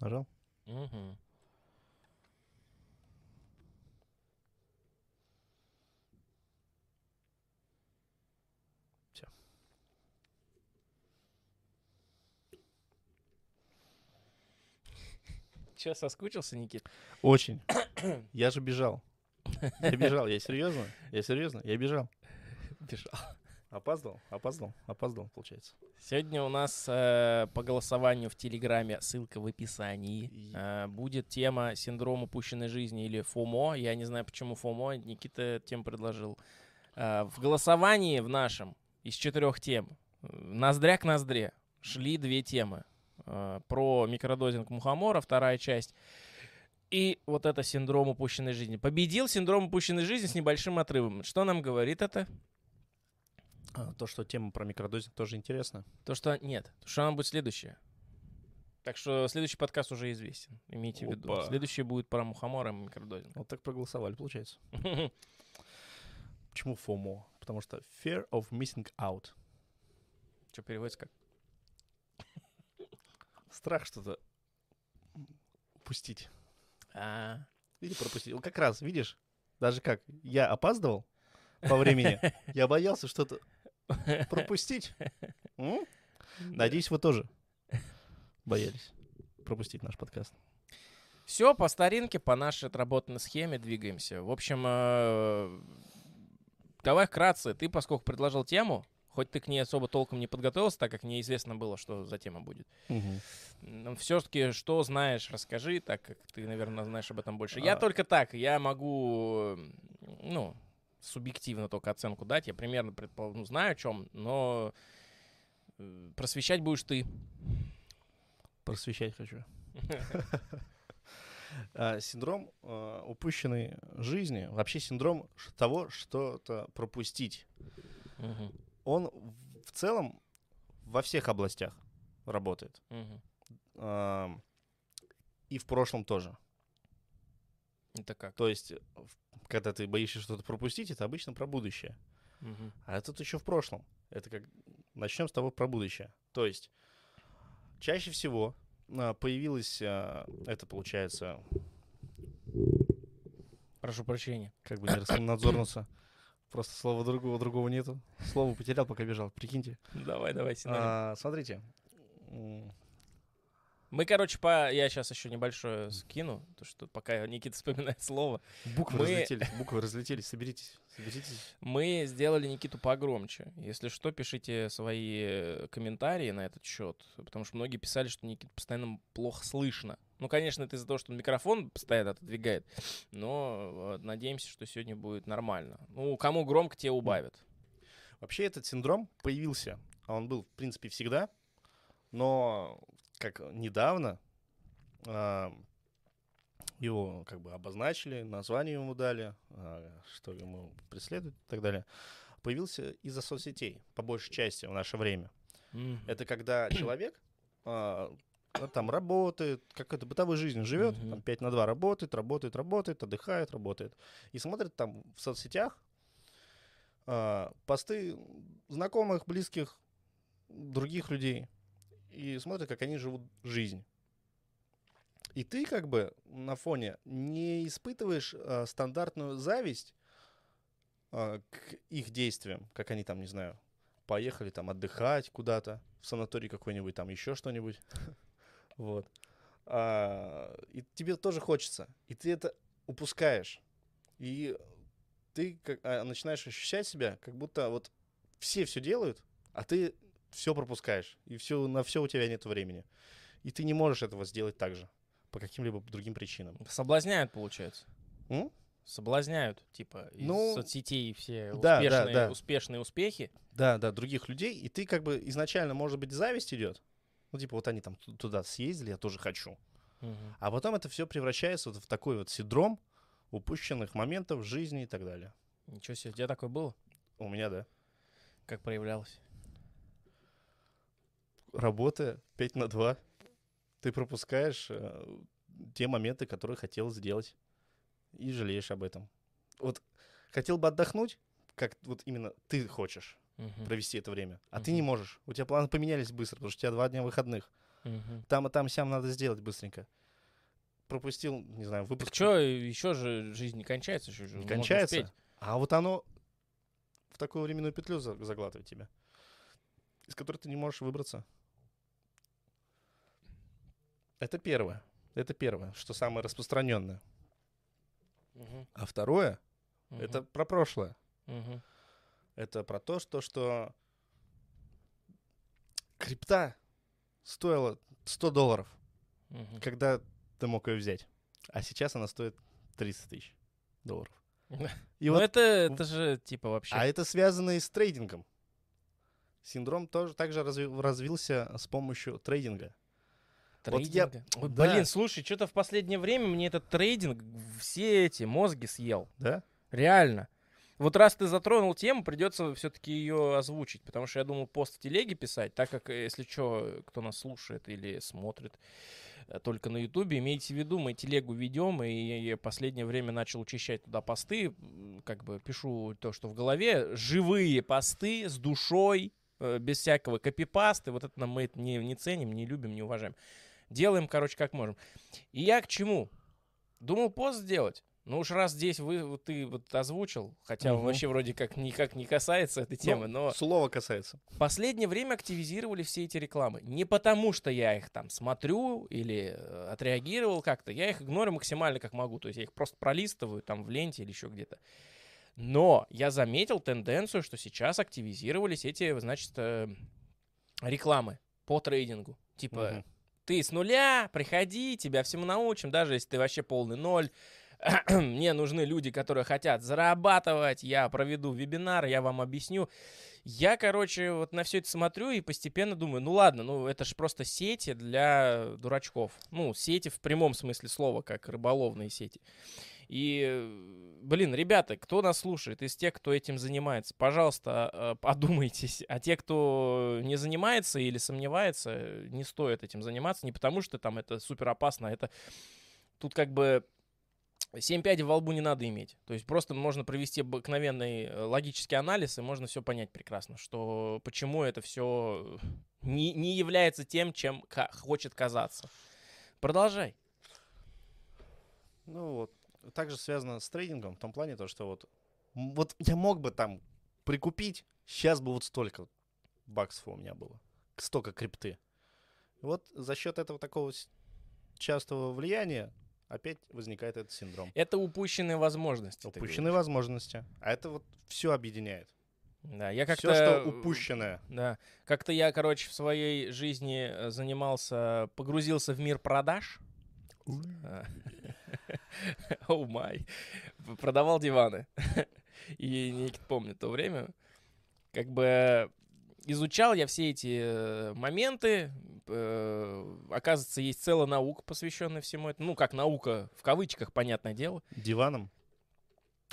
Нажал? Мгм. Всё. Че, соскучился, Никит? Очень. Я же бежал. Я бежал, я серьезно? Я серьезно? Я бежал. Бежал. Опаздывал? Опаздывал? Опаздывал, получается. Сегодня у нас э, по голосованию в Телеграме, ссылка в описании, э, будет тема синдром упущенной жизни или ФОМО. Я не знаю, почему ФОМО. Никита тему предложил. Э, в голосовании в нашем из четырех тем ноздря к ноздре шли две темы. Э, про микродозинг мухомора, вторая часть. И вот это синдром упущенной жизни. Победил синдром упущенной жизни с небольшим отрывом. Что нам говорит это? А, То, что тема про микродозинг тоже интересна. То, что нет, то, что она будет следующая. Так что следующий подкаст уже известен. Имейте в виду. Опа. Следующий будет про мухомора и микродозинг. Вот так проголосовали, получается. Почему FOMO? Потому что Fear of Missing Out. Что переводится как? Страх что-то упустить. А, Или пропустить. Как раз, видишь, даже как я опаздывал по времени, я боялся что-то пропустить. Надеюсь, вы тоже боялись пропустить наш подкаст. Все по старинке, по нашей отработанной схеме двигаемся. В общем, э, давай вкратце. Ты, поскольку предложил тему, хоть ты к ней особо толком не подготовился, так как неизвестно было, что за тема будет. Все-таки что знаешь, расскажи, так как ты, наверное, знаешь об этом больше. Я А. только так, я могу, ну, субъективно только оценку дать. Я примерно предпол- ну, знаю о чем, но э, просвещать будешь ты. Просвещать хочу. А, Синдром а, упущенной жизни, вообще синдром того, что-то пропустить. Он в- целом во всех областях работает. И в прошлом тоже. Это как? То есть, когда ты боишься что-то пропустить, это обычно про будущее. Мгм. А это еще в прошлом. Это как... Начнем с того про будущее. То есть, чаще всего а, появилось, а, это получается, Прошу прощения. как бы не раскомнадзорнуться. Просто слова другого, другого нету. Слово потерял, пока бежал. Прикиньте. Давай, давай. А, смотрите. Мы, короче, по... я сейчас еще небольшое скину, то что пока Никита вспоминает слово. Буквы Мы- разлетелись, буквы разлетелись. Соберитесь, соберитесь. Мы сделали Никиту погромче. Если что, пишите свои э, комментарии на этот счет, потому что многие писали, что Никита постоянно плохо слышно. Ну, конечно, это из-за того, что он микрофон постоянно отодвигает, но э, надеемся, что сегодня будет нормально. Ну, кому громко, те убавят. Вообще этот синдром появился, а он был, в принципе, всегда, но как недавно а, его как бы обозначили, название ему дали, а, что ему преследует и так далее, появился из-за соцсетей, по большей части в наше время. Мгм. Это когда человек ну, там работает, какой-то бытовой жизнью живет, Мгм. там 5 на 2 работает, работает, работает, отдыхает, работает. И смотрит там в соцсетях а, посты знакомых, близких, других людей. И смотрит, как они живут жизнь. И ты как бы на фоне не испытываешь а, стандартную зависть а, к их действиям, как они там, не знаю, поехали там отдыхать куда-то, в санаторий какой-нибудь, там еще что-нибудь. Вот. А, И тебе тоже хочется. И ты это упускаешь. И ты начинаешь ощущать себя, как будто вот все все делают, а ты все пропускаешь. И все, на все у тебя нет времени. И ты не можешь этого сделать так же. По каким-либо другим причинам. Соблазняют, получается. М? Соблазняют, типа, из Ну, соцсетей все да, да, успешные, да. успешные успехи. Да, да, других людей. И ты как бы изначально, может быть, зависть идет. Ну, типа, вот они там ту- туда съездили, я тоже хочу. Мгм. А потом это все превращается вот в такой вот синдром упущенных моментов в жизни и так далее. Ничего себе, у тебя такое было? У меня, да. Как проявлялось? Работая 5 на 2, ты пропускаешь э, те моменты, которые хотел сделать, и жалеешь об этом. Вот хотел бы отдохнуть, как вот именно ты хочешь Мгм. провести это время, а ты Мгм. не можешь. У тебя планы поменялись быстро, потому что у тебя два дня выходных. Мгм. Там и там сям надо сделать быстренько. Пропустил, не знаю, Так выпуск. что, еще же жизнь не кончается, еще же Не кончается. А вот оно в такую временную петлю за- заглатывает тебя, из которой ты не можешь выбраться. Это первое. Это первое, что самое распространенное. Мгм. А второе, Мгм. это про прошлое. Мгм. Это про то, что, что крипта стоила 100 долларов, Мгм. когда ты мог ее взять. А сейчас она стоит 300 тысяч долларов. И Ну вот, это, это же типа вообще... а это связано и с трейдингом. Синдром тоже также разви- развился с помощью трейдинга. Вот я- Трейдинга. Ой, да. Блин, слушай, что-то в последнее время мне этот трейдинг все эти мозги съел. Да? Реально. Вот раз ты затронул тему, придется все-таки ее озвучить, потому что я думал пост в телеге писать, так как, если что, кто нас слушает или смотрит э, только на ютубе, имейте в виду, мы телегу ведем, и последнее время начал учащать туда посты, как бы пишу то, что в голове, живые посты с душой, э, без всякого копипасты, вот это нам мы это не, не ценим, не любим, не уважаем. Делаем, короче, как можем. И я к чему? Думал пост сделать. Ну уж раз здесь вы, вот ты вот озвучил, хотя Мгм. вообще вроде как никак не касается этой темы, Ну, но Слово касается. в последнее время активизировали все эти рекламы. Не потому, что я их там смотрю или э, отреагировал как-то. Я их игнорю максимально как могу. То есть я их просто пролистываю там в ленте или еще где-то. Но я заметил тенденцию, что сейчас активизировались эти, значит, э, рекламы по трейдингу. Типа, Мгм. Ты с нуля, приходи, тебя всему научим, даже если ты вообще полный ноль. Мне нужны люди, которые хотят зарабатывать, я проведу вебинар, я вам объясню. Я, короче, вот на все это смотрю и постепенно думаю, ну ладно, ну это же просто сети для дурачков. Ну, сети в прямом смысле слова, как рыболовные сети. И, э, блин, ребята, кто нас слушает из тех, кто этим занимается, пожалуйста, э, подумайтесь. А те, кто не занимается или сомневается, не стоит этим заниматься. Не потому, что там это супер опасно, а это тут как бы 7 пядей во лбу не надо иметь. То есть просто можно провести обыкновенный э, логический анализ, и можно все понять прекрасно, что почему это все не, не является тем, чем хочет казаться. Продолжай. Ну вот, также связано с трейдингом в том плане, то, что вот, вот я мог бы там прикупить, сейчас бы вот столько баксов у меня было, столько крипты. Вот за счет этого такого частого влияния опять возникает этот синдром. Это упущенные возможности. Упущенные возможности. А это вот все объединяет. Да, я как-то... Все, что упущенное. Да. Как-то я, короче, в своей жизни э, занимался, погрузился в мир продаж. Оу май. Продавал диваны. И Никит помнит то время. Как бы изучал я все эти э, моменты. э, Оказывается, есть целая наука, посвященная всему этому. Ну, как наука, в кавычках, понятное дело Диваном.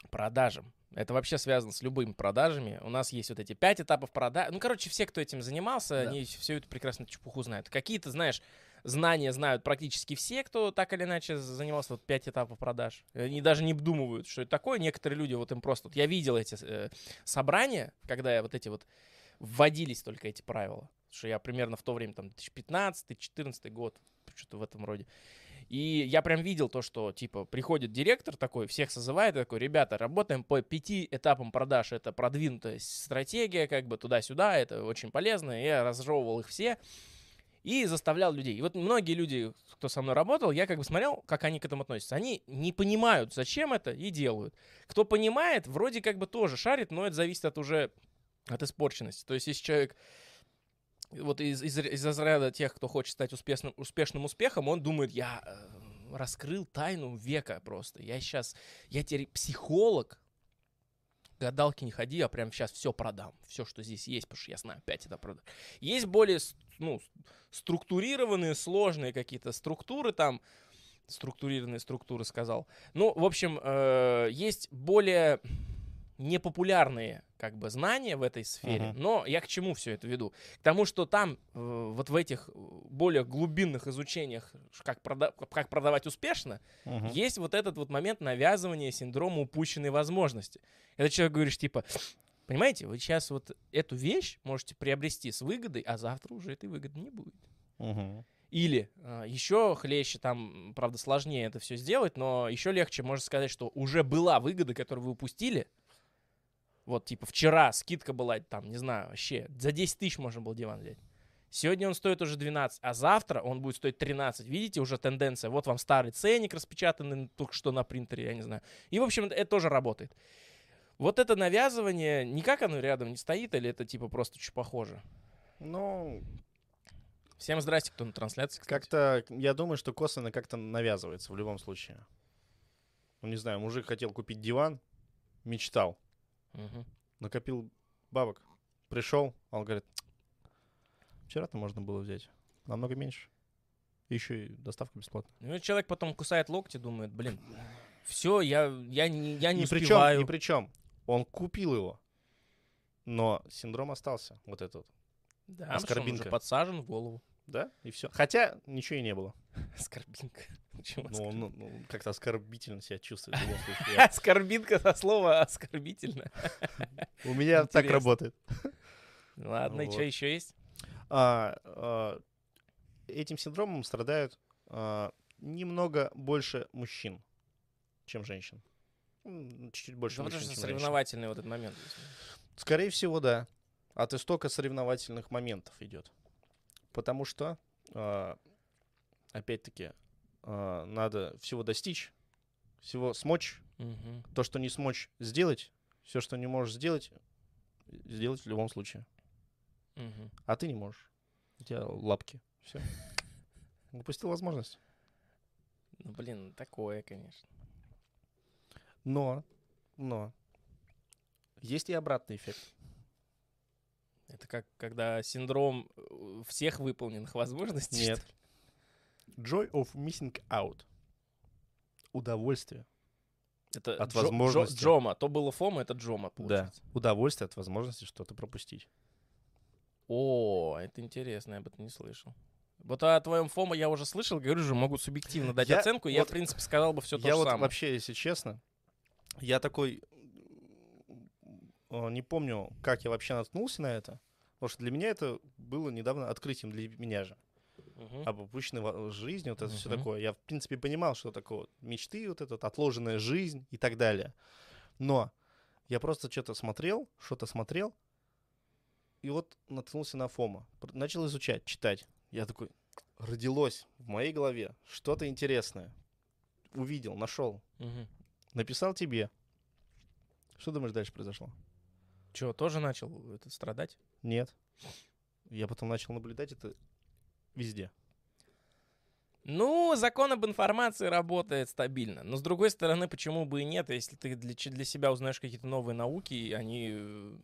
продажам. Это вообще связано с любыми продажами. У нас есть вот эти пять этапов продаж. Ну, короче, все, кто этим занимался, Да. они все эту прекрасно чепуху знают. Какие-то, знаешь, знания знают практически все, кто так или иначе занимался вот пять этапов продаж. Они даже не обдумывают, что это такое. Некоторые люди вот им просто... Вот я видел эти э, собрания, когда я вот эти вот вводились только эти правила. Что я примерно в то время, там, 2015-2014 год, что-то в этом роде. И я прям видел то, что, типа, приходит директор такой, всех созывает, и такой, ребята, работаем по пяти этапам продаж. Это продвинутая стратегия, как бы туда-сюда, это очень полезно. Я разжевывал их все и заставлял людей. И вот многие люди, кто со мной работал, я как бы смотрел, как они к этому относятся. Они не понимают, зачем это, и делают. Кто понимает, вроде как бы тоже шарит, но это зависит от уже от испорченности. То есть, если человек вот из, из, из разряда тех, кто хочет стать успешным, успешным успехом, он думает, я э, раскрыл тайну века просто. Я сейчас, я теперь психолог, гадалки не ходи, я прям сейчас все продам. Все, что здесь есть, потому что я знаю, опять это продам. Есть более ну, структурированные, сложные какие-то структуры там, структурированные структуры сказал. Ну, в общем, э, есть более непопулярные как бы знания в этой сфере, Мгм. но я к чему все это веду? К тому, что там э, вот в этих более глубинных изучениях, как, прода- как продавать успешно, Мгм. есть вот этот вот момент навязывания синдрома упущенной возможности. Это человек говоришь типа, понимаете, вы сейчас вот эту вещь можете приобрести с выгодой, а завтра уже этой выгоды не будет. Мгм. Или еще хлеще, там, правда, сложнее это все сделать, но еще легче можно сказать, что уже была выгода, которую вы упустили. Вот, типа, вчера скидка была, там, не знаю, вообще, за 10 тысяч можно было диван взять. Сегодня он стоит уже 12, а завтра он будет стоить 13. Видите, уже тенденция. Вот вам старый ценник распечатанный только что на принтере, я не знаю. И, в общем, это тоже работает. Вот это навязывание, никак оно рядом не стоит, или это типа просто чуть похоже? Ну, Всем здрасте, кто на трансляции. кстати. как-то, я думаю, что косвенно как-то навязывается в любом случае. Ну, не знаю, мужик хотел купить диван, мечтал, Мгм. накопил бабок, пришел, а он говорит, вчера-то можно было взять, намного меньше. Еще и доставка бесплатная. Ну, и человек потом кусает локти, думает, блин, все, я, я, не, я не и причем, успеваю. и причем, он купил его, но синдром остался, вот этот. Да, что он Аскорбинка. подсажен в голову. Да, и все. Хотя ничего и не было. Скорбинка. Почему Ну, он ну, ну, как-то оскорбительно себя чувствует. Оскорбинка со слова оскорбительно. У меня так работает. Ладно, и что еще есть? А, а, Этим синдромом страдают а, немного больше мужчин, чем женщин. Чуть-чуть больше Ну, потому что соревновательный вот этот момент. Скорее всего, да. От истока соревновательных моментов идет. Потому что, а, опять-таки, а, надо всего достичь, всего смочь. Мгм. То, что не смочь сделать, все, что не можешь сделать, сделать в любом случае. Мгм. А ты не можешь. У тебя лапки. Все. Упустил возможность. Ну, блин, такое, конечно. Но, но, есть и обратный эффект. Это как когда синдром э, всех выполненных возможностей. Нет. Joy of missing out. Удовольствие. Это От Джо- Джо- возможности. Джома. То было Фома, это Джома, Да. получается. Удовольствие от возможности что-то пропустить. О, это интересно, я об этом не слышал. Вот о твоем Фома я уже слышал, говорю же, могу субъективно дать Я- оценку. Я, вот- в принципе, сказал бы все то я же вот самое. вообще, если честно, я такой э, не помню, как я вообще наткнулся на это. Потому что для меня это было недавно открытием для меня же. Мгм. об во- жизни, вот это все Мгм. такое. Я, в принципе, понимал, что такое вот мечты, вот эта отложенная жизнь и так далее. Но я просто что-то смотрел, что-то смотрел, и вот наткнулся на Фома. Начал изучать, читать. Я такой, родилось в моей голове что-то интересное. Увидел, нашел, Мгм. Написал тебе. Что думаешь, дальше произошло? Чё, тоже начал это страдать? Нет. Я потом начал наблюдать это везде. Ну, закон об информации работает стабильно. Но с другой стороны, почему бы и нет, если ты для, для себя узнаешь какие-то новые науки, и они. э,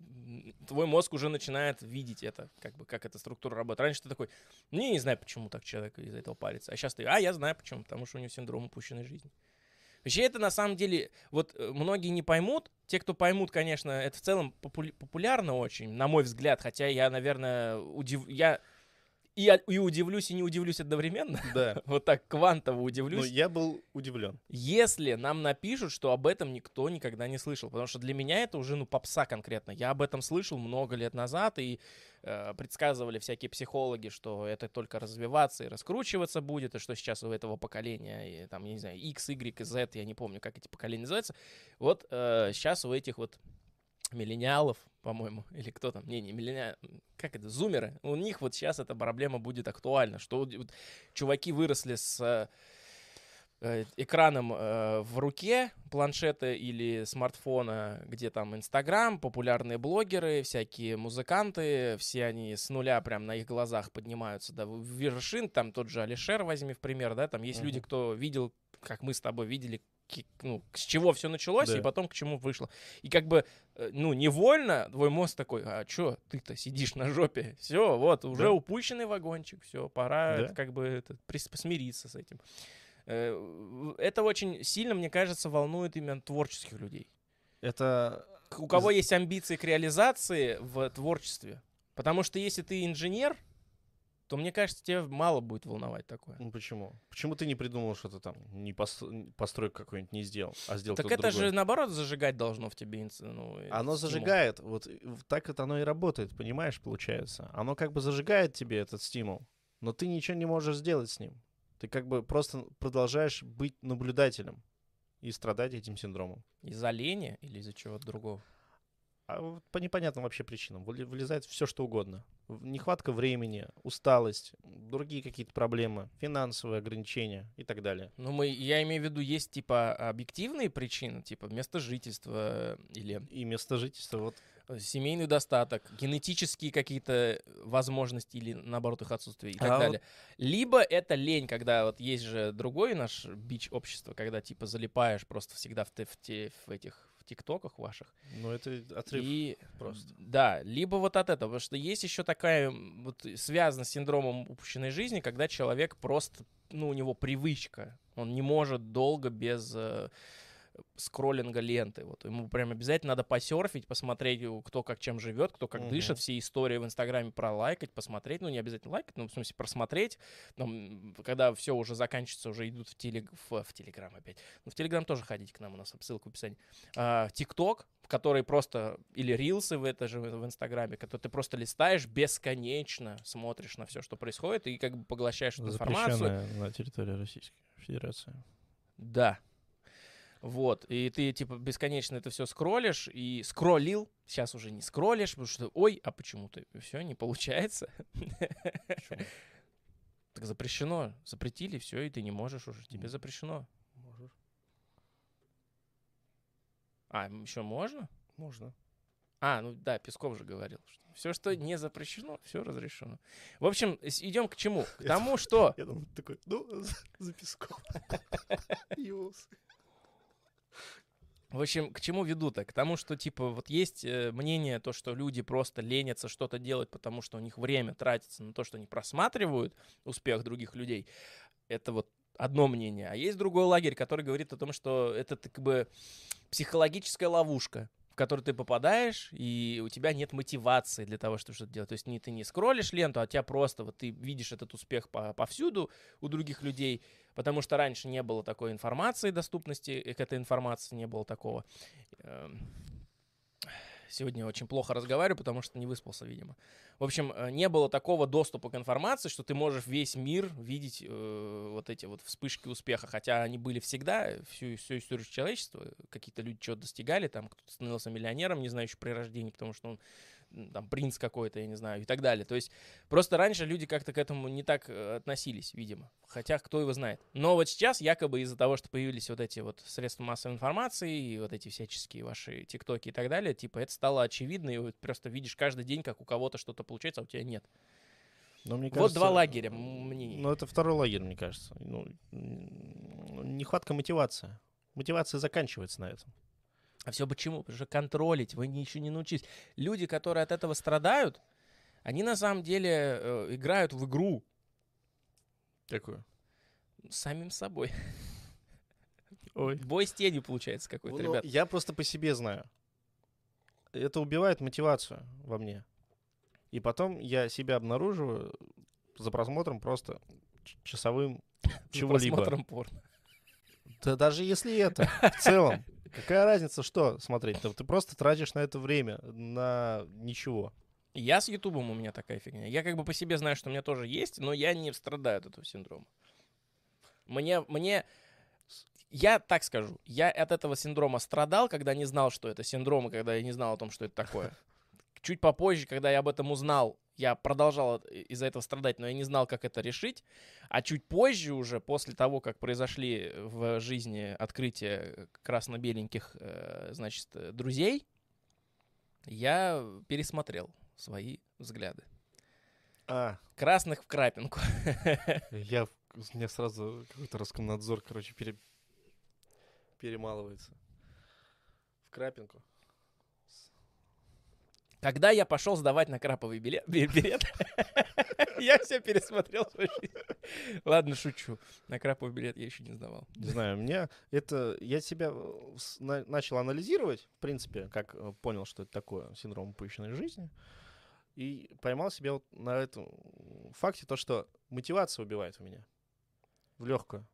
Твой мозг уже начинает видеть это, как бы, как эта структура работает. Раньше ты такой, не, не знаю, почему так человек из-за этого парится. А сейчас ты, а, я знаю почему, потому что у него синдром упущенной жизни. Вообще это на самом деле, вот э, многие не поймут, те, кто поймут, конечно, это в целом популя- популярно очень, на мой взгляд, хотя я, наверное, удив... я и, о- и удивлюсь, и не удивлюсь одновременно. Да. Вот так квантово Но удивлюсь. я был удивлен. Если нам напишут, что об этом никто никогда не слышал. Потому что для меня это уже, ну, попса конкретно. Я об этом слышал много лет назад, и э, предсказывали всякие психологи, что это только развиваться и раскручиваться будет, и что сейчас у этого поколения, и, там, я не знаю, X, Y и Z, я не помню, как эти поколения называются. Вот э, сейчас у этих вот миллениалов, по-моему, или кто там, не, не миллениал, как это, зумеры, у них вот сейчас эта проблема будет актуальна, что вот чуваки выросли с э, э, экраном э, в руке планшета или смартфона, где там Инстаграм, популярные блогеры, всякие музыканты, все они с нуля прям на их глазах поднимаются до вершин, там тот же Алишер возьми в пример, да, там есть Мгм. люди, кто видел, как мы с тобой видели, ну, с чего все началось Да. и потом к чему вышло. И как бы, э, ну, невольно твой мозг такой, а чё ты-то сидишь на жопе? Все, вот, уже Да. упущенный вагончик, все, пора Да. это как бы это, прис- смириться с этим. Э, Это очень сильно, мне кажется, волнует именно творческих людей. Это У кого есть амбиции к реализации в творчестве. Потому что если ты инженер, то мне кажется, тебе мало будет волновать такое. Ну почему? Почему ты не придумал что-то там, не пос- постройку какой-нибудь не сделал, а сделал Так это другой? же наоборот зажигать должно в тебе. Ну, этот Оно стимул. зажигает, вот э, так это оно и работает, понимаешь, получается. Оно как бы зажигает тебе этот стимул. но ты ничего не можешь сделать с ним. Ты как бы просто продолжаешь быть наблюдателем и страдать этим синдромом. Из-за лени или из-за чего-то другого? А вот по непонятным вообще причинам. Вылезает все, что угодно. Нехватка времени, усталость, другие какие-то проблемы, финансовые ограничения и так далее. Ну, мы, я имею в виду, есть, типа, объективные причины, типа, место жительства или И место жительства, вот э, семейный достаток, генетические какие-то возможности или, наоборот, их отсутствие и так А вот- далее. Либо это лень, когда вот есть же другой наш бич общества, когда, типа, залипаешь просто всегда в, в, в этих тиктоках ваших. ну это отрыв И просто. Да, либо вот от этого, потому что есть еще такая, вот связано с синдромом упущенной жизни, когда человек просто, ну, у него привычка, он не может долго без э, скроллинга ленты. Вот ему прям обязательно надо посерфить, посмотреть, кто как чем живет, кто как Мгм. дышит, все истории в Инстаграме пролайкать, посмотреть, ну не обязательно лайкать, но в смысле просмотреть. Там, когда все уже заканчивается, уже идут в, телег... в, в Телеграм опять. Ну, в Телеграм тоже ходите к нам, у нас ссылка в описании. А, ТикТок, в который просто, или рилсы в это же в Инстаграме, который ты просто листаешь бесконечно, смотришь на все, что происходит, и как бы поглощаешь эту информацию. На территории Российской Федерации. Да. Вот, и ты, типа, бесконечно это все скроллишь, и скроллил, сейчас уже не скроллишь, потому что, ой, а почему-то все не получается. Почему? Так запрещено, запретили, все, и ты не можешь уже, тебе запрещено. Можешь. А, еще можно? Можно. А, ну да, Песков же говорил, что все, что не запрещено, все разрешено. В общем, идем к чему? К тому, что Я думаю, такой, ну, за. Юс. В общем, к чему веду-то? К тому, что, типа, вот есть э, мнение, то, что люди просто ленятся что-то делать, потому что у них время тратится на то, что они просматривают успех других людей. Это вот одно мнение. А есть другой лагерь, который говорит о том, что это как бы психологическая ловушка, в которую ты попадаешь, и у тебя нет мотивации для того, чтобы что-то делать. То есть не, ты не скроллишь ленту, а тебя просто вот ты видишь этот успех по- повсюду у других людей, потому что раньше не было такой информации, доступности к этой информации не было такого. Сегодня очень плохо разговариваю, потому что не выспался, видимо. В общем, э, не было такого доступа к информации, что ты можешь весь мир видеть э, вот эти вот вспышки успеха, хотя они были всегда, всю, всю историю человечества. Какие-то люди что-то достигали, там кто-то становился миллионером, не знающий при рождении, потому что он там принц какой-то, я не знаю, и так далее. То есть просто раньше люди как-то к этому не так э, относились, видимо. Хотя кто его знает. Но вот сейчас якобы из-за того, что появились вот эти вот средства массовой информации и вот эти всяческие ваши тиктоки и так далее, типа это стало очевидно, и вот просто видишь каждый день, как у кого-то что-то получается, а у тебя нет. Но мне вот кажется, два лагеря м- мнений. Ну, это второй лагерь, мне кажется. Ну, нехватка мотивации. Мотивация заканчивается на этом. А все почему? Потому что контролить вы еще не научились. Люди, которые от этого страдают, они на самом деле э, играют в игру Какую? самим собой. Ой. Бой с тенью получается какой-то, Ну, ребят. Я просто по себе знаю. Это убивает мотивацию во мне. И потом я себя обнаруживаю за просмотром просто часовым За чего-либо. просмотром порно. Да даже если это, в целом, какая разница, что смотреть? Ты, просто тратишь на это время, на ничего. Я с Ютубом у меня такая фигня. Я как бы по себе знаю, что у меня тоже есть, но я не страдаю от этого синдрома. Мне, мне, я так скажу, я от этого синдрома страдал, когда не знал, что это синдром, и когда я не знал о том, что это такое. Чуть попозже, когда я об этом узнал, я продолжал из-за этого страдать, но я не знал, как это решить. А чуть позже уже, после того, как произошли в жизни открытия красно-беленьких, э, значит, э, друзей, я пересмотрел свои взгляды. А, Красных в крапинку. я, меня сразу какой-то Роскомнадзор, короче, пере- перемалывается. В крапинку. Когда я пошел сдавать на краповый билет, я все пересмотрел свою жизнь. Ладно, шучу. На краповый билет я еще не сдавал. Не знаю, мне это... Я себя э, начал анализировать, в принципе, как э, понял, что это такое, синдром упущенной жизни. И поймал себя вот на этом факте, то, что мотивация убивает у меня. В легкую.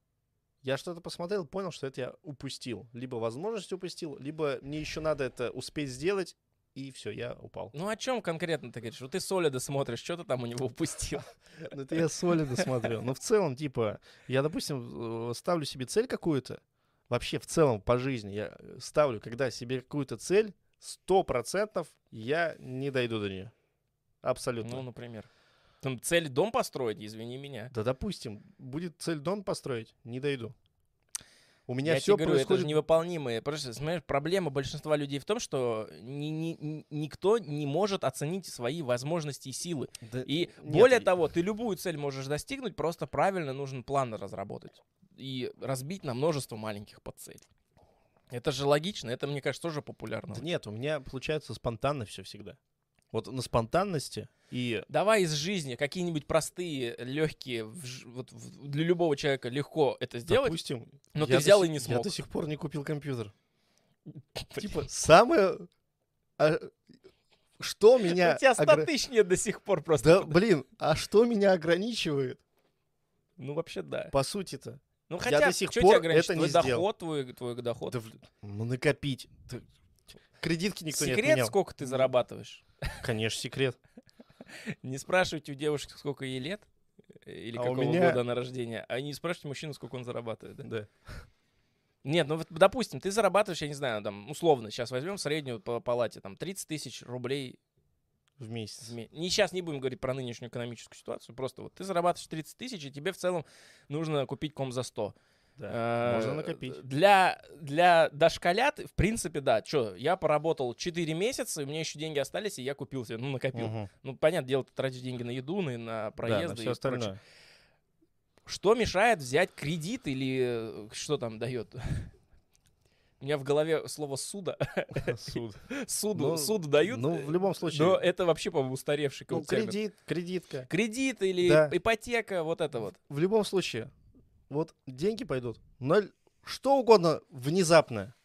Я что-то посмотрел, понял, что это я упустил. Либо возможность упустил, либо мне еще надо это успеть сделать, и все, я упал. Ну о чем конкретно ты говоришь? Вот ты Солида смотришь, что ты там у него упустил? Ну, это я солида смотрел. Но в целом, типа, я, допустим, э, ставлю себе цель какую-то, вообще в целом по жизни я э, ставлю, когда себе какую-то цель, сто процентов я не дойду до нее. Абсолютно. Ну, например. Там цель дом построить, извини меня. Да, допустим, будет цель дом построить, не дойду. У меня я все тебе говорю, это происходит... же невыполнимые. Просто, смотришь, проблема большинства людей в том, что ни- ни- ни- никто не может оценить свои возможности и силы. Да И нет, более и- того, ты любую цель можешь достигнуть, просто правильно нужен план разработать и разбить на множество маленьких подцелей. Это же логично, это, мне кажется, тоже популярно. Да нет, у меня получается спонтанно все всегда. Вот на спонтанности и Давай из жизни какие-нибудь простые, легкие, вот для любого человека легко это сделать, допустим, но я ты взял и не Я смог. до сих пор не купил компьютер. Типа, самое... а, Что меня... У тебя 100 огра- тысяч нет до сих пор просто. Да, блин, а что меня ограничивает, Ну, вообще, да. по сути-то? Ну, Я хотя, до сих пор это твой не сделал. доход, твой, твой доход. Да, ну, накопить. Кредитки никто не Секрет, отменял. сколько ты зарабатываешь? Конечно, секрет. Не спрашивайте у девушек, сколько ей лет, э, или А какого меня- года она рождения, а не спрашивайте мужчину, сколько он зарабатывает. да? Да. Нет, ну вот, допустим, ты зарабатываешь, я не знаю, там, условно, сейчас возьмем среднюю по палате, там, 30 тысяч рублей В месяц. в ме- Не сейчас не будем говорить про нынешнюю экономическую ситуацию, просто вот ты зарабатываешь 30 тысяч, и тебе в целом нужно купить ком за 100. Да. Можно Э, накопить. Для, для дошколят, в принципе, да. Что, я поработал 4 месяца, и у меня еще деньги остались, и я купил себе, ну, накопил. Мгм. Ну, понятное дело, ты тратишь деньги на еду, на, на Да, на проезды все и прочее. остальное. Что мешает взять кредит или э, что там дает? У меня в голове слово суда. Суд. Суду, Ну, суду дают. Ну, в любом Но случае. это вообще, по-моему, устаревший Ну, кредит, кредитка. Кредит или Да. ипотека, вот это вот. В любом случае, вот деньги пойдут. Но что угодно внезапно.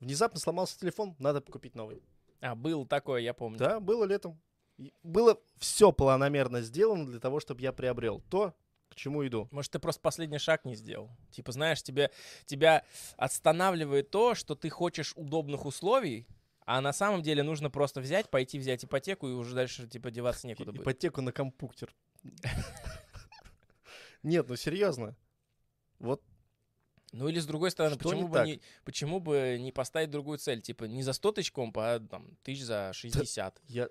Внезапно сломался телефон, надо купить новый. А, был такое, я помню. Да, было летом. Было все планомерно сделано для того, чтобы я приобрел то, к чему иду. Может, ты просто последний шаг не сделал. Типа, знаешь, тебе, тебя останавливает то, что ты хочешь удобных условий, а на самом деле нужно просто взять, пойти взять ипотеку, и уже дальше, типа, деваться некуда будет. Ипотеку на компьютер. Нет, ну серьезно. Вот Ну или с другой стороны, Что почему не бы, так? не, почему бы не поставить другую цель? Типа, не за 100 тысяч компа, а там, тысяч за 60. я...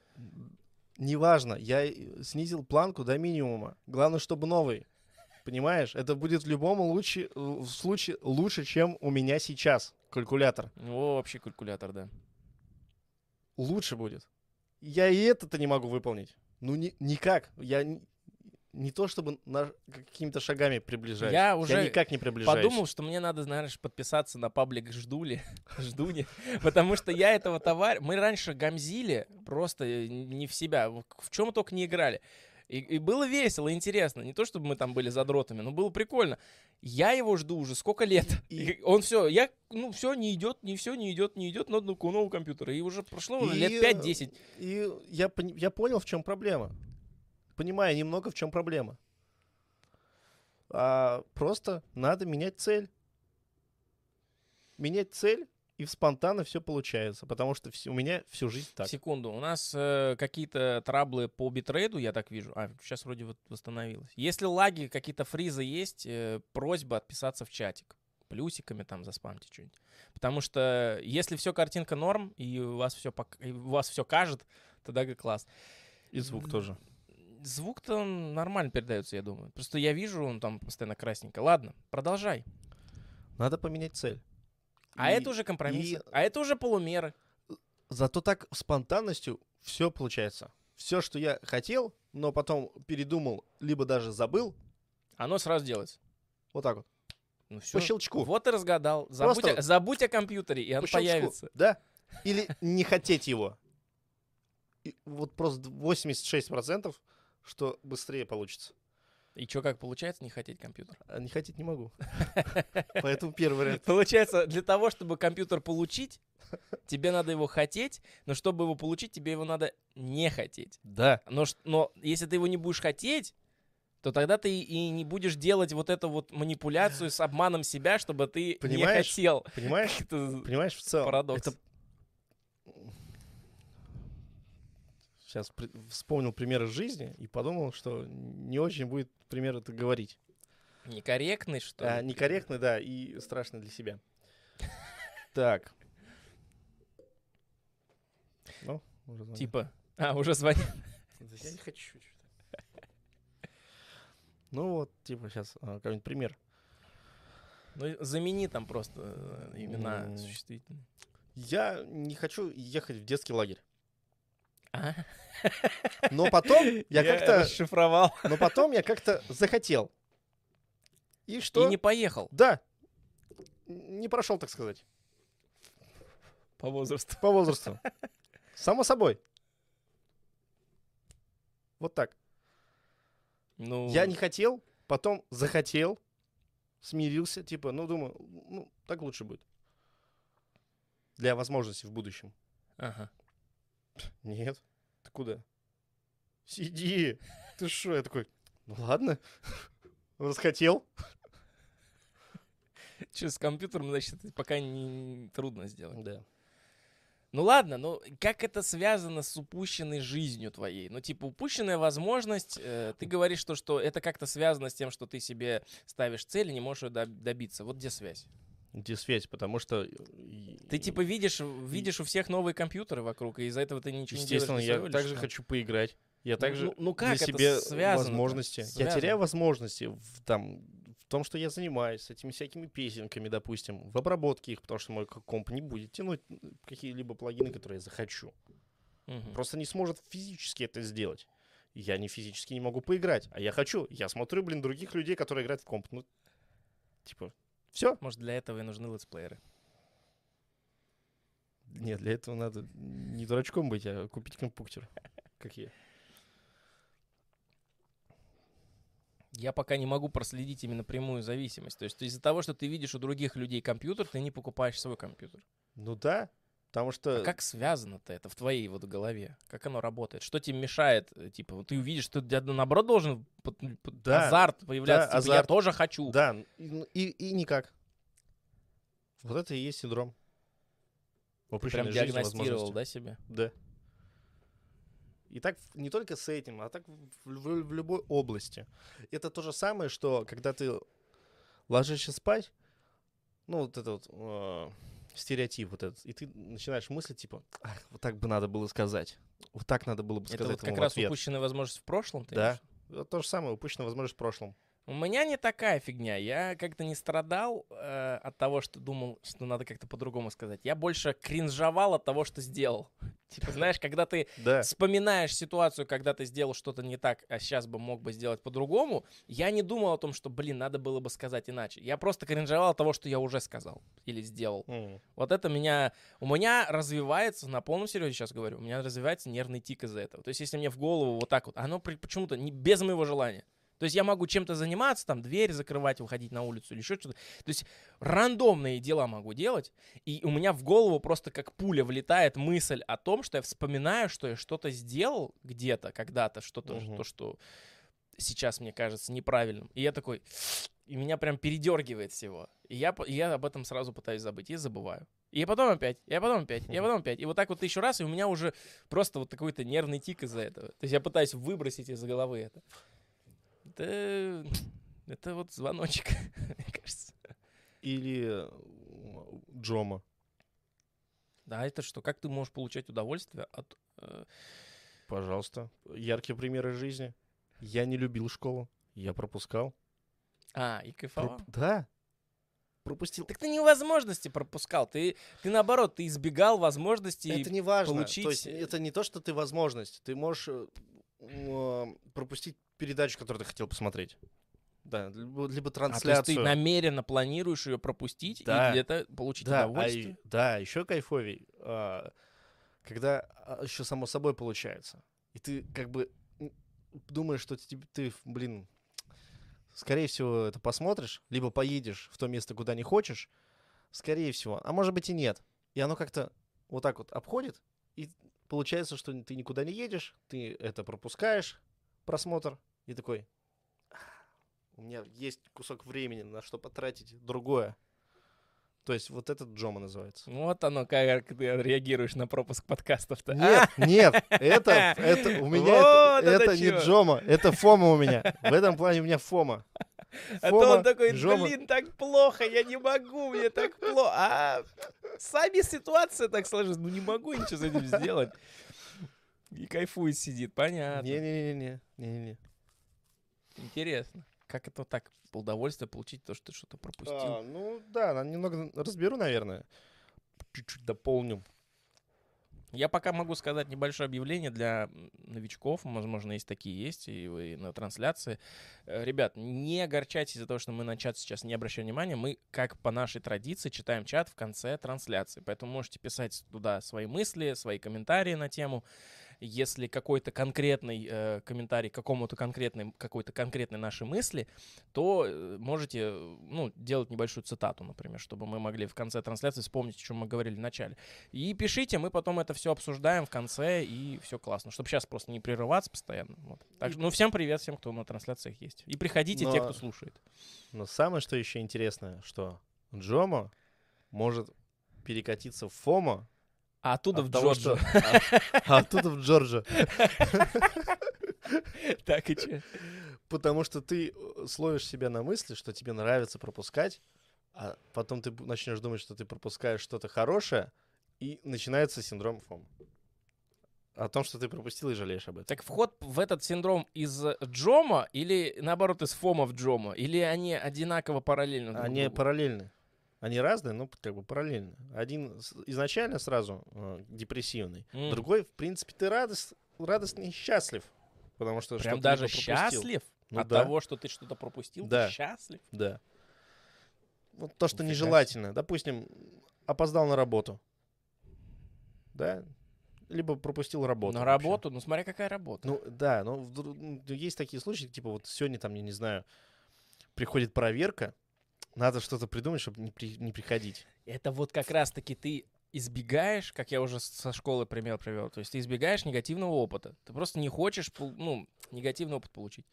Неважно, я снизил планку до минимума. Главное, чтобы новый. Понимаешь? Это будет в любом луче, в случае лучше, чем у меня сейчас калькулятор. О, вообще калькулятор, да. Лучше будет. Я и это-то не могу выполнить. Ну, ни- никак. Я не то чтобы на какими-то шагами приближаюсь. Я уже никак не приближаюсь. Подумал, что мне надо, знаешь, подписаться на паблик Ждули, Ждуни, потому что я этого товарища... Мы раньше гамзили просто э, не в себя, в чем только не играли. И, и было весело, интересно. Не то, чтобы мы там были задротами, но было прикольно. Я его жду уже сколько лет. И- И он все, я, ну, все не идет, не все не идет, не идет, надо ну, нового компьютера. И уже прошло И, лет 5-10. И я, я понял, в чем проблема. Понимаю немного, в чем проблема. А, просто надо менять цель. Менять цель, и спонтанно все получается. Потому что у меня всю жизнь так. Секунду, у нас э, какие-то траблы по битрейду, я так вижу. А, сейчас вроде вот восстановилось. Если лаги, какие-то фризы есть, э, просьба отписаться в чатик. Плюсиками там заспамьте что-нибудь. Потому что если все картинка норм, и у вас все, и у вас все кажет, тогда г- класс. И звук тоже. Звук-то нормально передается, я думаю. Просто я вижу, он там постоянно красненько. Ладно, продолжай. Надо поменять цель. А И- это уже компромиссы. и- А это уже полумеры. Зато так спонтанностью все получается. Все, что я хотел, но потом передумал, либо даже забыл, Оно сразу делается. вот так вот, Ну все. по щелчку. Вот и разгадал. Забудь, Просто- о, забудь о компьютере, и он по щелчку, появится. Да. Или не хотеть его. И вот просто 86%, что быстрее получится. И что, как получается не хотеть компьютер? А не хотеть не могу. Поэтому первый вариант. Получается, для того, чтобы компьютер получить, тебе надо его хотеть, но чтобы его получить, тебе его надо не хотеть. Да. Но, но если ты его не будешь хотеть, то тогда ты и не будешь делать вот эту вот манипуляцию с обманом себя, чтобы ты Понимаешь? не хотел. Понимаешь? Понимаешь, в целом. Парадокс. Это... сейчас вспомнил пример из жизни и подумал, что не очень будет пример это говорить. Некорректный, что А, ли? некорректный, да, и страшный для себя. Так. Ну, уже звонят. Типа, а, уже звонит. Да Я не хочу что-то. Ну вот, типа, сейчас какой-нибудь пример. Ну, замени там просто э, имена существительные. Я не хочу ехать в детский лагерь. А? Но потом я как-то... расшифровал. Но потом я как-то захотел. И что? И не поехал Да. Не прошел, так сказать. по возрасту. По возрасту. Само собой. Вот так. Ну, Я не хотел, потом захотел, смирился, типа, ну, думаю, ну, так лучше будет. Для возможности в будущем. Ага. Нет. Ты куда? Сиди. Ты что? Я такой, ну ладно. Расхотел. Что, с компьютером, значит, пока не трудно сделать. Да. Ну ладно, ну как это связано с упущенной жизнью твоей? Ну типа упущенная возможность, э, ты говоришь, что, что это как-то связано с тем, что ты себе ставишь цель и не можешь ее доб- добиться. Вот где связь? Связь? Потому что... и- Ты типа видишь, видишь у всех новые компьютеры вокруг, и из-за этого ты ничего не делаешь. Естественно, я также личного. хочу поиграть. Я Ну, также ну, ну как для себя связано-то? возможности. Я Связано. теряю возможности в, там, в том, что я занимаюсь, с этими всякими песенками, допустим, в обработке их, потому что мой комп не будет тянуть какие-либо плагины, которые я захочу. Мгм. Просто не сможет физически это сделать. Я не физически не могу поиграть, а я хочу. Я смотрю, блин, других людей, которые играют в комп. Ну, типа, все. Может, для этого и нужны летсплееры. Нет, для этого надо не дурачком быть, а купить компьютер, как я. Я пока не могу проследить именно прямую зависимость. То есть из-за того, что ты видишь у других людей компьютер, ты не покупаешь свой компьютер. Ну да, потому что... А как связано-то это в твоей вот голове? Как оно работает? Что тебе мешает? э, Типа, ты увидишь, что тебя наоборот должен под- под- Да, азарт появляться. да, типа, я азарт. тоже хочу. Да, и, и, никак. Вот это и есть синдром. Ты прям диагностировал, да, себе? Да. И так не только с этим, а так в, в- в любой области. Это то же самое, что когда ты ложишься спать, ну, вот этот вот, э, стереотип вот этот, и ты начинаешь мыслить, типа, «Ах, вот так бы надо было сказать. Вот так надо было бы Это сказать вот ему как раз ответ. упущенная возможность в прошлом? ты Да. имеешь? Это то же самое, упущенная возможность в прошлом. У меня не такая фигня. Я как-то не страдал э, от того, что думал, что надо как-то по-другому сказать. Я больше кринжовал от того, что сделал. Типа, знаешь, когда ты Да. вспоминаешь ситуацию, когда ты сделал что-то не так, а сейчас бы мог бы сделать по-другому, я не думал о том, что, блин, надо было бы сказать иначе. Я просто кринжовал от того, что я уже сказал или сделал. М. Вот это меня... У меня развивается, на полном серьезе сейчас говорю, у меня развивается нервный тик из-за этого. То есть, если мне в голову вот так вот, оно при- почему-то не без моего желания. То есть я могу чем-то заниматься, там, дверь закрывать, выходить на улицу или еще что-то. То есть рандомные дела могу делать, и у меня в голову просто как пуля влетает мысль о том, что я вспоминаю, что я что-то сделал где-то, когда-то, что-то, Мгм. то, что сейчас мне кажется неправильным. И я такой, и меня прям передергивает всего. И я, и я об этом сразу пытаюсь забыть, и забываю. И потом опять, и потом опять, и потом опять. И вот так вот еще раз, и у меня уже просто вот какой-то нервный тик из-за этого. То есть я пытаюсь выбросить из головы это. Это, это вот звоночек, мне кажется. Или э, Джома. Да, это что? Как ты можешь получать удовольствие от... э, Пожалуйста. Яркие примеры жизни. Я не любил школу. Я пропускал. А, и Проп- кайфовал? Да. Пропустил. Так ты не возможности пропускал. Ты, ты наоборот, ты избегал возможности. это не важно. получить- То есть это не то, что ты возможность. Ты можешь э, э, пропустить передачу, которую ты хотел посмотреть. Да, либо, либо А, то есть трансляцию. ты намеренно планируешь ее пропустить Да. и где-то получить да, а удовольствие? и- да, еще кайфовей, а, когда еще само собой получается. И ты как бы думаешь, что ты, ты, блин, скорее всего, это посмотришь, либо поедешь в то место, куда не хочешь, скорее всего, а может быть и нет. И оно как-то вот так вот обходит, и получается, что ты никуда не едешь, ты это пропускаешь, просмотр, и такой, «А, у меня есть кусок времени, на что потратить другое. То есть вот этот Джома называется. Вот оно, как ты реагируешь на пропуск подкастов-то. Нет, нет, это, это у меня Вот это, это это не. Джома, это Фома у меня. В этом плане у меня Фома. А то Фома, он такой, Джома. блин, так плохо, я не могу, мне так плохо. А сами ситуация так сложилась, ну не могу ничего с этим сделать. И кайфует сидит, понятно. Не-не-не. Интересно. Как это так, удовольствие получить то, что ты что-то пропустил? А, ну да, немного разберу, наверное. Чуть-чуть дополню. Я пока могу сказать небольшое объявление для новичков. Возможно, есть такие есть, и вы на трансляции. Э, Ребят, не огорчайтесь из-за того, что мы на чат сейчас не обращаем внимания. Мы, как по нашей традиции, читаем чат в конце трансляции. Поэтому можете писать туда свои мысли, свои комментарии на тему. Если какой-то конкретный э, комментарий к какому-то конкретной, какой-то конкретной нашей мысли, то э, можете э, ну, делать небольшую цитату, например, чтобы мы могли в конце трансляции вспомнить, о чем мы говорили в начале. И пишите, мы потом это все обсуждаем в конце, и все классно. Чтобы сейчас просто не прерываться постоянно. Вот. Так что, ну, всем привет, всем, кто на трансляциях есть. И приходите, те, Но- кто слушает. Но самое, что еще интересное, что Джома может перекатиться в Фома, А оттуда от в того, Джорджию. что- а, а оттуда в Джорджа. Так и че? Потому что ты э, словишь себя на мысли, что тебе нравится пропускать, а потом ты начнешь думать, что ты пропускаешь что-то хорошее, и начинается синдром ФОМ. О том, что ты пропустил и жалеешь об этом. Так вход в этот синдром из Джома или, наоборот, из Фома в Джома? Или они одинаково параллельно друг Они другу? параллельны. Они разные, но как бы параллельны. Один изначально сразу э, депрессивный, М. другой, в принципе, ты радост, радостный и счастлив. Потому что Прям даже счастлив Ну от да. того, что ты что-то пропустил? Да. Ты счастлив? Да. Вот то, что Нифига нежелательно. Допустим, опоздал на работу. Да? Либо пропустил работу. На вообще. работу? Ну, смотря какая работа. Ну, да, ну, есть такие случаи, типа вот сегодня там, я не знаю, приходит проверка, надо что-то придумать, чтобы не, при- не приходить. Это вот как раз-таки ты избегаешь, как я уже со школы пример привел, то есть ты избегаешь негативного опыта. Ты просто не хочешь, ну, негативный опыт получить.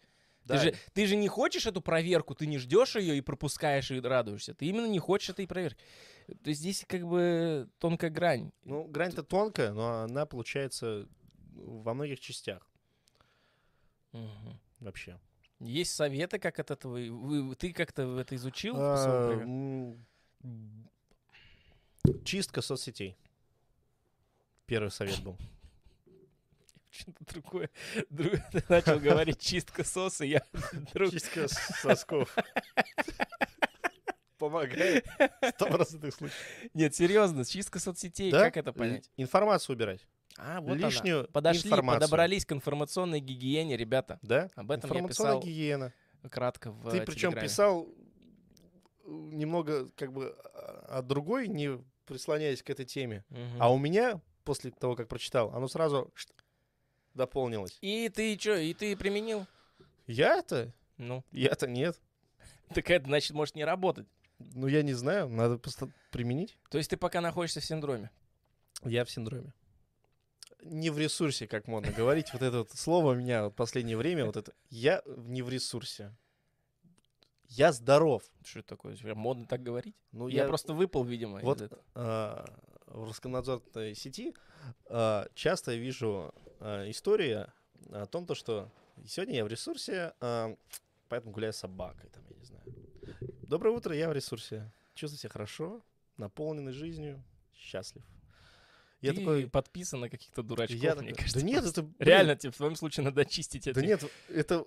Да, Ты, же, ты же не хочешь эту проверку, ты не ждешь ее и пропускаешь и радуешься. Ты именно не хочешь этой проверки. То есть здесь как бы тонкая грань. Ну, грань-то тонкая, но она получается во многих частях Мгм. вообще. Есть советы, как от этого... вы- ты как-то это изучил? А, Чистка соцсетей. Первый совет был. Что-то другое. Друг- Ты начал говорить чистка соса, я вдруг... Чистка сосков. Помогает. Сто процентных случаев. Нет, серьезно, чистка соцсетей, Да? как это понять? Информацию убирать. А, вот она. Лишнюю Подошли, информацию. подобрались к информационной гигиене, ребята. Да? Об этом я писал гигиена. кратко в Ты причем Телеграме. писал э, немного как бы от другой, не прислоняясь к этой теме. Мгм. А у меня, после того, как прочитал, оно сразу дополнилось. И ты что, и ты применил? Я-то? Ну, Я-то нет. так это значит может не работать. Ну, я не знаю, надо просто применить. То есть ты пока находишься в синдроме. Я в синдроме. Не в ресурсе, как модно говорить. Вот это вот слово у меня в последнее время, вот это «я не в ресурсе». Я здоров. Что это такое? Модно так говорить? Ну, я, просто выпал, видимо. из Вот этого. а, в Роскомнадзорной сети а, часто я вижу а, истории о том, то, что сегодня я в ресурсе, а, поэтому гуляю с собакой, там, я не знаю. Доброе утро, я в ресурсе. Чувствую себя хорошо, наполненный жизнью, счастлив. Я Ты такой... подписан на каких-то дурачков, я мне такой, кажется. да нет, это... блин, Реально, тебе в твоем случае надо очистить это. Да нет, это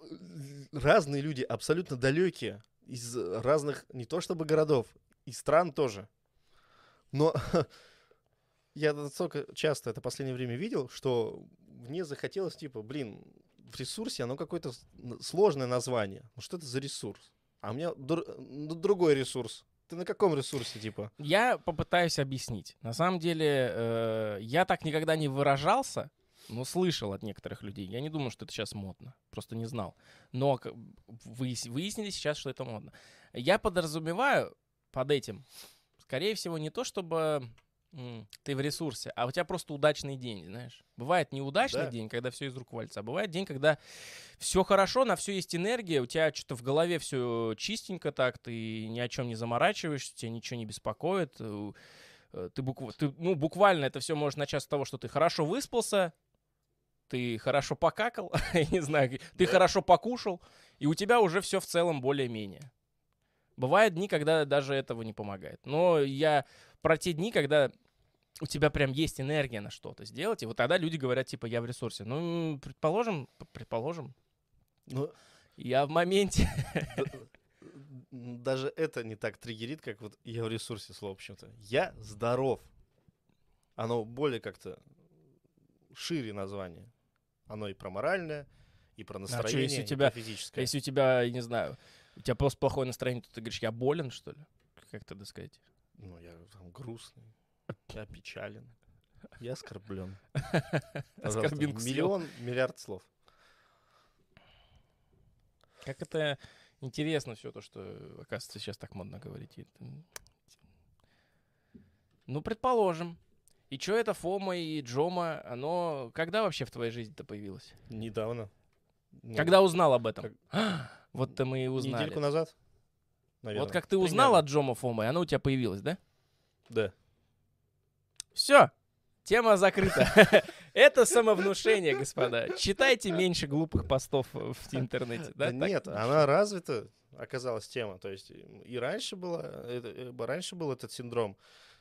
разные люди, абсолютно далекие, из разных, не то чтобы городов, и стран тоже. Но я настолько часто это последнее время видел, что мне захотелось, типа, блин, в ресурсе оно какое-то сложное название. Ну что это за ресурс? А у меня дру- ну, другой ресурс. Ты на каком ресурсе, типа? Я попытаюсь объяснить. На самом деле, э, я так никогда не выражался, но слышал от некоторых людей. Я не думаю, что это сейчас модно. Просто не знал. Но выяснили сейчас, что это модно. Я подразумеваю под этим, скорее всего, не то, чтобы М, Ты в ресурсе, а у тебя просто удачный день, знаешь. Бывает неудачный Да. день, когда все из рук валится, а бывает день, когда все хорошо, на все есть энергия, у тебя что-то в голове все чистенько так, ты ни о чем не заморачиваешься, тебя ничего не беспокоит. э, э, Ты, букв- ты, ну, буквально это все может начаться с того, что ты хорошо выспался, ты хорошо покакал, я не знаю, ты Да. хорошо покушал, и у тебя уже все в целом более-менее. Бывают дни, когда даже этого не помогает. Но я про те дни, когда у тебя прям есть энергия на что-то сделать, и вот тогда люди говорят, типа, я в ресурсе. Ну, предположим, предположим, Ну, я в моменте. даже это не так триггерит, как вот я в ресурсе слово, в общем-то. Я здоров. Оно более как-то шире название. Оно и про моральное, и про чё, настроение, если у и тебя- про физическое. Если у тебя, я не знаю, у тебя просто плохое настроение, то ты говоришь, я болен, что ли? Как тогда сказать? Ну, я там грустный, я опечален, я оскорблен. Оскорбинку. Миллион, миллиард слов. Как это интересно все то, что, оказывается, сейчас так модно говорить. Ну, предположим. И что это Фома и Джома, оно когда вообще в твоей жизни-то появилось? Недавно. Ну, Когда узнал об этом? как- Вот-то мы и узнали. Недельку назад, наверное. Вот как ты узнал Примерно. от Джома Фома, и оно у тебя появилось, да? Да. Все, тема закрыта. Это самовнушение, господа. Читайте меньше глупых постов в интернете. Да нет, она развита, оказалась тема. То есть и- раньше было, э, раньше был этот синдром,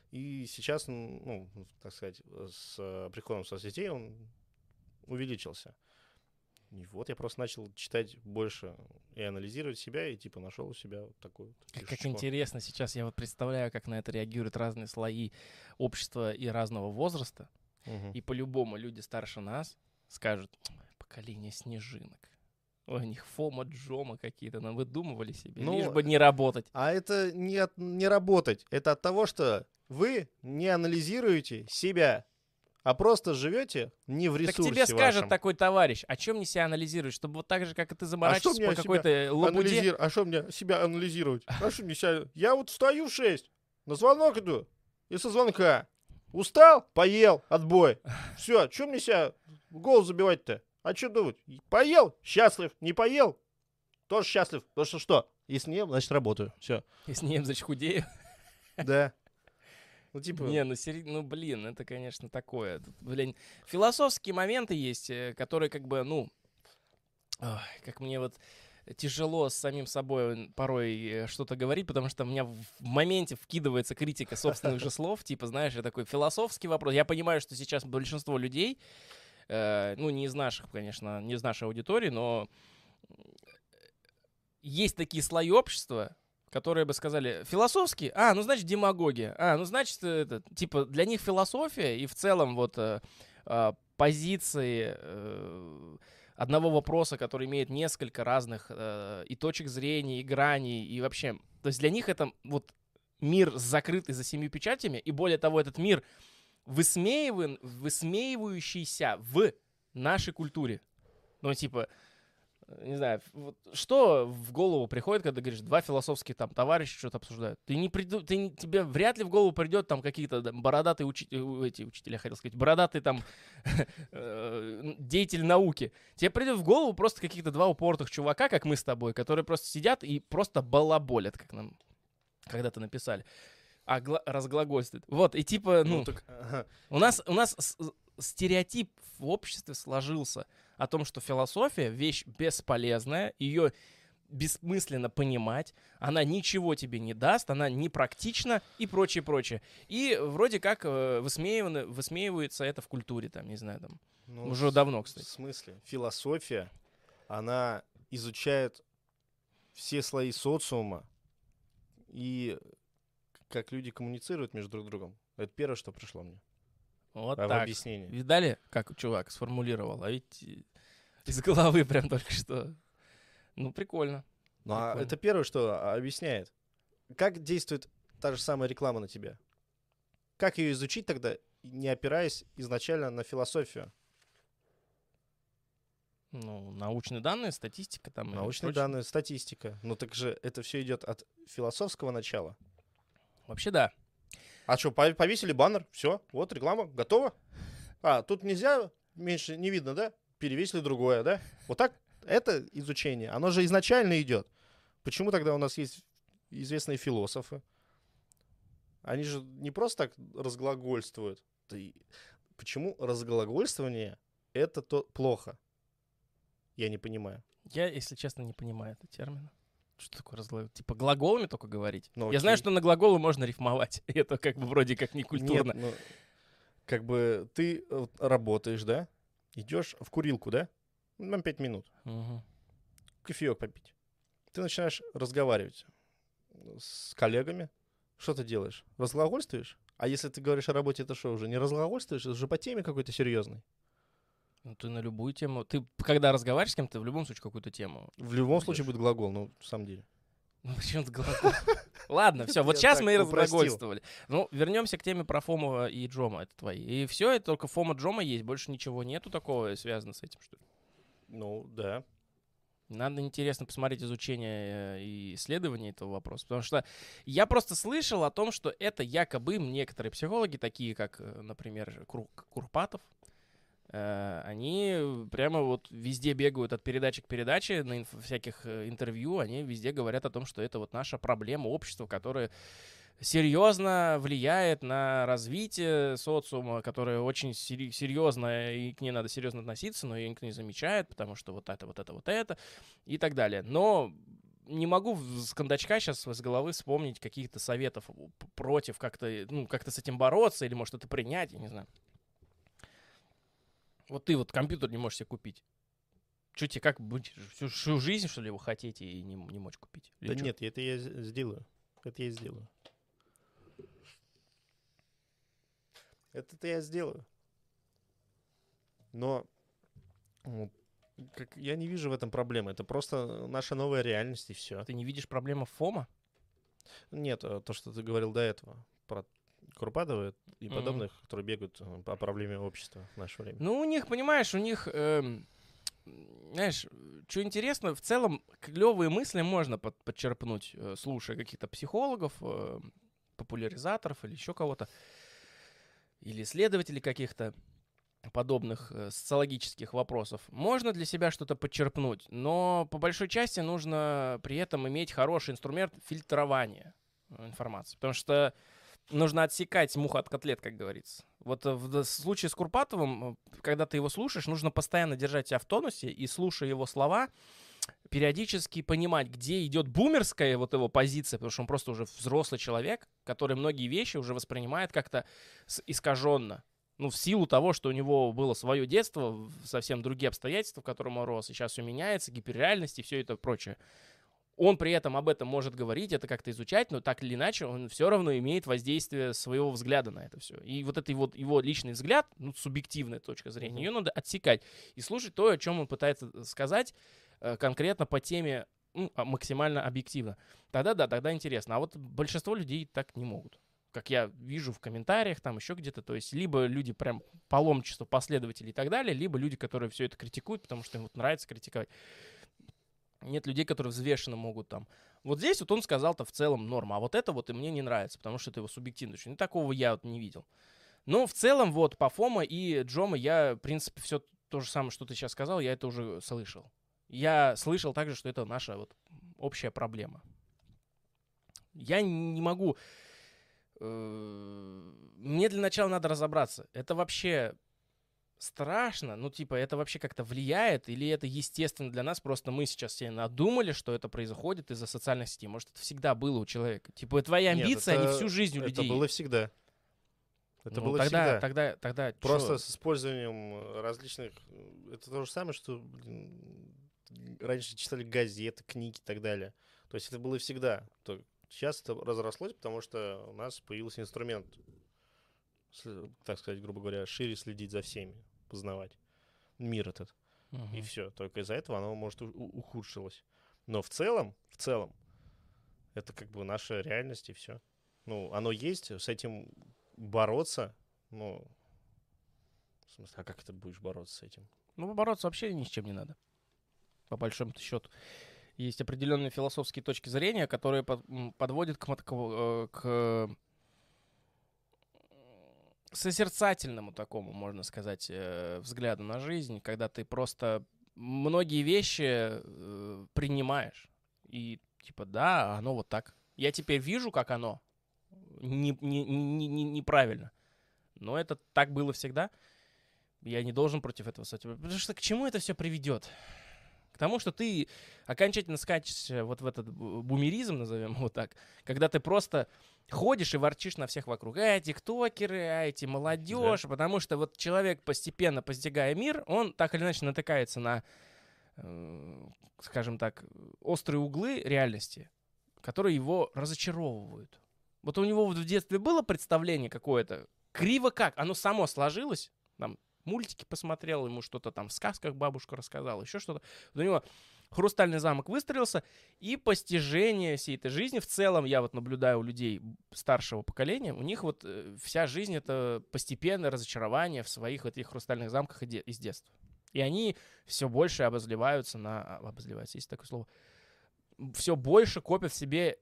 и сейчас, ну, так сказать, с э, приходом соцсетей он увеличился. И вот я просто начал читать больше и анализировать себя, и типа нашел у себя вот такой вот Как, как интересно сейчас, я вот представляю, как на это реагируют разные слои общества и разного возраста. Мгм. И по-любому люди старше нас скажут, поколение снежинок. Ой, у них Фома, Джома какие-то, нам выдумывали себе, Ну, лишь бы не работать. А это не, от- не работать. Это от того, что вы не анализируете себя, а просто живете не в Так ресурсе тебе скажет вашем. такой товарищ, а чем мне себя анализируешь, чтобы вот так же, как и ты заморачиваешься мне по какой-то лабуде. Анализир- А что мне себя анализировать? А что мне себя... Я вот встаю в 6, на звонок иду, и со звонка. Устал? Поел, отбой. Все, что мне себя голову забивать-то? А что думать? Поел? Счастлив. Не поел? Тоже счастлив. Потому что что? Если не, значит работаю. Все. Если не, значит, худею. Да. Ну, типа... Не, ну, сери- ну, блин, это, конечно, такое. Тут, блин, философские моменты есть, э, которые как бы, ну, ой, как мне вот тяжело с самим собой порой э, что-то говорить, потому что у меня в в моменте вкидывается критика собственных же слов, типа, знаешь, я такой философский вопрос. Я понимаю, что сейчас большинство людей, э, ну, не из наших, конечно, не из нашей аудитории, но есть такие слои общества, которые бы сказали, философский? А, ну, значит, демагогия. А, ну, значит, это, типа, для них философия и в целом вот э, э, позиции э, одного вопроса, который имеет несколько разных э, и точек зрения, и граней, и вообще... То есть для них это вот мир закрытый за семью печатями, и более того, этот мир высмеиван, высмеивающийся в нашей культуре. Ну, типа, э, не знаю, вот что в голову приходит, когда говоришь, два философские там товарища что-то обсуждают? Ты не приду, ты не- тебе вряд ли в голову придет там какие-то да, бородатые учителя, эти учителя, хотел сказать, бородатые там э, деятель науки. Тебе придет в голову просто каких-то два упортых чувака, как мы с тобой, которые просто сидят и просто балаболят, как нам когда-то написали. А гла- разглагольствуют. Вот, и типа, ну, так, ага. у нас, у нас стереотип в обществе сложился о том, что философия вещь бесполезная, ее бессмысленно понимать, она ничего тебе не даст, она непрактична и прочее, прочее. И вроде как э, высмеивано- высмеивается это в культуре, там, не знаю, там, Ну, уже давно, кстати. В смысле? Философия, она изучает все слои социума и как люди коммуницируют между друг другом. Это первое, что пришло мне. Вот а так. объяснении. Видали, как чувак сформулировал? А ведь из головы прям только что. Ну, прикольно. Ну, а это первое, что а, объясняет. Как действует та же самая реклама на тебя? Как ее изучить тогда, не опираясь изначально на философию? Ну, научные данные, статистика там. Научные данные, статистика. Ну так же это все идет от философского начала. Вообще да. А что, повесили баннер, все, вот реклама, готова. А, тут нельзя, меньше не видно, да? Перевесили другое, да? Вот так это изучение, оно же изначально идет. Почему тогда у нас есть известные философы? Они же не просто так разглагольствуют. Почему разглагольствование это то плохо? Я не понимаю. Я, если честно, не понимаю этот термин. Что такое разглагол? Типа глаголами только говорить? Ну, Я знаю, что на глаголы можно рифмовать. Это как бы вроде как не культурно. Нет, ну, как бы ты вот, работаешь, да? Идешь в курилку, да? На 5 минут. Угу. Кофеек попить. Ты начинаешь разговаривать с коллегами. Что ты делаешь? Разглагольствуешь? А если ты говоришь о работе, это что, уже не разглагольствуешь? Это уже по теме какой-то серьезной. Ну, ты на любую тему. Ты когда разговариваешь с кем-то, в любом случае какую-то тему. В любом случае будет глагол, ну, в самом деле. Ну, почему это глагол? Ладно, все, вот сейчас мы и разглагольствовали. Ну, вернемся к теме про Фома и Джома, это твои. И все, это только Фома Джома есть, больше ничего нету такого связано с этим, что ли? Ну, да. Надо интересно посмотреть изучение э, и исследование этого вопроса, потому что я просто слышал о том, что это якобы некоторые психологи, такие как, э, например, Курпатов, Э, они прямо вот везде бегают от передачи к передаче, на инф- всяких э, интервью, они везде говорят о том, что это вот наша проблема общества, которая серьезно влияет на развитие социума, которое очень серьезно, и к ней надо серьезно относиться, но ее никто не замечает, потому что вот это, вот это, вот это и так далее. Но не могу с кондачка сейчас с головы вспомнить каких-то советов против как-то, ну, как-то с этим бороться или, может, это принять, я не знаю. Вот ты вот компьютер не можешь себе купить. Что тебе как быть? Всю, всю жизнь, что ли, вы хотите и не, не можете купить? Или да чё? нет, это я сделаю. Это я сделаю. Это-то я сделаю. Но ну, как, я не вижу в этом проблемы. Это просто наша новая реальность и все. Ты не видишь проблемы ФОМа? Нет, э, то, что ты говорил до этого, про Курпатова и подобных, mm-hmm. которые бегают э, по проблеме общества в наше время? Ну, у них, понимаешь, у них, э, знаешь, что интересно, в целом клевые мысли можно под, подчерпнуть, э, слушая каких-то психологов, э, популяризаторов или еще кого-то, или исследователей каких-то подобных социологических вопросов. Можно для себя что-то подчерпнуть, но по большой части нужно при этом иметь хороший инструмент фильтрования информации. Потому что нужно отсекать мух от котлет, как говорится. Вот э, в случае с Курпатовым, э, когда ты его слушаешь, нужно постоянно держать себя в тонусе и, слушая его слова, периодически понимать, где идет бумерская вот его позиция, потому что он просто уже взрослый человек, который многие вещи уже воспринимает как-то искаженно. Ну, в силу того, что у него было свое детство, совсем другие обстоятельства, в котором он рос, и сейчас все меняется, гиперреальность и все это прочее. Он при этом об этом может говорить, это как-то изучать, но так или иначе он все равно имеет воздействие своего взгляда на это все. И вот это его, его личный взгляд, ну, субъективная точка зрения, ее надо отсекать и слушать то, о чем он пытается сказать э, конкретно по теме ну, а, максимально объективно. Тогда да, тогда интересно. А вот большинство людей так не могут. Как я вижу в комментариях, там еще где-то. То есть либо люди прям паломничество, последователи и так далее, либо люди, которые все это критикуют, потому что им вот нравится критиковать. Нет людей, которые взвешенно могут там. Вот здесь вот он сказал-то в целом норма, а вот это вот и мне не нравится, потому что это его субъективно. Ну, такого я вот не видел. Но в целом вот по Фома и Джома я, в принципе, все то же самое, что ты сейчас сказал, я это уже слышал. Я слышал также, что это наша вот общая проблема. Я не могу... Э, мне для начала надо разобраться. Это вообще страшно, ну, типа, это вообще как-то влияет, или это естественно для нас, просто мы сейчас все надумали, что это происходит из-за социальных сетей. Может, это всегда было у человека. Типа, твои амбиции, Нет, это, они всю жизнь у это людей. Это было всегда. Это ну, было тогда, всегда. Тогда, тогда, Просто чё? с использованием различных... Это то же самое, что блин, раньше читали газеты, книги и так далее. То есть это было всегда. То сейчас это разрослось, потому что у нас появился инструмент так сказать, грубо говоря, шире следить за всеми, познавать мир этот. Uh-huh. И все. Только из-за этого оно, может, ухудшилось. Но в целом, в целом, это как бы наша реальность и все. Ну, оно есть, с этим бороться, ну, в смысле, а как ты будешь бороться с этим? Ну, бороться вообще ни с чем не надо. По большому счету. Есть определенные философские точки зрения, которые под, подводят к, к, э, к созерцательному такому, можно сказать, э, взгляду на жизнь, когда ты просто многие вещи э, принимаешь. И типа, да, оно вот так. Я теперь вижу, как оно. Не, не, не, не, неправильно. Но это так было всегда. Я не должен против этого стать. Потому что к чему это все приведет? К тому, что ты окончательно скачешься вот в этот бумеризм, назовем его так, когда ты просто ходишь и ворчишь на всех вокруг. А, тиктокеры, а, эти молодежь. Да. Потому что вот человек, постепенно постигая мир, он так или иначе натыкается на, э, скажем так, острые углы реальности, которые его разочаровывают. Вот у него вот в детстве было представление какое-то, криво как, оно само сложилось, там, мультики посмотрел, ему что-то там в сказках бабушка рассказала, еще что-то. Вот у него хрустальный замок выстроился, и постижение всей этой жизни в целом, я вот наблюдаю у людей старшего поколения, у них вот э, вся жизнь — это постепенное разочарование в своих этих хрустальных замках из детства. И они все больше обозливаются на... А, обозливаются, есть такое слово. Все больше копят в себе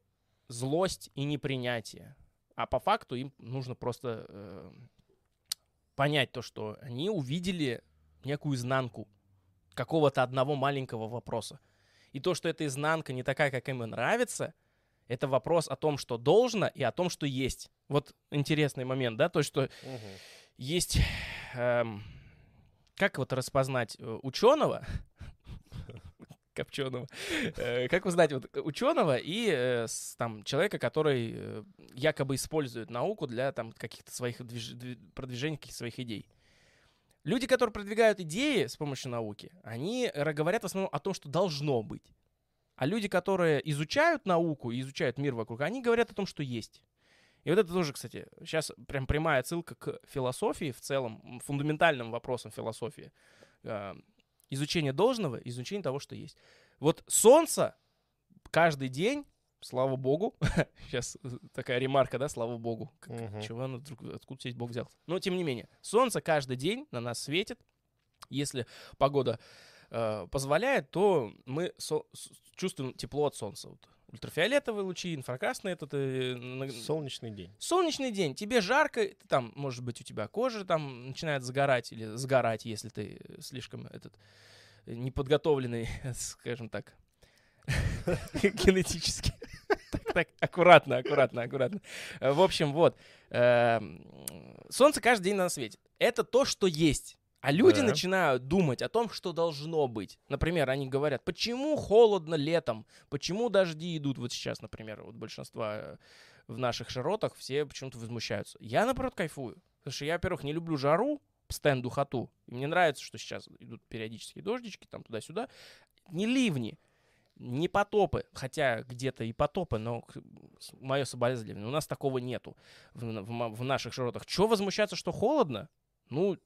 злость и непринятие. А по факту им нужно просто э, понять то, что они увидели некую изнанку какого-то одного маленького вопроса. И то, что эта изнанка не такая, как им нравится, это вопрос о том, что должно, и о том, что есть. Вот интересный момент, да, то, что угу. есть... Эм, как вот распознать э, ученого, Копченого. Э, как узнать вот ученого и э, там человека, который э, якобы использует науку для там каких-то своих движ... продвижения каких-то своих идей? Люди, которые продвигают идеи с помощью науки, они говорят в основном о том, что должно быть. А люди, которые изучают науку и изучают мир вокруг, они говорят о том, что есть. И вот это тоже, кстати, сейчас прям прямая отсылка к философии в целом, фундаментальным вопросам философии изучение должного, изучение того, что есть. Вот солнце каждый день, слава богу, сейчас такая ремарка, да, слава богу, как, угу. чего оно вдруг, откуда здесь бог взял. Но тем не менее, солнце каждый день на нас светит. Если погода э, позволяет, то мы со- чувствуем тепло от солнца. Вот ультрафиолетовые лучи, инфракрасные, это ты... Солнечный день. Солнечный день. Тебе жарко, там, может быть, у тебя кожа там начинает загорать или сгорать, если ты слишком этот неподготовленный, скажем так, генетически. Так, аккуратно, аккуратно, аккуратно. В общем, вот. Эм, солнце каждый день на светит. Это то, что есть. А люди да. начинают думать о том, что должно быть. Например, они говорят, почему холодно летом, почему дожди идут вот сейчас, например, вот большинство э, в наших широтах все почему-то возмущаются. Я, наоборот, кайфую. Потому что я, во-первых, не люблю жару, постоянно духоту. И мне нравится, что сейчас идут периодические дождички, там туда-сюда. Не ливни, не потопы, хотя где-то и потопы, но мое соболезнование, у нас такого нету в, в, в наших широтах. Чего возмущаться, что холодно? Ну,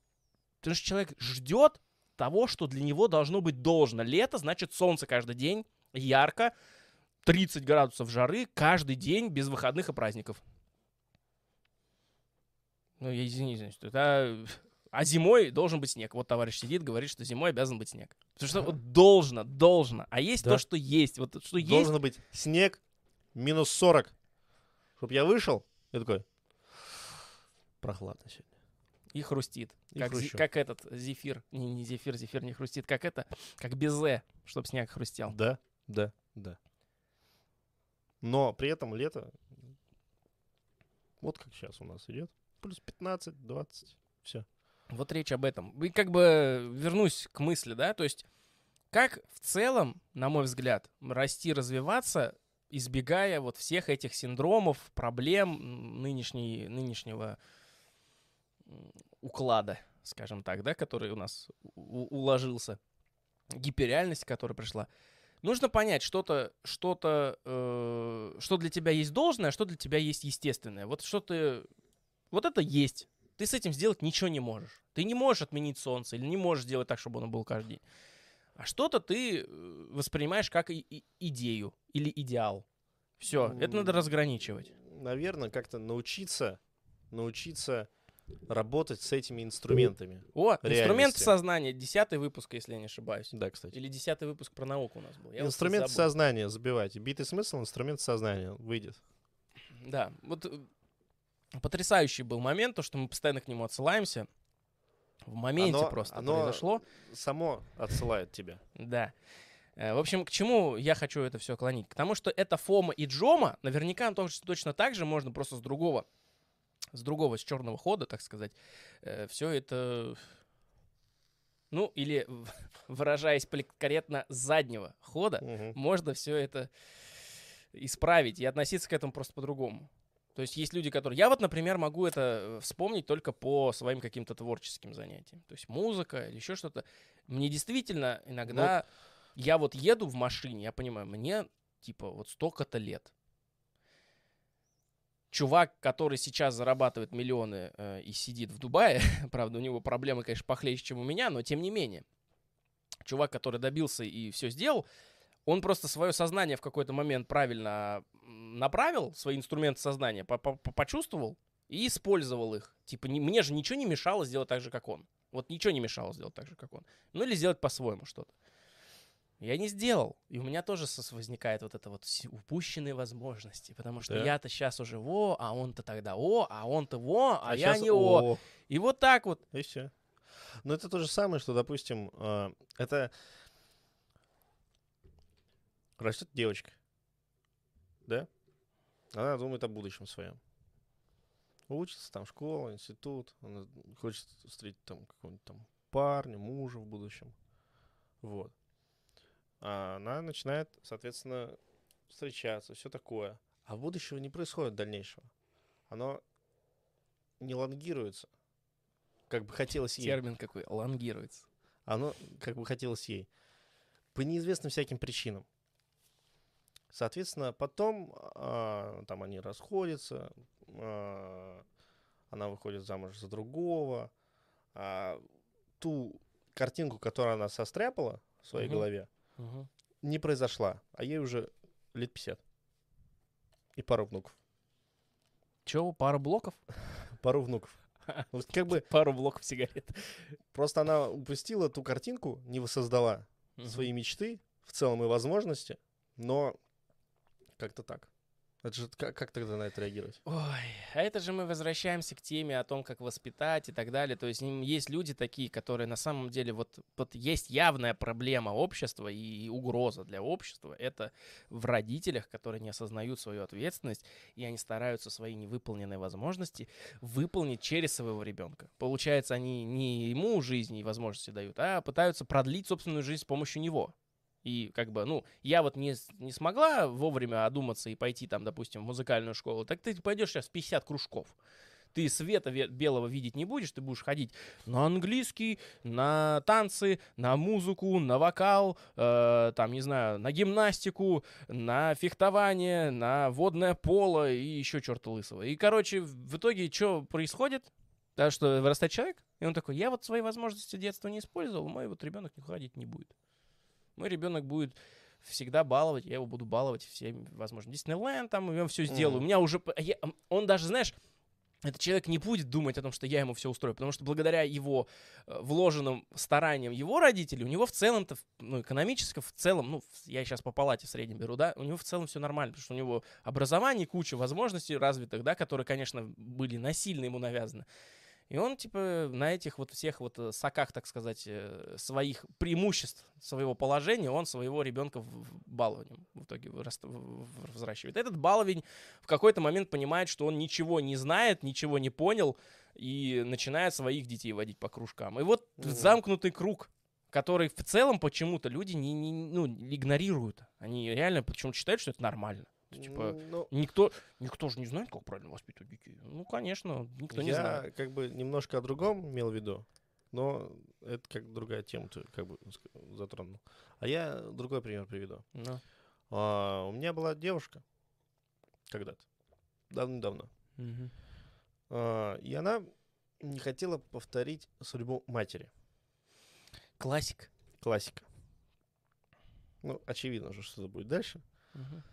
Потому что человек ждет того, что для него должно быть должно. Лето значит солнце каждый день, ярко, 30 градусов жары каждый день без выходных и праздников. Ну, я извините, это... А зимой должен быть снег. Вот товарищ сидит, говорит, что зимой обязан быть снег. Потому что вот должно, должно. А есть да. то, что есть. Вот что есть. Должен быть снег минус 40. Чтоб я вышел, я такой, прохладно сегодня. И хрустит. И как, зи, как этот зефир. Не, не зефир, зефир не хрустит. Как это? Как безе, чтобы снег хрустел. Да, да, да. Но при этом лето, вот как сейчас у нас идет, плюс 15, 20, все. Вот речь об этом. И как бы вернусь к мысли, да, то есть как в целом, на мой взгляд, расти, развиваться, избегая вот всех этих синдромов, проблем нынешней, нынешнего уклада, скажем так, да, который у нас уложился, гиперреальность, которая пришла. Нужно понять что-то, что-то, э, что для тебя есть должное, а что для тебя есть естественное. Вот что ты, вот это есть. Ты с этим сделать ничего не можешь. Ты не можешь отменить солнце или не можешь сделать так, чтобы оно было каждый день. А что-то ты э, воспринимаешь как и, и, идею или идеал. Все, это надо разграничивать. Наверное, как-то научиться, научиться работать с этими инструментами. О, инструменты сознания, десятый выпуск, если я не ошибаюсь. Да, кстати. Или десятый выпуск про науку у нас был. Я инструмент сознания забивайте. Битый смысл, инструмент сознания выйдет. Да, вот э, потрясающий был момент, то, что мы постоянно к нему отсылаемся. В моменте Оно- просто оно- произошло. Само отсылает тебя. Да. Э, В общем, к чему я хочу это все клонить? К тому, что это Фома и Джома, наверняка точ- точно так же можно просто с другого, с другого, с черного хода, так сказать, все это, ну, или, выражаясь политкорректно, с заднего хода, Мгм. можно все это исправить и относиться к этому просто по-другому. То есть есть люди, которые... Я вот, например, могу это э, вспомнить только по своим каким-то творческим занятиям. То есть музыка или еще что-то. Мне действительно иногда... Я вот еду в машине, я понимаю, мне типа вот столько-то лет. Чувак, который сейчас зарабатывает миллионы э, и сидит в Дубае, правда, у него проблемы, конечно, похлеще, чем у меня, но тем не менее. Чувак, который добился и все сделал, он просто свое сознание в какой-то момент правильно направил, свои инструменты сознания, по- по- по- почувствовал и использовал их. Типа, не- мне же ничего не мешало сделать так же, как он. Вот ничего не мешало сделать так же, как он. Ну или сделать по-своему что-то. Я не сделал. И у меня тоже возникает вот это вот упущенные возможности. Потому что Да. я-то сейчас уже во, а он-то тогда о, а он-то во, а, я щас не о. И вот так вот. И все. Но это то же самое, что, допустим, э, это растет девочка, да? Она думает о будущем своем. Учится там школа, институт, она хочет встретить там какого-нибудь там парня, мужа в будущем. Вот. А она начинает, соответственно, встречаться, все такое. А будущего не происходит дальнейшего. Оно не лонгируется, как бы хотелось ей. Термин какой, лонгируется. Оно как бы хотелось ей. По неизвестным всяким причинам. Соответственно, потом а, там они расходятся, а, она выходит замуж за другого, а ту картинку, которую она состряпала в своей Мгм. голове, Мгм. не произошла, а ей уже лет 50. И пару внуков. Чего, пару блоков? Пару внуков. Вот как бы Пару блоков сигарет. просто она упустила ту картинку, не воссоздала свои мечты, в целом и возможности, но как-то так. Это же как, как тогда на это реагировать? Ой, а это же мы возвращаемся к теме о том, как воспитать и так далее. То есть есть люди такие, которые на самом деле вот, вот есть явная проблема общества и угроза для общества. Это в родителях, которые не осознают свою ответственность, и они стараются свои невыполненные возможности выполнить через своего ребенка. Получается, они не ему жизни и возможности дают, а пытаются продлить собственную жизнь с помощью него. И как бы, ну, я вот не, не смогла вовремя одуматься и пойти там, допустим, в музыкальную школу, так ты пойдешь сейчас в 50 кружков. Ты света ве- белого видеть не будешь, ты будешь ходить на английский, на танцы, на музыку, на вокал, э, там, не знаю, на гимнастику, на фехтование, на водное поло и еще черта лысого. И, короче, в итоге что происходит? Да, что вырастает человек, и он такой, я вот свои возможности детства не использовал, мой вот ребенок никуда ходить не будет. Мой ребенок будет всегда баловать, я его буду баловать всеми возможно. Диснейленд, там, я все сделаю. Мгм. У меня уже... я- он даже, знаешь, этот человек не будет думать о том, что я ему все устрою, потому что благодаря его э, вложенным стараниям его родителей, у него в целом-то, ну, экономически, в целом, ну, я сейчас по палате в среднем беру, да, у него в целом все нормально, потому что у него образование, куча возможностей развитых, да, которые, конечно, были насильно ему навязаны. И он, типа, на этих вот всех вот э, соках, так сказать, э, своих преимуществ своего положения, он своего ребенка в- балованием в итоге взращивает. Этот баловень в какой-то момент понимает, что он ничего не знает, ничего не понял, и начинает своих детей водить по кружкам. И вот Мгм. замкнутый круг, который в целом почему-то люди не, не- ну, игнорируют. Они реально почему-то считают, что это нормально. Типа, Ну, Никто, никто же не знает, как правильно воспитывать детей. Ну, конечно, никто не я знает. как бы немножко о другом имел в виду, но это как другая тема, ты как бы затронул. А я другой пример приведу. Ну, А, у меня была девушка когда-то, давно-давно, мгм. А, и она не хотела повторить судьбу матери. Классик. Классика. Ну, очевидно же, что это будет дальше. Мгм.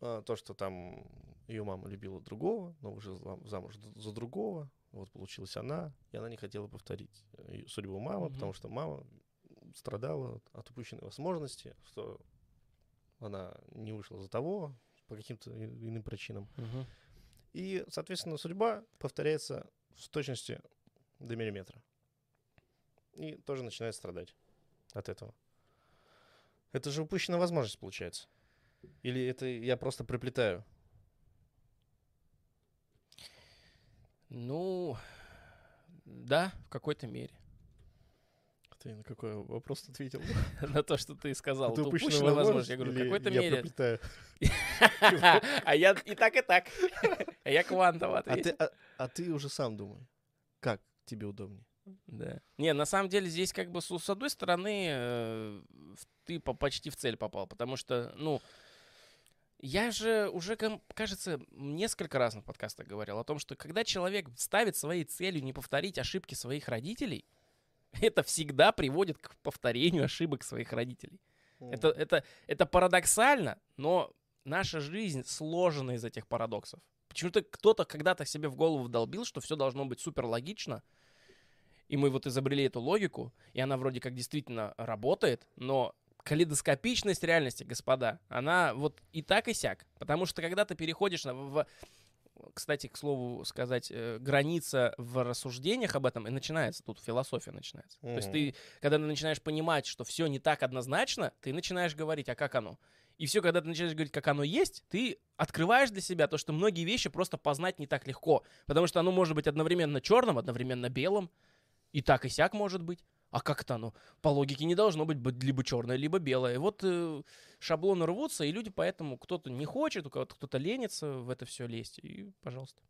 А, то, что там ее мама любила другого, но уже зам- замуж за другого. Вот получилась она, и она не хотела повторить э, судьбу мамы, Мгм. потому что мама страдала от упущенной возможности, что она не вышла за того по каким-то иным причинам. Мгм. И, соответственно, судьба повторяется с точности до миллиметра. И тоже начинает страдать от этого. Это же упущенная возможность получается. Или это я просто приплетаю? Ну, да, в какой-то мере. Ты на какой вопрос ответил? На то, что ты сказал. Это Это упущенная возможность. Я говорю, в какой-то мере. А я и так, и так. А я квантово А ты, ответил. а, а ты уже сам думай, как тебе удобнее. Да. Не, на самом деле здесь как бы с с одной стороны э, ты по- почти в цель попал, потому что, ну, я же уже, кажется, несколько раз на подкастах говорил о том, что когда человек ставит своей целью не повторить ошибки своих родителей, это всегда приводит к повторению ошибок своих родителей. Это, это, это парадоксально, но наша жизнь сложена из этих парадоксов. Почему-то кто-то когда-то себе в голову вдолбил, что все должно быть супер логично, и мы вот изобрели эту логику, и она вроде как действительно работает, но калейдоскопичность реальности, господа, она вот и так и сяк. Потому что когда ты переходишь на, в, кстати, к слову сказать, э, граница в рассуждениях об этом и начинается, тут философия начинается. То есть ты, когда ты начинаешь понимать, что все не так однозначно, ты начинаешь говорить, а как оно? И все, когда ты начинаешь говорить, как оно есть, ты открываешь для себя то, что многие вещи просто познать не так легко. Потому что оно может быть одновременно черным, одновременно белым. И так, и сяк может быть. А как это оно? По логике не должно быть либо черное, либо белое. И вот э, шаблоны рвутся, и люди поэтому кто-то не хочет, у кого-то кто-то ленится в это все лезть. И, пожалуйста.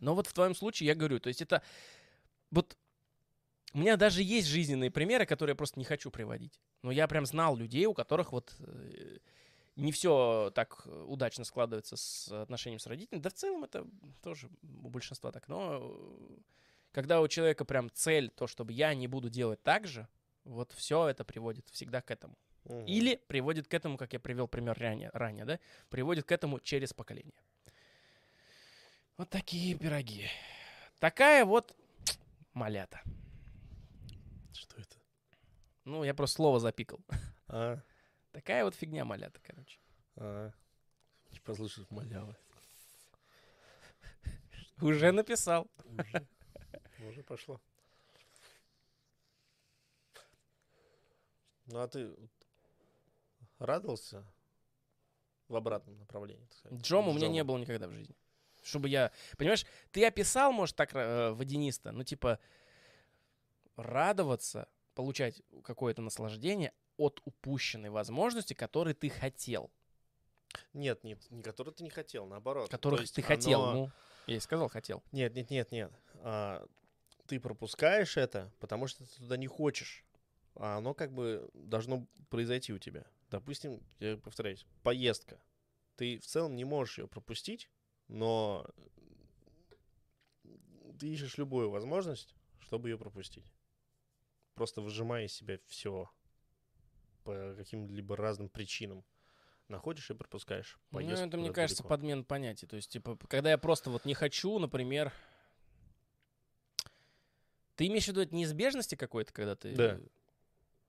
Но вот в твоем случае я говорю, то есть это вот у меня даже есть жизненные примеры, которые я просто не хочу приводить. Но я прям знал людей, у которых вот э, не все так удачно складывается с отношением с родителями. Да в целом это тоже у большинства так. Но когда у человека прям цель, то, чтобы я не буду делать так же, вот все это приводит всегда к этому. Мгм. Или приводит к этому, как я привел пример ранее, ранее, да? Приводит к этому через поколение. Вот такие пироги. Такая вот малята. Что это? Ну, я просто слово запикал. А, Такая вот фигня малята, короче. а. Послушай, малявы. Уже написал. Уже, уже пошло. Ну а ты радовался в обратном направлении? так сказать? Джом у меня не было никогда в жизни. Чтобы я... Понимаешь, ты описал, может, так э, водянисто, ну, типа, радоваться, получать какое-то наслаждение от упущенной возможности, которой ты хотел. Нет, нет, не который ты не хотел, наоборот. Которых ты хотел. оно- Ну, я и сказал, хотел. Нет, нет, нет, нет. А, ты пропускаешь это, потому что ты туда не хочешь. А оно как бы должно произойти у тебя. Допустим, я повторяюсь, поездка. Ты в целом не можешь ее пропустить, но ты ищешь любую возможность, чтобы ее пропустить. Просто выжимая из себя все по каким-либо разным причинам. Находишь и пропускаешь. Ну, поездку это, мне кажется, далеко. подмен понятий. То есть, типа, когда я просто вот не хочу, например... Ты имеешь в виду это неизбежности какой-то, когда ты... Да.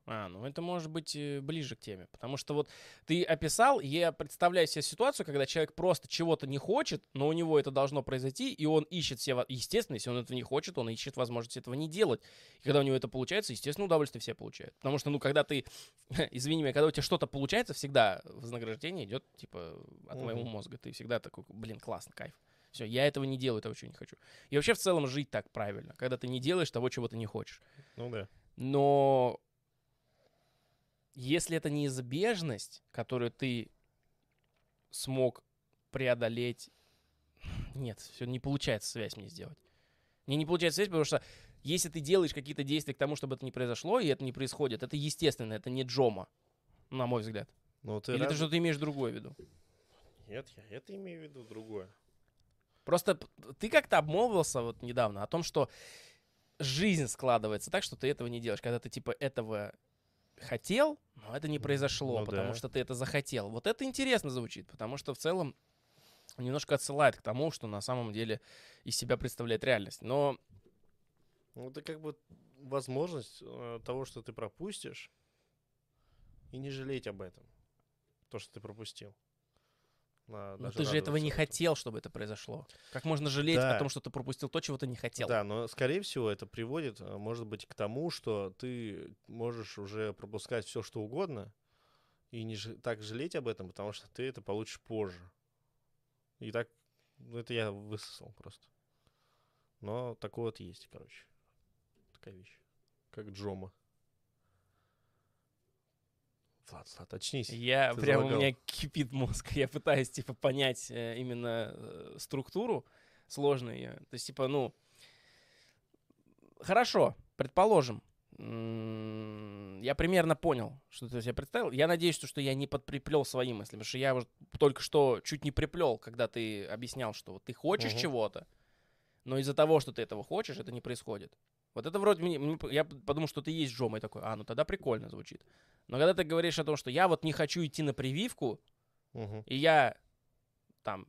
А, ну это может быть э, ближе к теме. Потому что вот ты описал, я представляю себе ситуацию, когда человек просто чего-то не хочет, но у него это должно произойти, и он ищет себе... во- Естественно, если он этого не хочет, он ищет возможность этого не делать. И когда у него это получается, естественно, удовольствие все получают. Потому что, ну, когда ты... Извини меня, когда у тебя что-то получается, всегда вознаграждение идет, типа, от моего Мгм. мозга. Ты всегда такой, блин, классно, кайф. Все, я этого не делаю, того, чего не хочу. И вообще в целом жить так правильно, когда ты не делаешь того, чего ты не хочешь. Ну да. Но если это неизбежность, которую ты смог преодолеть, нет, все не получается связь мне сделать. Мне не получается связь, потому что если ты делаешь какие-то действия к тому, чтобы это не произошло, и это не происходит, это естественно, это не Джома, на мой взгляд. Ну, ты Или ты рад- что-то имеешь другое в виду? Нет, я это имею в виду другое. Просто ты как-то обмолвился вот недавно о том, что жизнь складывается так, что ты этого не делаешь. Когда ты типа этого хотел, но это не произошло, Ну потому да. что ты это захотел. Вот это интересно звучит, потому что в целом немножко отсылает к тому, что на самом деле из себя представляет реальность. Но Ну, это как бы возможность э, того, что ты пропустишь, и не жалеть об этом. То, что ты пропустил. А, Но даже ты же этого не хотел, чтобы это произошло. Как можно жалеть Да. о том, что ты пропустил то, чего ты не хотел? Да, но скорее всего это приводит, а, может быть, к тому, что ты можешь уже пропускать все, что угодно, и не ж- так жалеть об этом, потому что ты это получишь позже. И так, ну, это я высосал просто. Но такое вот есть, короче. Такая вещь. Как Джома. Влад, Влад, очнись. Я Ты прям у меня кипит мозг. Я пытаюсь типа понять э, именно э, структуру сложную. её. То есть типа ну хорошо, предположим. Я примерно понял, что ты себе представил. Я надеюсь, что, я не подприплел свои мысли, потому что я вот только что чуть не приплел, когда ты объяснял, что вот ты хочешь Мгм. чего-то, но из-за того, что ты этого хочешь, это не происходит. Вот это вроде мне, я подумал, что ты есть Джома, и такой, а, ну тогда прикольно звучит. Но когда ты говоришь о том, что я вот не хочу идти на прививку, Мгм. и я там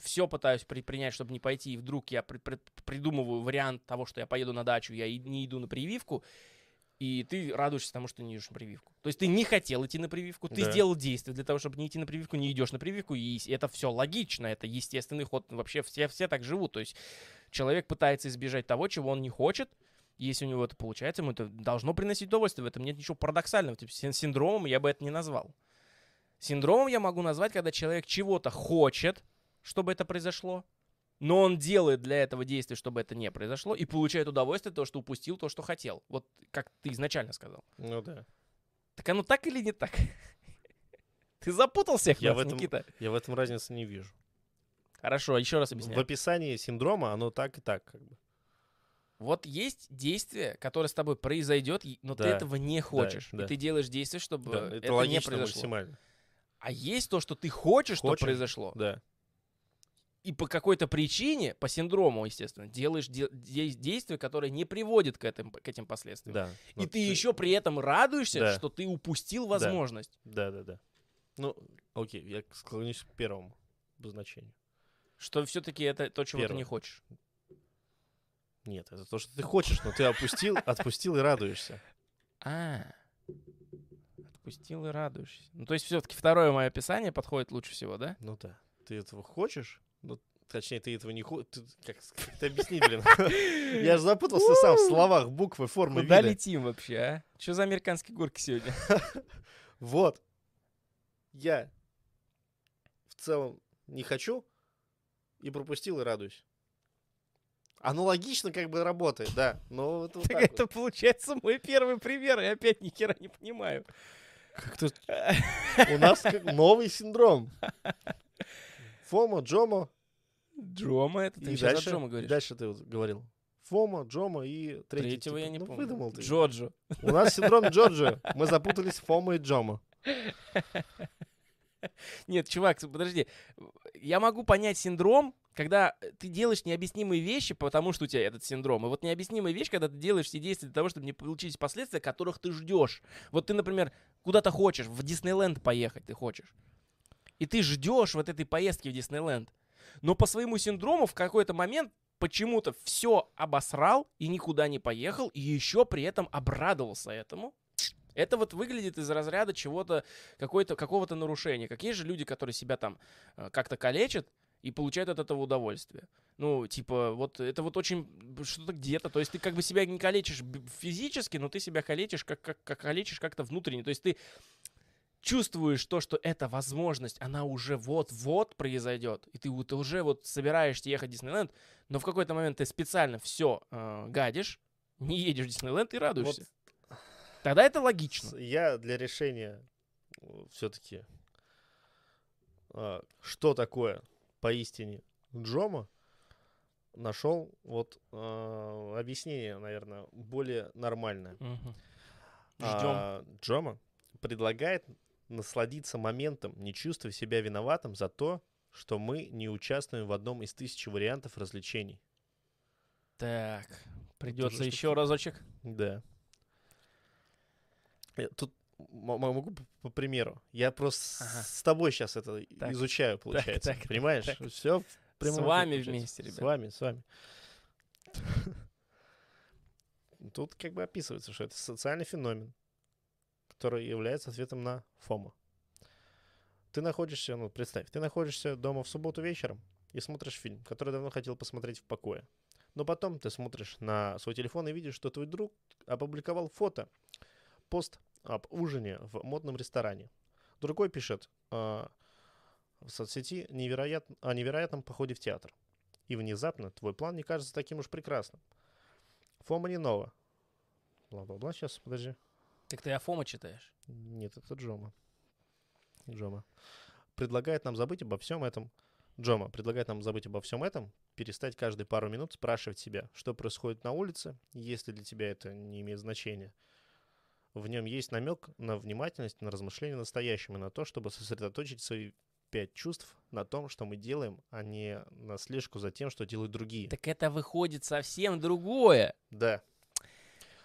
все пытаюсь предпринять, чтобы не пойти, и вдруг я при- при- придумываю вариант того, что я поеду на дачу, я и- не иду на прививку, и ты радуешься тому, что не идешь на прививку. То есть ты не хотел идти на прививку, ты Да. сделал действие для того, чтобы не идти на прививку, не идешь на прививку, и это все логично, это естественный ход. Вообще все, все так живут. То есть человек пытается избежать того, чего он не хочет, если у него это получается, ему это должно приносить удовольствие. В этом нет ничего парадоксального. Типа, син- синдромом я бы это не назвал. Синдромом я могу назвать, когда человек чего-то хочет, чтобы это произошло, но он делает для этого действия, чтобы это не произошло, и получает удовольствие от того, что упустил то, что хотел. Вот как ты изначально сказал. Ну да. Так оно так или не так? Ты запутал всех Я нас, в этом- Никита? Я в этом разницы не вижу. Хорошо, еще раз В объясняю. описании синдрома оно так и так, как бы. Вот есть действие, которое с тобой произойдет, но ты Да, этого не хочешь. да. И ты делаешь действие, чтобы Да, это, это, не логично произошло. максимально. А есть то, что ты хочешь, чтобы Хочешь? произошло. Да. И по какой-то причине, по синдрому, естественно, делаешь де- де- действие, которое не приводит к, этим, к этим последствиям. Да. И Но ты еще при этом радуешься, Да. что ты упустил возможность. Да, да, да. Ну, окей, я склонюсь к первому обозначению. Что все-таки это то, чего ты Первое. не хочешь. Нет, это то, что ты хочешь, но ты опустил, отпустил и радуешься. А, отпустил и радуешься. Ну, то есть все-таки второе мое описание подходит лучше всего, да? Ну да. Ты этого хочешь? Ну, точнее, ты этого не хочешь. Как это объяснить, блин? Я же запутался сам в словах, буквы, формы, Куда вида. летим вообще, а? Что за американские горки сегодня? Вот. Я в целом не хочу и пропустил и радуюсь. Аналогично как бы работает, да. Но это вот Так так вот. это получается мой первый пример, и опять ни хера не понимаю. Как-то у нас как новый синдром. Фома, Джома. Джома, это ты И дальше, Джома говоришь. дальше ты вот говорил. Фома, Джома и третий. Третьего типа, я не ну, помню. выдумал ты. Джоджо. У нас синдром Джорджа. Мы запутались Фома и Джома. Нет, чувак, подожди. Я могу понять синдром, когда ты делаешь необъяснимые вещи, потому что у тебя этот синдром. И вот необъяснимая вещь, когда ты делаешь все действия для того, чтобы не получились последствия, которых ты ждешь. Вот ты, например, куда-то хочешь, в Диснейленд поехать ты хочешь. И ты ждешь вот этой поездки в Диснейленд. Но по своему синдрому в какой-то момент почему-то все обосрал и никуда не поехал, и еще при этом обрадовался этому. Это вот выглядит из разряда чего-то, какой-то, какого-то нарушения. Какие же люди, которые себя там э, как-то калечат и получают от этого удовольствие? Ну, типа, вот это вот очень что-то где-то. То есть ты как бы себя не калечишь физически, но ты себя калечишь, как, как, как калечишь как-то внутренне. То есть ты чувствуешь то, что эта возможность, она уже вот-вот произойдет, и ты вот уже вот собираешься ехать в Диснейленд, но в какой-то момент ты специально все гадишь, не едешь в Диснейленд и радуешься. Тогда это логично. Я для решения все-таки, что такое поистине Джома, нашел вот а, объяснение, наверное, более нормальное. Ждем. А, Джома предлагает насладиться моментом, не чувствуя себя виноватым за то, что мы не участвуем в одном из тысячи вариантов развлечений. Так, придется еще разочек. Да. Тут могу по, примеру. Я просто с- Ага. с тобой сейчас это Так. изучаю, получается. так, Понимаешь? так. Все С вами вместе, С ребят. вами, с вами. Тут как бы описывается, что это социальный феномен, который является ответом на ФОМО. Ты находишься, ну, представь, ты находишься дома в субботу вечером и смотришь фильм, который давно хотел посмотреть в покое. Но потом ты смотришь на свой телефон и видишь, что твой друг опубликовал фото, пост об ужине в модном ресторане. Другой пишет э, в соцсети невероят... о невероятном походе в театр. И внезапно твой план не кажется таким уж прекрасным. Фома Нинова. Бла-бла-бла, сейчас, подожди. Так ты Афома читаешь? Нет, это Джома. Джома. Предлагает нам забыть обо всем этом. Джома предлагает нам забыть обо всем этом, перестать каждые пару минут спрашивать себя, что происходит на улице, если для тебя это не имеет значения. В нем есть намек на внимательность, на размышление настоящим и на то, чтобы сосредоточить свои пять чувств на том, что мы делаем, а не на слежку за тем, что делают другие. Так это выходит совсем другое. Да.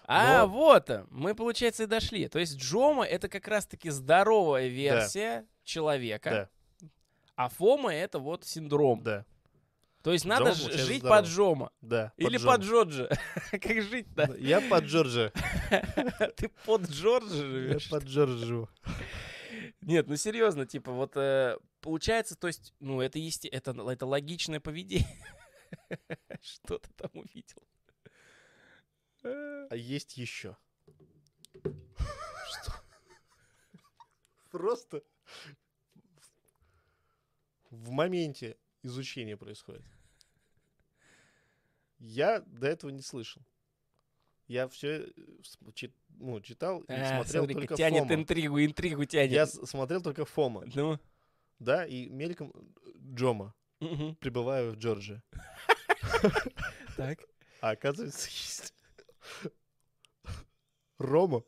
А Но- вот, мы, получается, и дошли. То есть Джома — это как раз-таки здоровая версия человека, Да, а Фома — это вот синдром. да, То есть надо ж- получается, жить здоровый. под Джома. да. Или под Джорджа. Как жить-то? Я под Джорджа. Ты под Джорджа Я живешь? под Джорджу. Нет, ну серьезно, типа, вот э, получается, то есть, ну, это, есте... это, это логичное поведение. Что ты там увидел? А есть еще. Что? Просто в моменте изучения происходит. Я до этого не слышал. Я все ну, читал и А, смотрел смотри, только тянет Фома. интригу, интригу тянет. Я смотрел только Фома, Ну, да, и мельком Джома, мгм. прибываю в Джорджи. так. А оказывается, есть Рома.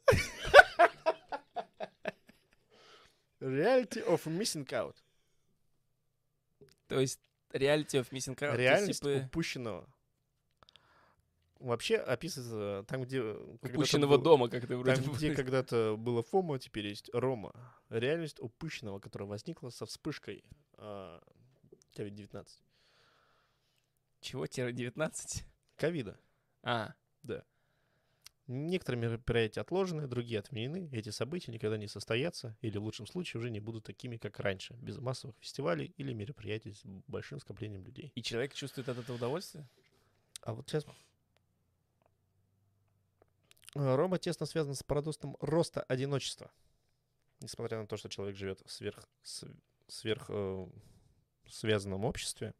Reality of Missing Out. То есть реалити of missing out. Реальность типа, упущенного. Вообще описывается там, где... когда-то упущенного был- дома, как ты вроде Там, где когда-то было Фома, теперь есть Рома. Реальность упущенного, которая возникла со вспышкой а, COVID-19. Чего, тире 19? Ковида. А, Некоторые мероприятия отложены, другие отменены. Эти события никогда не состоятся или в лучшем случае уже не будут такими, как раньше, без массовых фестивалей или мероприятий с большим скоплением людей. и человек чувствует от этого удовольствие? А вот сейчас... Э, Рома тесно связан с парадоксом роста одиночества. Несмотря на то, что человек живет в сверх, сверх э, связанном обществе,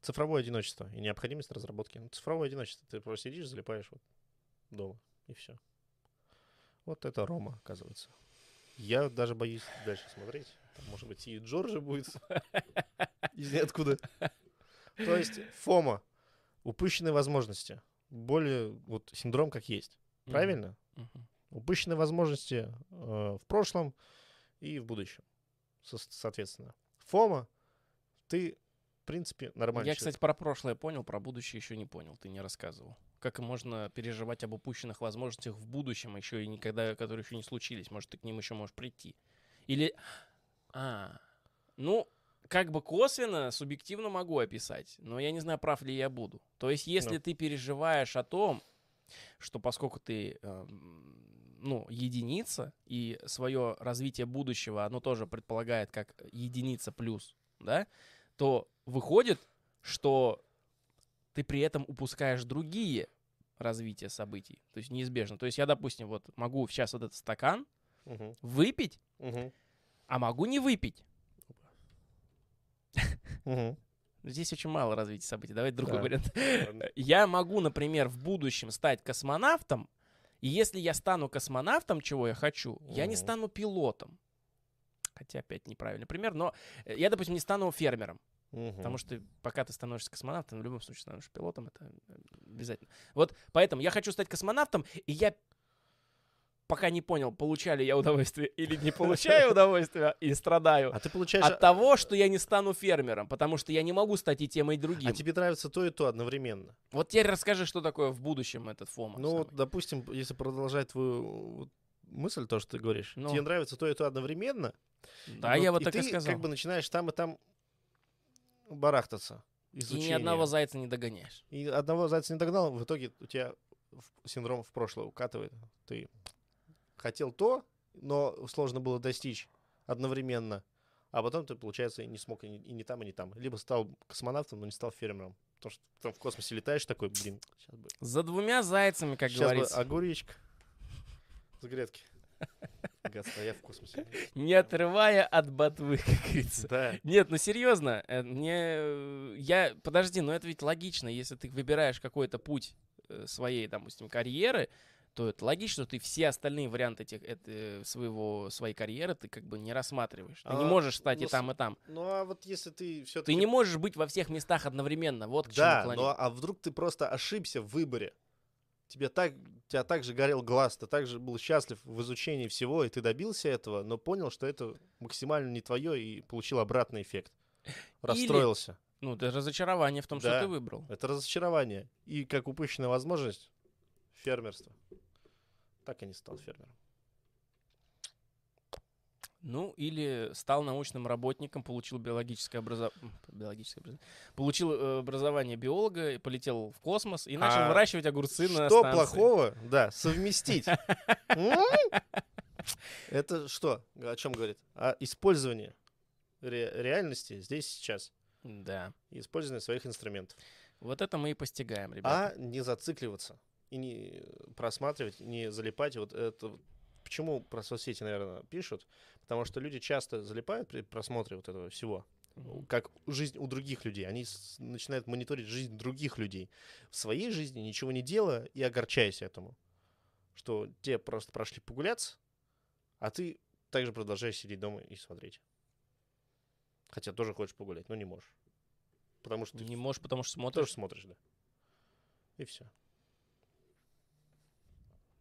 цифровое одиночество и необходимость разработки. Ну, цифровое одиночество. Ты просто сидишь, залипаешь вот дома, и все. Вот это Рома, оказывается. Я даже боюсь дальше смотреть. Там, может быть, и Джорджи будет из ниоткуда. То есть Фома, упущенные возможности. Более вот синдром как есть. Правильно? Мгм. Упущенные возможности э, в прошлом и в будущем. Со- соответственно. Фома, ты, в принципе, нормальный Я, человек. кстати, про прошлое понял, про будущее еще не понял, ты не рассказывал. Как можно переживать об упущенных возможностях в будущем, еще и никогда, которые еще не случились? Может, ты к ним еще можешь прийти? Или... А, ну, как бы косвенно, субъективно могу описать, но я не знаю, прав ли я буду. То есть, если Ну. ты переживаешь о том, что поскольку ты, эм, ну, единица, и свое развитие будущего, оно тоже предполагает как единица плюс, да, то выходит, что ты при этом упускаешь другие развития событий. То есть неизбежно. То есть я, допустим, вот могу сейчас вот этот стакан Мгм, выпить, мгм, а могу не выпить. Мгм. Здесь очень мало развития событий. Давайте другой Да. вариант. Я могу, например, в будущем стать космонавтом, и если я стану космонавтом, чего я хочу, я не стану пилотом. Хотя опять неправильный пример, но э, я, допустим, не стану фермером. Мгм. Потому что пока ты становишься космонавтом, в любом случае становишься пилотом, это э, обязательно. Вот поэтому я хочу стать космонавтом, и я пока не понял, получаю ли я удовольствие или не получаю удовольствие и страдаю А ты получаешь... от того, что я не стану фермером, потому что я не могу стать и тем, и другим. А тебе нравится то и то одновременно. Вот теперь расскажи, что такое в будущем этот ФОМа. Ну, самый. допустим, если продолжать твою мысль, то, что ты говоришь, Ну. тебе нравится то и то одновременно, да, вот я вот и так ты и сказал. как бы начинаешь там и там барахтаться. И ни изучение. одного зайца не догоняешь. И одного зайца не догнал, в итоге у тебя синдром в прошлое укатывает. Ты хотел то, но сложно было достичь одновременно. А потом ты, получается, и не смог и не, и не там, и не там. Либо стал космонавтом, но не стал фермером. Потому что там в космосе летаешь такой, блин, сейчас бы... За двумя зайцами, как сейчас говорится. бы огуречка с грядки. Гадство, я в космосе. Не отрывая от ботвы, как говорится. Да. Нет, ну серьезно, э, мне э, я подожди, но это ведь логично, если ты выбираешь какой-то путь э, своей, допустим, карьеры, то это логично, что ты все остальные варианты этих, это, своего, своей карьеры ты как бы не рассматриваешь. Ты не А, можешь стать ну, и там, и там. Ну а вот если ты все-таки... Ты не можешь быть во всех местах одновременно. Вот к чему Да, клоню. но а вдруг ты просто ошибся в выборе? Тебе так, тебя так же горел глаз, ты так же был счастлив в изучении всего, и ты добился этого, но понял, что это максимально не твое, и получил обратный эффект. Расстроился. Ну, это разочарование в том, что Да. ты выбрал. Это разочарование. И как упущенная возможность фермерство. Так и не стал фермером. Ну, или стал научным работником, получил биологическое образование, биологическое образование, получил э, образование биолога, и полетел в космос и начал А выращивать огурцы на Что плохого? Да, совместить. Это что? О чем говорит? О использовании ре- реальности здесь сейчас. Да. И использовании своих инструментов. Вот это мы и постигаем, ребята. А не зацикливаться. И не просматривать, не залипать. Вот это Почему про соцсети, наверное, пишут? Потому что люди часто залипают при просмотре вот этого всего. Как жизнь у других людей. Они с- начинают мониторить жизнь других людей. В своей жизни ничего не делая и огорчаясь этому. Что те просто прошли погуляться, а ты также продолжаешь сидеть дома и смотреть. Хотя тоже хочешь погулять, но не можешь. Потому что ты Не можешь, потому что тоже смотришь. смотришь, да. И все.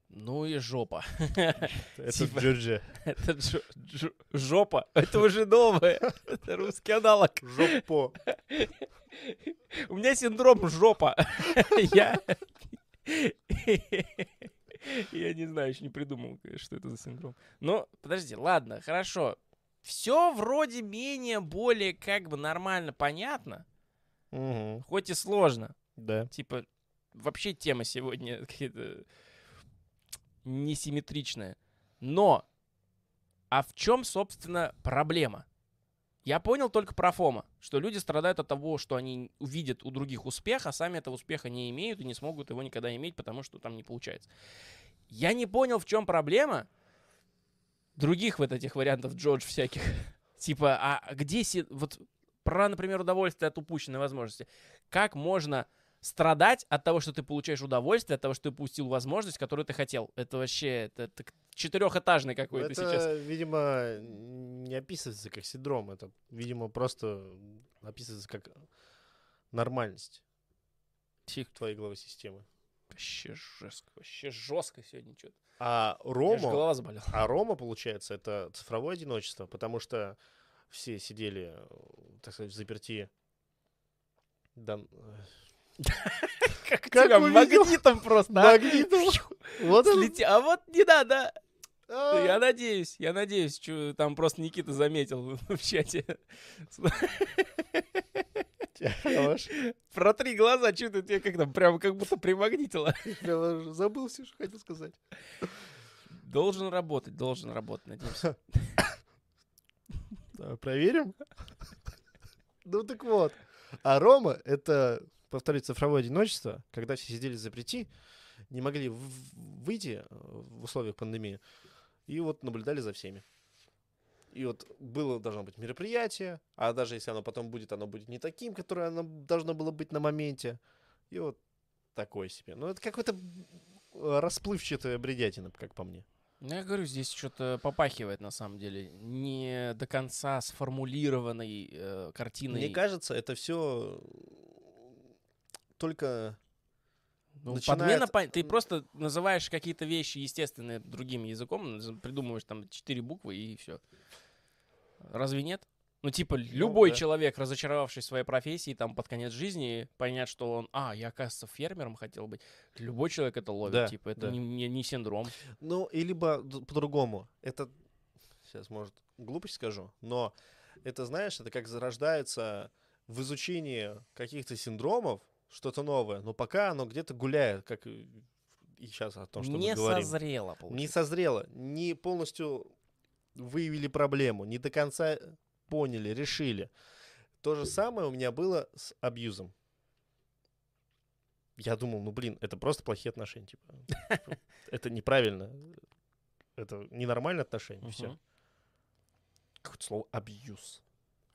Ну и жопа. Это Типа- Джорджия. Это джо- джо- жопа. Это уже новое. Это русский аналог. Жопо. У меня синдром жопа. Я... Я не знаю, еще не придумал, что это за синдром. Но, подожди, ладно, хорошо. Все вроде менее, более как бы нормально понятно, Мгм. хоть и сложно. Да. Типа, вообще тема сегодня какая-то несимметричная. Но, а в чем, собственно, проблема? Я понял только про Фома, что люди страдают от того, что они увидят у других успех, а сами этого успеха не имеют и не смогут его никогда иметь, потому что там не получается. Я не понял, в чем проблема других вот этих вариантов Джордж всяких. Типа, а где вот про, например, удовольствие от упущенной возможности. Как можно страдать от того, что ты получаешь удовольствие, от того, что ты упустил возможность, которую ты хотел? Это вообще это, это четырехэтажный какой-то это, сейчас. видимо, не описывается как синдром. Это, видимо, просто описывается как нормальность Тихо. твоей головой системы. Вообще жестко, вообще жестко сегодня что-то. А Рома, голова заболела. а Рома, получается, это цифровое одиночество, потому что все сидели, э, так сказать, в заперти. Да, э, Как, Как тебя магнитом просто, а? магнитом. Вот А вот не надо. А, Я надеюсь, я надеюсь, что там просто Никита заметил в чате. хорош. Протри глаза, что ты тебе как-то прям как будто примагнитило. Прямо забыл все, что хотел сказать. Должен работать, должен работать, надеемся. Да, Проверим. Ну так вот. А Рома — это, повторюсь, цифровое одиночество, когда все сидели запрети, не могли в- выйти э, в условиях пандемии, и вот наблюдали за всеми. И вот было должно быть мероприятие, а даже если оно потом будет, оно будет не таким, которое оно должно было быть на моменте. И вот такое себе. Ну, это какой-то э, расплывчатая бредятина, как по мне. Ну, я говорю, здесь что-то попахивает, на самом деле. Не до конца сформулированной э, картиной. Мне кажется, это все только Ну, начинает- подмена, пон- ты просто называешь какие-то вещи естественные другим языком, наз- придумываешь там четыре буквы и все. Разве нет? Ну, типа, любой да. человек, разочаровавшись в своей профессии, там, под конец жизни, понять, что он, а, я, оказывается, фермером хотел быть. Любой человек это ловит, Да, типа, это да. не, не- не синдром. Ну, и либо по-другому. Это, сейчас, может, глупость скажу, но это, знаешь, это как зарождается в изучении каких-то синдромов что-то новое, но пока оно где-то гуляет, как и сейчас о том, что не мы говорим. созрело, Не получается. созрело, не полностью выявили проблему, не до конца поняли, решили. То же самое у меня было с абьюзом. Я думал, ну блин, это просто плохие отношения. Типа. Это неправильно. Это ненормальные отношения. Все. Какое-то слово абьюз.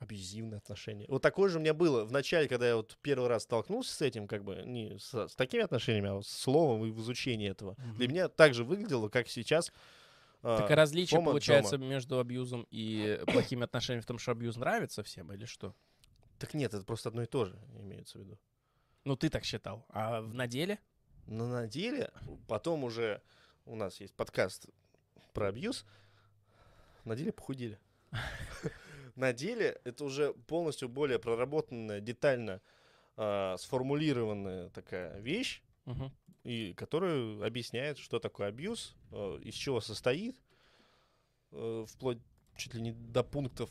Абьюзивные отношения. Вот такое же у меня было в начале, когда я вот первый раз столкнулся с этим, как бы не с, с такими отношениями, а вот с словом и в изучении этого. Для Мгм. меня так же выглядело, как сейчас. а, Так и различие Фома получается дома. между абьюзом и плохими отношениями в том, что абьюз нравится всем или что? Так нет, это просто одно и то же имеется в виду. Ну, ты так считал. А в- на деле? Но на деле, потом уже у нас есть подкаст про абьюз, на деле похудели. На деле это уже полностью более проработанная, детально а, сформулированная такая вещь, Мгм. и которая объясняет, что такое абьюз, э, из чего состоит, э, вплоть чуть ли не до пунктов,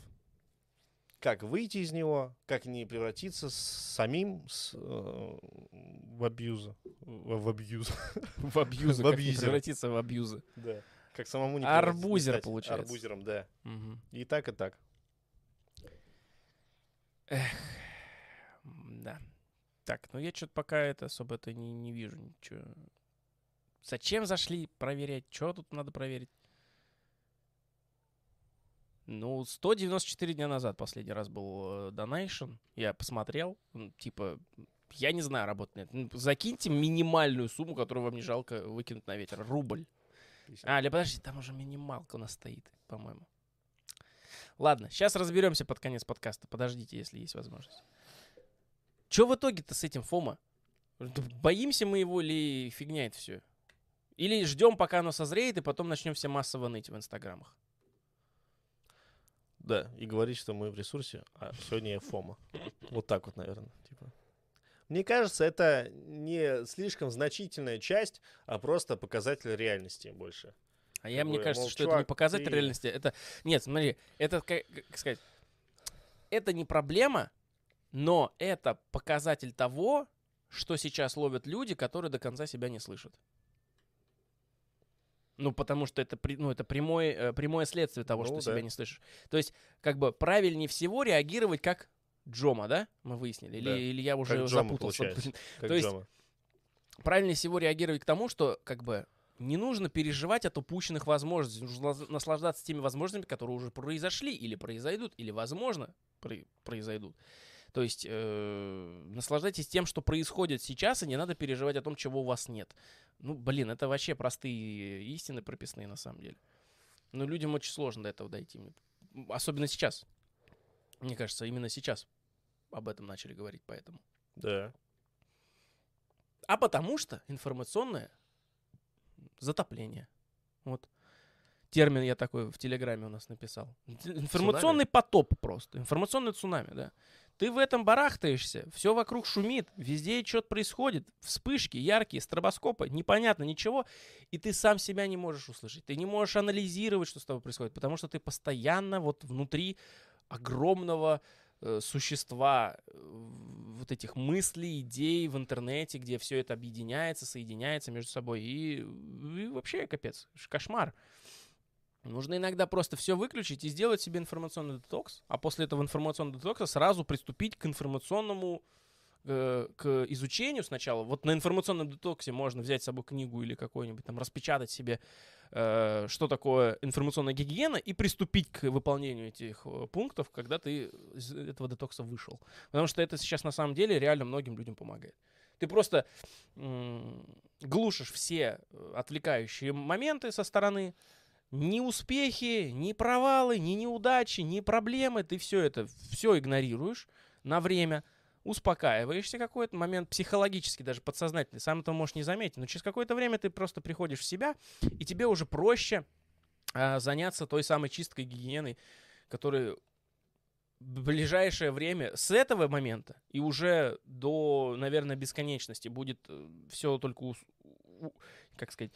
как выйти из него, как не превратиться с самим с, э, в абьюза. В, в абьюз. В абьюзы. В как не превратиться в абьюзы. Да. Как самому не Арбузер, получается. Арбузером, да. Мгм. И так, и так. М, Да. Так, ну я что-то пока это особо это не, не вижу ничего. Зачем зашли проверять? Что тут надо проверить? Ну, 194 дня назад последний раз был э, Donation. Я посмотрел. Типа, я не знаю, работает. Ну, Закиньте минимальную сумму, которую вам не жалко выкинуть на ветер. Рубль. А, или подожди, там уже минималка у нас стоит, по-моему. Ладно, сейчас разберемся под конец подкаста. Подождите, если есть возможность. Че в итоге-то с этим, Фома? Боимся мы его или фигня это все? Или ждем, пока оно созреет, и потом начнем все массово ныть в инстаграмах? Да, и говорить, что мы в ресурсе, а сегодня я Фома. Вот так вот, наверное. Типа. Мне кажется, это не слишком значительная часть, а просто показатель реальности больше. А я, мне кажется, мол, что это не чувак, показатель ты- реальности. Это. Нет, смотри, это как, как сказать. Это не проблема, но это показатель того, что сейчас ловят люди, которые до конца себя не слышат. Ну, потому что это, ну, это прямое, э, прямое следствие того, Ну что да. себя не слышишь. То есть, как бы правильнее всего реагировать как Джома, да? Мы выяснили. Или, Да, или я уже Джома, запутался. Как То есть- Джома. правильнее всего реагировать к тому, что как бы не нужно переживать от упущенных возможностей, нужно наслаждаться теми возможностями, которые уже произошли или произойдут, или, возможно, про- произойдут. То есть э, наслаждайтесь тем, что происходит сейчас, и не надо переживать о том, чего у вас нет. Ну, блин, это вообще простые истины прописные на самом деле. Но людям очень сложно до этого дойти. Особенно сейчас. Мне кажется, именно сейчас об этом начали говорить, поэтому. Да. А потому что информационное затопление. Вот. Термин я такой в Телеграме у нас написал. Информационный потоп просто. Информационное цунами, да. Ты в этом барахтаешься, все вокруг шумит, везде что-то происходит, вспышки яркие, стробоскопы, непонятно ничего, и ты сам себя не можешь услышать. Ты не можешь анализировать, что с тобой происходит, потому что ты постоянно вот внутри огромного существа э, вот этих мыслей, идей в интернете, где все это объединяется, соединяется между собой. И, и вообще капец, кошмар. Нужно иногда просто все выключить и сделать себе информационный детокс, а после этого информационного детокса сразу приступить к информационному э, к изучению сначала. Вот на информационном детоксе можно взять с собой книгу или какой-нибудь там распечатать себе, э, что такое информационная гигиена, и приступить к выполнению этих э, пунктов, когда ты из этого детокса вышел. Потому что это сейчас на самом деле реально многим людям помогает. Ты просто глушишь все отвлекающие моменты со стороны, ни успехи, ни провалы, ни неудачи, ни проблемы. Ты все это, все игнорируешь на время, успокаиваешься какой-то момент, психологически, даже подсознательный, сам этого можешь не заметить, но через какое-то время ты просто приходишь в себя, и тебе уже проще а, заняться той самой чисткой гигиеной, которая в ближайшее время с этого момента и уже до, наверное, бесконечности будет все только, ус- у- как сказать,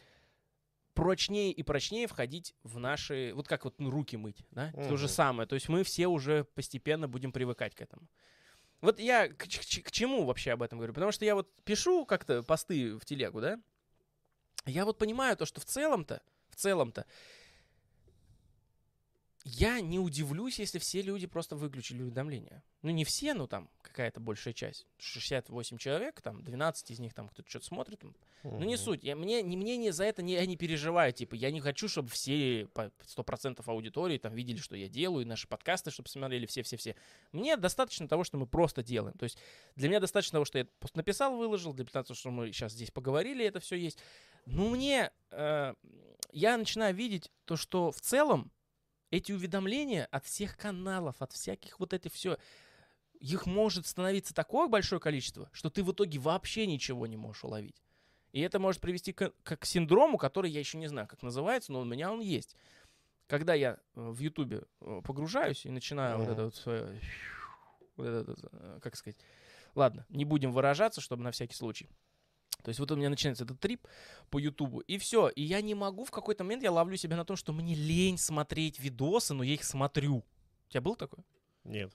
прочнее и прочнее входить в наши, вот как вот руки мыть, да, то же самое. То есть мы все уже постепенно будем привыкать к этому. Вот я к, ч- к чему вообще об этом говорю? Потому что я вот пишу как-то посты в телегу, да, Я вот понимаю то, что в целом-то, в целом-то, я не удивлюсь, если все люди просто выключили уведомления. Ну, не все, но там какая-то большая часть. 68 человек, там 12 из них там кто-то что-то смотрит. Ну, не суть. Я, мне, не, мне не за это не, я не переживаю. Типа, я не хочу, чтобы все по 100% аудитории там видели, что я делаю, и наши подкасты, чтобы смотрели все-все-все. Мне достаточно того, что мы просто делаем. То есть для меня достаточно того, что я просто написал, выложил, для того, что мы сейчас здесь поговорили, это все есть. Ну, мне... э, я начинаю видеть то, что в целом эти уведомления от всех каналов, от всяких вот этих все, их может становиться такое большое количество, что ты в итоге вообще ничего не можешь уловить. И это может привести к, к- к синдрому, который я еще не знаю, как называется, но у меня он есть. Когда я э, в Ютубе э, погружаюсь и начинаю вот Мгм. это вот свое, вот это вот, как сказать, ладно, не будем выражаться, чтобы на всякий случай. То есть вот у меня начинается этот трип по Ютубу, и все. И я не могу, в какой-то момент я ловлю себя на том, что мне лень смотреть видосы, но я их смотрю. У тебя был такой? Нет.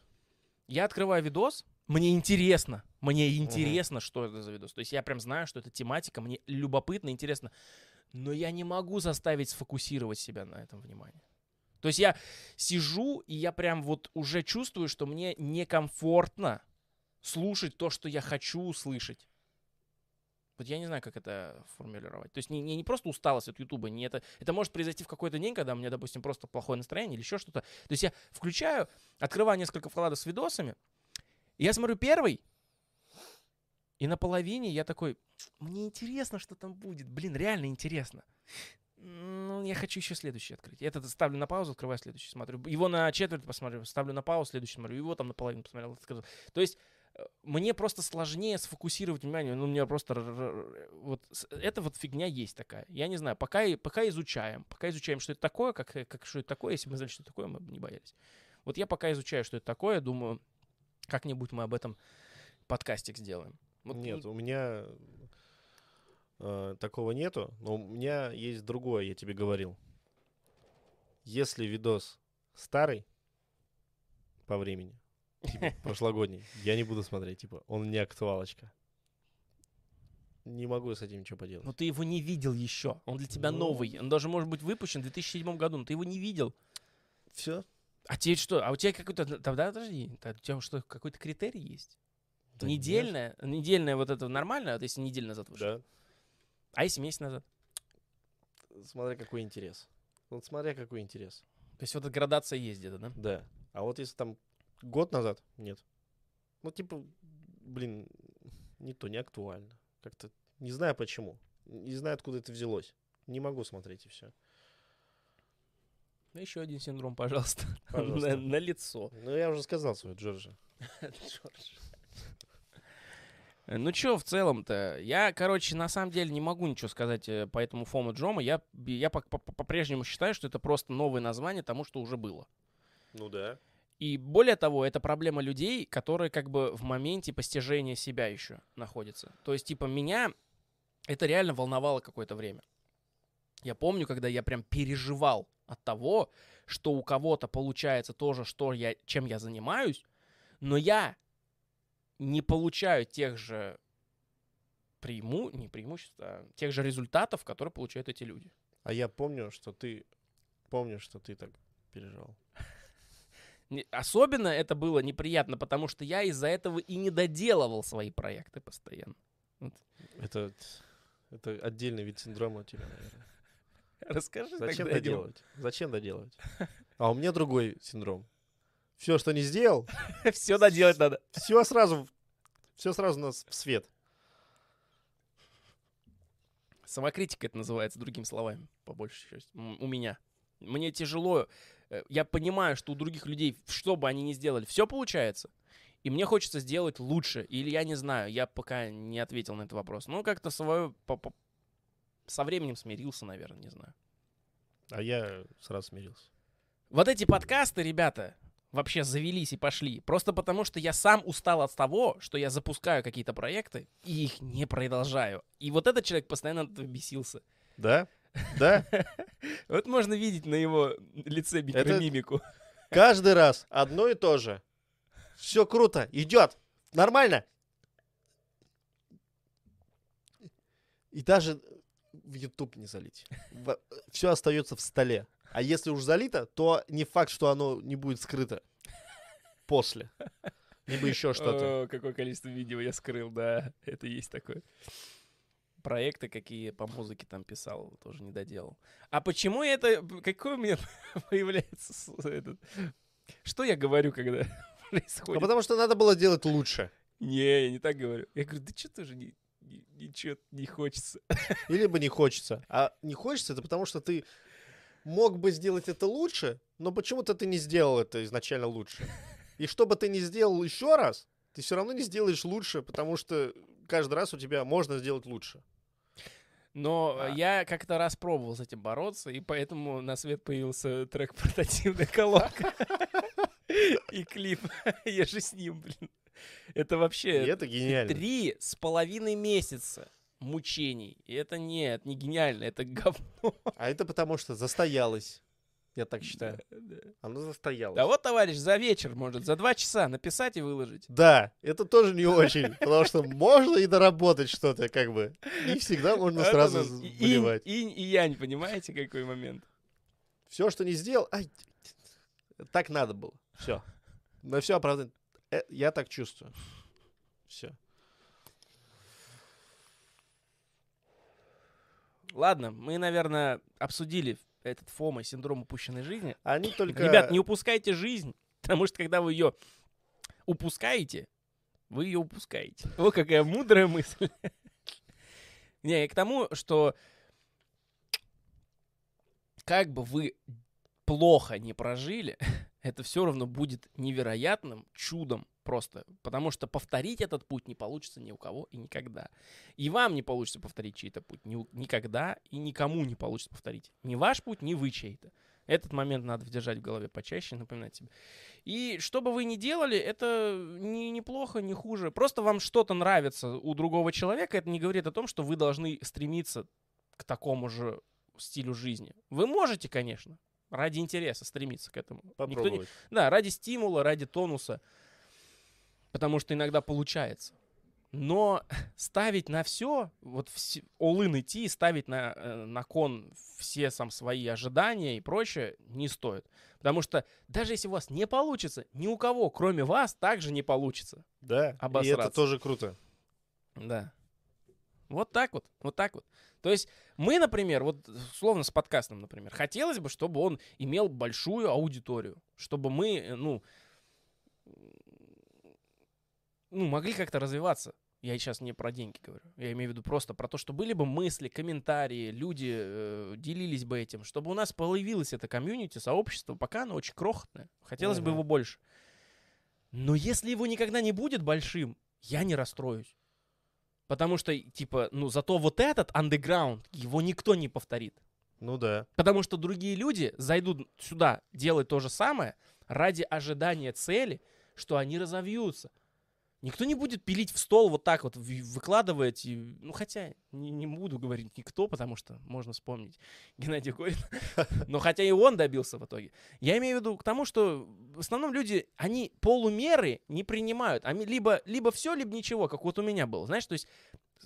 Я открываю видос, мне интересно, мне интересно, что это за видос. То есть я прям знаю, что это тематика, мне любопытно, интересно. Но я не могу заставить сфокусировать себя на этом внимании. То есть я сижу, и я прям вот уже чувствую, что мне некомфортно слушать то, что я хочу услышать. Вот я не знаю, как это формулировать. То есть не, не, не просто усталость от Ютуба, не это, это может произойти в какой-то день, когда у меня, допустим, просто плохое настроение или еще что-то. То есть я включаю, открываю несколько вкладов с видосами, и я смотрю первый, и на половине я такой, мне интересно, что там будет. Блин, реально интересно. Ну, я хочу еще следующий открыть. Этот ставлю на паузу, открываю следующий, смотрю. Его на четверть посмотрю, ставлю на паузу, следующий смотрю. Его там наполовину посмотрел. открыл. То есть мне просто сложнее сфокусировать внимание. Ну, у меня просто... Вот это вот фигня есть такая. Я не знаю, пока, пока изучаем. Пока изучаем, что это такое, как, э, как, что это такое. Если мы знали, что это такое, мы бы не боялись. Вот я пока изучаю, что это такое, думаю, как-нибудь мы об этом подкастик сделаем. Вот, Нет, ну, у меня э, такого нету, но у меня есть другое, я тебе говорил. Если видос старый по времени, типа прошлогодний, я не буду смотреть, типа, он не актуалочка. Не могу с этим ничего поделать. Но ты его не видел еще. Он для тебя Ну. новый. Он даже может быть выпущен в 2007 году, но ты его не видел. Все? А тебе что? А у тебя какой-то... Тогда, подожди, у тебя что, какой-то критерий есть? Недельная? Недельная вот это нормально, вот если неделю назад вышел? Да. А если месяц назад? Смотря какой интерес. Вот смотря какой интерес. То есть вот эта градация есть где-то, да? Да. А вот если там год назад, нет. Ну, типа, блин, не то, не актуально. Как-то не знаю почему. Не знаю, откуда это взялось. Не могу смотреть и все. Еще один синдром, пожалуйста. Пожалуйста. На, лицо. Ну, я уже сказал свой, Джорджа. Ну чё, в целом-то, я, короче, на самом деле не могу ничего сказать э, по этому Фому Джома. Я, я по- по- по-прежнему считаю, что это просто новое название тому, что уже было. Ну да. И более того, это проблема людей, которые как бы в моменте постижения себя еще находятся. То есть, типа, меня это реально волновало какое-то время. Я помню, когда я прям переживал от того, что у кого-то получается то же, что я, чем я занимаюсь, но я не получаю тех же преиму... не преимуществ, а тех же результатов, которые получают эти люди. А я помню, что ты... Помню, что ты так переживал. Особенно это было неприятно, потому что я из-за этого и не доделывал свои проекты постоянно. Это, это отдельный вид синдрома у тебя, наверное. Расскажи Зачем доделывать? Зачем доделывать? А у меня другой синдром. Все, что не сделал, Все доделать надо. все сразу, все сразу нас в свет. Самокритика это называется, другими словами, по большей части. У меня. Мне тяжело. Э, Я понимаю, что у других людей, что бы они ни сделали, все получается. И мне хочется сделать лучше. Или я не знаю, я пока не ответил на этот вопрос. Ну, как-то свое со временем смирился, наверное, не знаю. А я сразу смирился. Вот эти подкасты, ребята, вообще завелись и пошли. Просто потому, что я сам устал от того, что я запускаю какие-то проекты и их не продолжаю. И вот этот человек постоянно от этого бесился. Да? Да? Вот можно видеть на его лице микромимику. Каждый раз одно и то же. Все круто, идет, нормально. И даже в YouTube не залить. Все остается в столе. А если уж залито, то не факт, что оно не будет скрыто после. Либо еще что-то. О, какое количество видео я скрыл, да, это есть такое. Проекты какие по музыке там писал, тоже не доделал. А почему это... Какой у меня появляется этот... Что я говорю, когда Ну, происходит? потому что надо было делать лучше. Не, я не так говорю. Я говорю, да что тоже не, не- ничего не хочется. Или бы не хочется. А не хочется, это потому что ты мог бы сделать это лучше, но почему-то ты не сделал это изначально лучше. И что бы ты ни сделал еще раз, ты все равно не сделаешь лучше, потому что каждый раз у тебя можно сделать лучше. Но А. я как-то раз пробовал с этим бороться, и поэтому на свет появился трек «Портативная колонка». И клип. Я же с ним, блин. Это И вообще это гениально. три с половиной месяца мучений. И это нет, не гениально, это говно. А это потому что застоялось. Я так считаю. Да. Оно застоялось. Да вот, товарищ, за вечер может, за два часа написать и выложить. Да, это тоже не очень, потому что можно и доработать что-то, как бы. Не всегда можно сразу выливать. Инь, инь и янь, понимаете, какой момент? Все, что не сделал, ай, так надо было. Все. На все оправдание. Э, Я так чувствую. Все. Ладно, мы, наверное, обсудили этот ФОМа, синдром упущенной жизни. Они только... Ребят, не упускайте жизнь, потому что когда вы ее упускаете, вы ее упускаете. О, какая мудрая мысль. Не, и к тому, что как бы вы плохо не прожили, это все равно будет невероятным чудом просто. Потому что повторить этот путь не получится ни у кого и никогда. И вам не получится повторить чей-то путь ни никогда, и никому не получится повторить. Ни ваш путь, ни вы чей-то. Этот момент надо держать в голове почаще, напоминать себе. И что бы вы ни делали, это не, неплохо, не хуже. Просто вам что-то нравится у другого человека, это не говорит о том, что вы должны стремиться к такому же стилю жизни. Вы можете, конечно, ради интереса стремиться к этому. Никто не- Попробовать. да, ради стимула, ради тонуса. Потому что иногда получается. Но ставить на все, вот all-in идти, ставить на, э, на кон все сам свои ожидания и прочее не стоит. Потому что даже если у вас не получится, ни у кого, кроме вас, также не получится. Да, и это Обосраться. тоже круто. Да. Вот так вот, вот так вот. То есть мы, например, вот словно с подкастом, например, хотелось бы, чтобы он имел большую аудиторию, чтобы мы, э, ну, ну, могли как-то развиваться. Я сейчас не про деньги говорю. Я имею в виду просто про то, что были бы мысли, комментарии, люди э, делились бы этим, чтобы у нас появилось это комьюнити, сообщество, пока оно очень крохотное. Хотелось бы Мгм. его больше. Но если его никогда не будет большим, я не расстроюсь. Потому что, типа, ну, зато вот этот андеграунд, его никто не повторит. Ну да. Потому что другие люди зайдут сюда делать то же самое ради ожидания цели, что они разовьются. Никто не будет пилить в стол вот так вот, вы- выкладывать. и- ну, хотя не, не буду говорить никто, потому что можно вспомнить Геннадия Горина. Но хотя и он добился в итоге. Я имею в виду к тому, что в основном люди, они полумеры не принимают. Они либо, либо все, либо ничего, как вот у меня было. Знаешь, то есть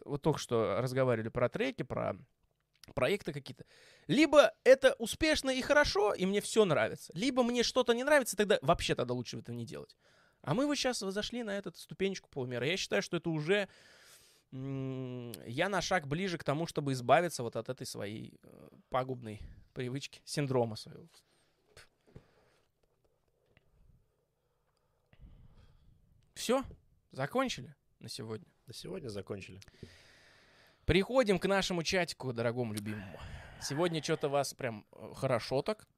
вот только что разговаривали про треки, про проекты какие-то. Либо это успешно и хорошо, и мне все нравится. Либо мне что-то не нравится, тогда вообще тогда лучше этого не делать. А мы вот сейчас зашли на эту ступенечку полумера. Я считаю, что это уже... Я на шаг ближе к тому, чтобы избавиться вот от этой своей э, пагубной привычки, синдрома своего. Все, закончили на сегодня. На сегодня закончили. Переходим к нашему чатику, дорогому любимому. Сегодня что-то вас прям э, хорошо так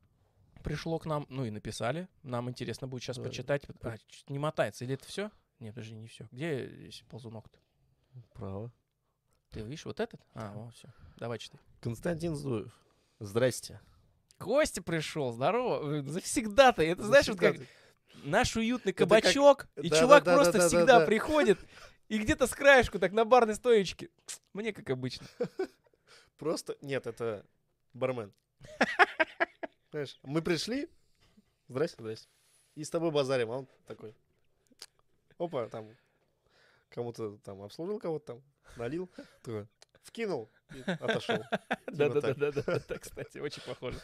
пришло к нам, ну и написали. Нам интересно будет сейчас Да. почитать. А, чё-то не мотается. Или это все? Нет, подожди, не все. Где здесь ползунок-то? Право. Ты видишь вот этот? А, вот все. Давай читай. Константин Зуев. Здрасте. Костя пришел, здорово. Завсегда-то. Это знаешь, вот как наш уютный как- кабачок, и Да, чувак да, да, просто да, да, всегда да. приходит и где-то с краешку, так на барной стоечке. Мне как обычно. Просто... Нет, это бармен. Знаешь, мы пришли. Здрасте, здрасте. И с тобой базарим, а он такой. Опа, там кому-то там обслужил кого-то там, налил. Такой, вкинул. и отошел. Да-да-да, кстати, очень похоже.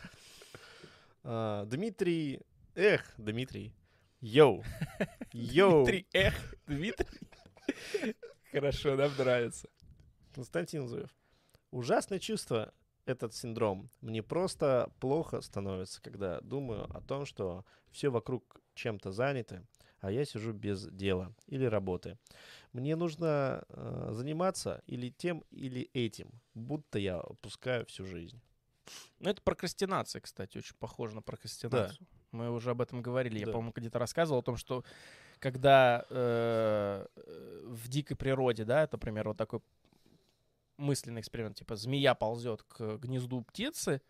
А, Дмитрий... Эх, Дмитрий. Йоу. Йоу. Дмитрий, эх, Дмитрий. Хорошо, нам нравится. Константин Зуев. Ужасное чувство этот синдром. Мне просто плохо становится, когда думаю о том, что все вокруг чем-то заняты, а я сижу без дела или работы. Мне нужно э, заниматься или тем, или этим, будто я опускаю всю жизнь. Ну, это прокрастинация, кстати, очень похоже на прокрастинацию. Мы уже об этом говорили. Я, Да. по-моему, где-то рассказывал о том, что когда э, в дикой природе, да, это, например, вот такой мысленный эксперимент, типа змея ползет к гнезду птицы,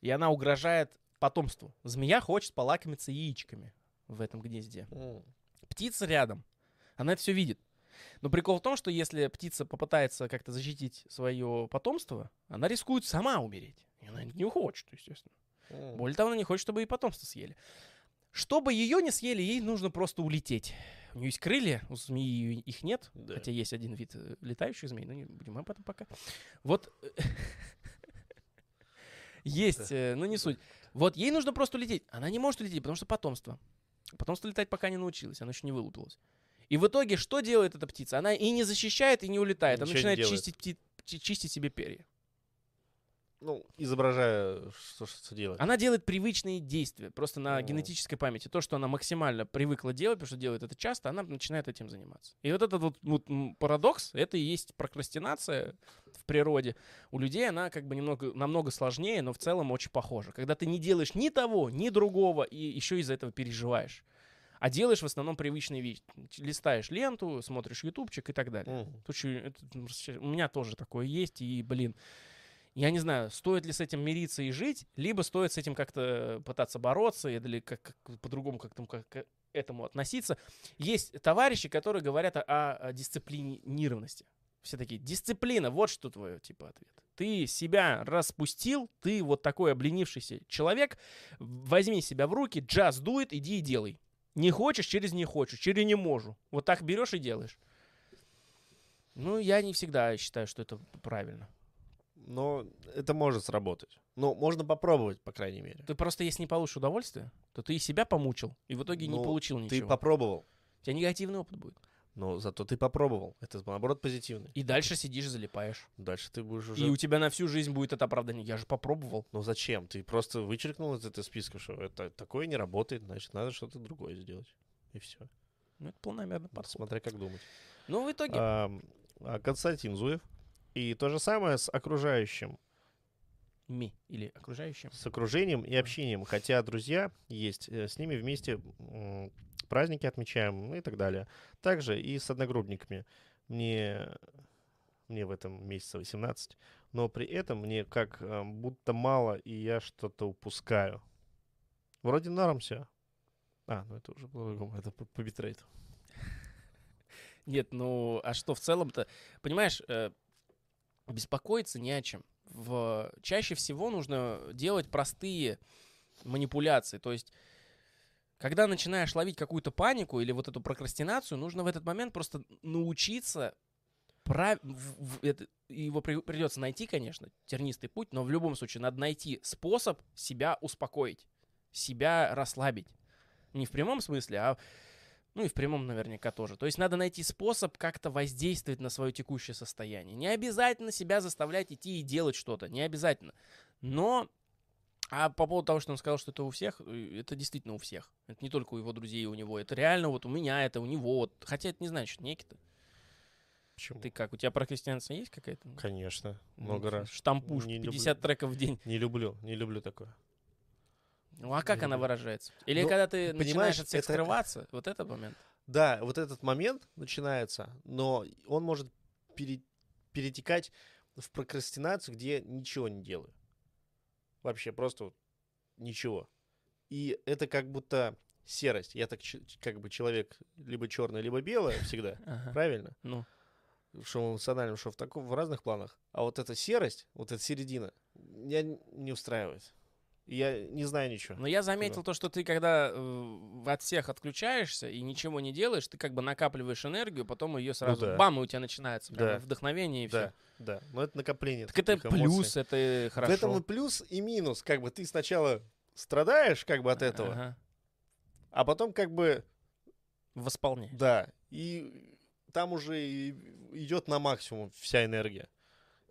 и она угрожает потомству. Змея хочет полакомиться яичками в этом гнезде. Птица рядом. Она это все видит. Но прикол в том, что если птица попытается как-то защитить свое потомство, она рискует сама умереть. И она не хочет, естественно. Более того, она не хочет, чтобы и потомство съели. Чтобы ее не съели, ей нужно просто улететь. У нее есть крылья, у змеи их нет. Да. Хотя есть один вид э, летающих змей, но не будем об этом пока. Вот э, есть, э, но не суть. Вот ей нужно просто улететь. Она не может улететь, потому что потомство. Потомство летать пока не научилось, оно еще не вылупилось. И в итоге что делает эта птица? Она и не защищает, и не улетает. Она Ничего начинает чистить, пти- чистить себе перья. Ну, изображая, что, что делать. Она делает привычные действия, просто на О. генетической памяти. То, что она максимально привыкла делать, потому что делает это часто, она начинает этим заниматься. И вот этот вот, вот, парадокс, это и есть прокрастинация в природе. У людей она как бы немного, намного сложнее, но в целом очень похожа. Когда ты не делаешь ни того, ни другого, и еще из-за этого переживаешь. А делаешь в основном привычные вещи. Листаешь ленту, смотришь ютубчик и так далее. М. Тут это, у меня тоже такое есть, и, блин, я не знаю, стоит ли с этим мириться и жить, либо стоит с этим как-то пытаться бороться, или как, как- по-другому как там как к этому относиться. Есть товарищи, которые говорят о, о дисциплинированности. Все такие, дисциплина, вот что твой, типа, ответ. Ты себя распустил, ты вот такой обленившийся человек, возьми себя в руки, джаз дует, иди и делай. Не хочешь, через не хочешь, через не можу. Вот так берешь и делаешь. Ну, я не всегда считаю, что это правильно. Но это может сработать. Ну, можно попробовать, по крайней мере. Ты просто, если не получишь удовольствие, то ты и себя помучил, и в итоге не Ну, получил Ты ничего. попробовал. У тебя негативный опыт будет. Но зато ты попробовал. Это, наоборот, позитивный. И дальше сидишь, залипаешь. Дальше ты будешь уже... И у тебя на всю жизнь будет это оправдание. Я же попробовал. Ну зачем? Ты просто вычеркнул из этого списка, что это такое не работает, значит, надо что-то другое сделать. И все. Ну, это планомерный подход. Смотря как думать. Ну, в итоге... А, Константин Зуев. И то же самое с окружающим, Ми или окружающим. с окружением и общением. Хотя друзья есть, э, с ними вместе праздники отмечаем ну и так далее. Также и с одногруппниками. Мне, мне в этом месяце 18. Но при этом мне как э, будто мало, и я что-то упускаю. Вроде норм все. А, ну это уже по-другому, это по, по битрейту. Нет, ну, а что в целом-то? Понимаешь, э, беспокоиться не о чем. В... Чаще всего нужно делать простые манипуляции. То есть, когда начинаешь ловить какую-то панику или вот эту прокрастинацию, нужно в этот момент просто научиться прав... в- это- Его при- придется найти, конечно, тернистый путь, но в любом случае надо найти способ себя успокоить, себя расслабить. Не в прямом смысле, а ну и в прямом наверняка тоже. То есть надо найти способ как-то воздействовать на свое текущее состояние. Не обязательно себя заставлять идти и делать что-то, не обязательно. Но, а по поводу того, что он сказал, что это у всех, э, это действительно у всех. Это не только у его друзей и у него. Это реально вот у меня, это у него. Вот. Хотя это не значит некий-то. Почему? Ты как, у тебя прокрастинация есть какая-то? Конечно, Ну, много раз. Штампуш, Не 50 люблю. треков в день. Не люблю, не люблю такое. Ну а как она выражается? Или Ну, когда ты начинаешь от всех это- скрываться? Вот этот момент. Да, вот этот момент начинается, но он может пере- перетекать в прокрастинацию, где я ничего не делаю. Вообще просто ничего. И это как будто серость. Я так как бы человек либо черный, либо белое всегда. Ага. Правильно? Ну, Что в эмоциональном, что в, таком, в разных планах. А вот эта серость, вот эта середина, меня не устраивает. Я не знаю ничего. Но я заметил то, что ты когда э, от всех отключаешься и ничего не делаешь, ты как бы накапливаешь энергию, потом ее сразу да. бам, и у тебя начинается Да. вдохновение и Да, все. да. Но это накопление. Так это эмоций. плюс, это хорошо. В этом и плюс, и минус. Как бы ты сначала страдаешь как бы от этого, Ага. а потом как бы, Восполняешь. да, и там уже идет на максимум вся энергия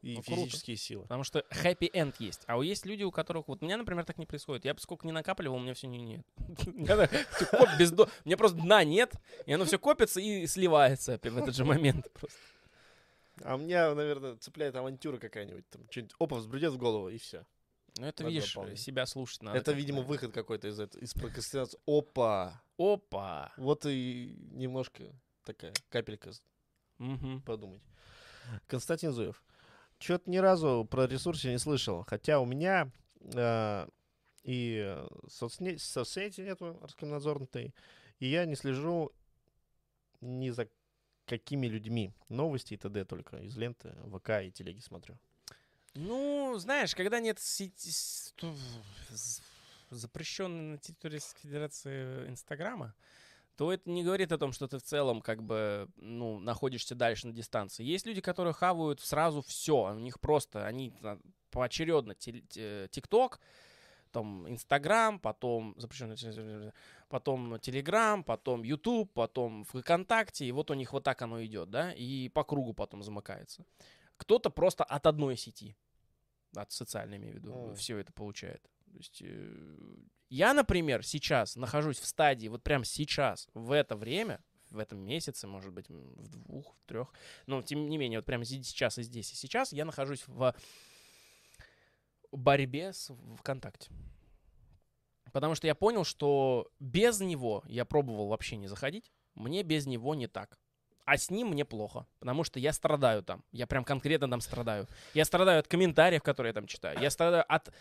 и Ну, круто. физические силы. Потому что happy end есть. А есть люди, у которых... Вот у меня, например, так не происходит. Я бы сколько не накапливал, у меня все не нет. У меня просто дна нет, и оно все копится и сливается в этот же момент. просто. А меня, наверное, цепляет авантюра какая-нибудь. Там что-нибудь, опа, взбредет в голову, и все. Ну, это, Надо видишь, дополнить. себя слушать надо. Это, видимо, выход какой-то из, этого, из прокрастинации. Опа! Опа! Вот и немножко такая капелька Мгм. подумать. Константин Зуев. Что-то ни разу про ресурсы не слышал. Хотя у меня э, и соцне- соцсети нету раскомнадзорной, и я не слежу ни за какими людьми. Новости и т.д. только из ленты, ВК и телеги смотрю. Ну, знаешь, когда нет сети, запрещенной на территории Федерации Инстаграма, то это не говорит о том, что ты в целом как бы, ну, находишься дальше на дистанции. Есть люди, которые хавают сразу все, у них просто, они а, поочередно ТикТок, потом Инстаграм, потом запрещенный, потом Телеграм, потом Ютуб, потом ВКонтакте, и вот у них вот так оно идет, да, и по кругу потом замыкается. Кто-то просто от одной сети, от социальной, имею в виду, Мгм. все это получает. То есть, э, я, например, сейчас нахожусь в стадии, вот прямо сейчас, в это время, в этом месяце, может быть, в двух, в трех, но тем не менее, вот прямо сейчас и здесь и сейчас я нахожусь в борьбе с ВКонтакте. Потому что я понял, что без него я пробовал вообще не заходить, мне без него не так. А с ним мне плохо, потому что я страдаю там. Я прям конкретно там страдаю. Я страдаю от комментариев, которые я там читаю. Я страдаю от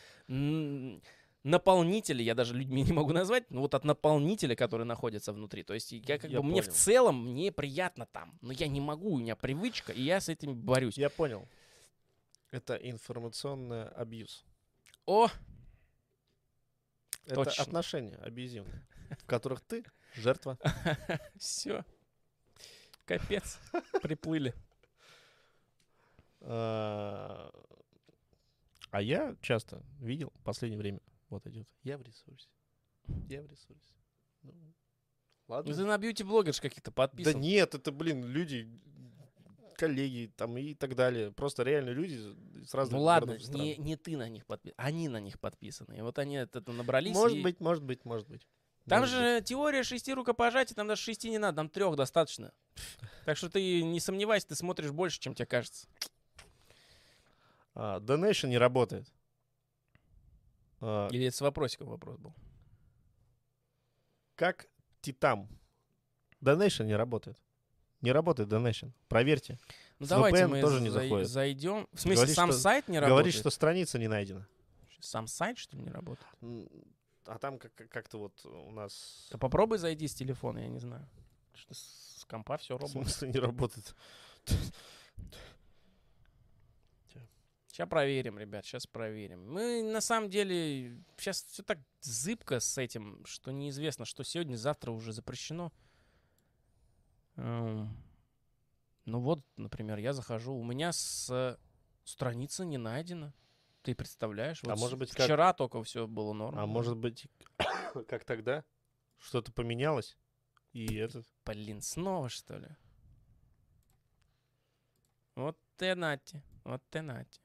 наполнителя, я даже людьми не могу назвать, но вот от наполнителя, который находится внутри. То есть я как Я бы, мне в понял. целом, мне приятно там, но я не могу, у меня привычка, и я с этим борюсь. Я понял. Это информационный абьюз. О, Это Точно. отношения абьюзивные, в которых ты жертва. все. Капец, приплыли. А а я часто видел в последнее время вот вот. Я в ресурсе. Я в ресурсе. Ну, Ну, ладно. ты на бьюти-блогер ж каких-то Да подписан. нет, это, блин, люди, коллеги там и так далее. Просто реально люди с разных Ну ладно, не, не ты на них подписан, они на них подписаны. И вот они это набрались. Может и- быть, может быть, может быть. Там Может же теория шести рукопожатий, там даже шести не надо, там трех достаточно. Так что ты не сомневайся, ты смотришь больше, чем тебе кажется. быть. А, Donation не работает. А, Или это с вопросиком вопрос был? как Титам. Donation не работает. Не работает Donation. Проверьте. Ну С давайте VPN мы тоже не заходит. зайдем. В смысле, Говорит, сам что- сайт не Говорит, работает? что страница не найдена. Сам сайт, что ли, не работает? А там как- как- как-то вот у нас... Да попробуй зайди с телефона, я не знаю. Что с с компа все В работает. смысле не работает? Сейчас проверим, ребят, сейчас проверим. Мы на самом деле сейчас все так зыбко с этим, что неизвестно, что сегодня, завтра уже запрещено. Эм, Ну вот, например, я захожу, у меня с страница не найдена. Ты представляешь? А Вот может с- быть, как- вчера только все было норм. А может быть, как тогда? Что-то поменялось? И этот... Блин, снова что ли? Вот ты нате, вот ты нате.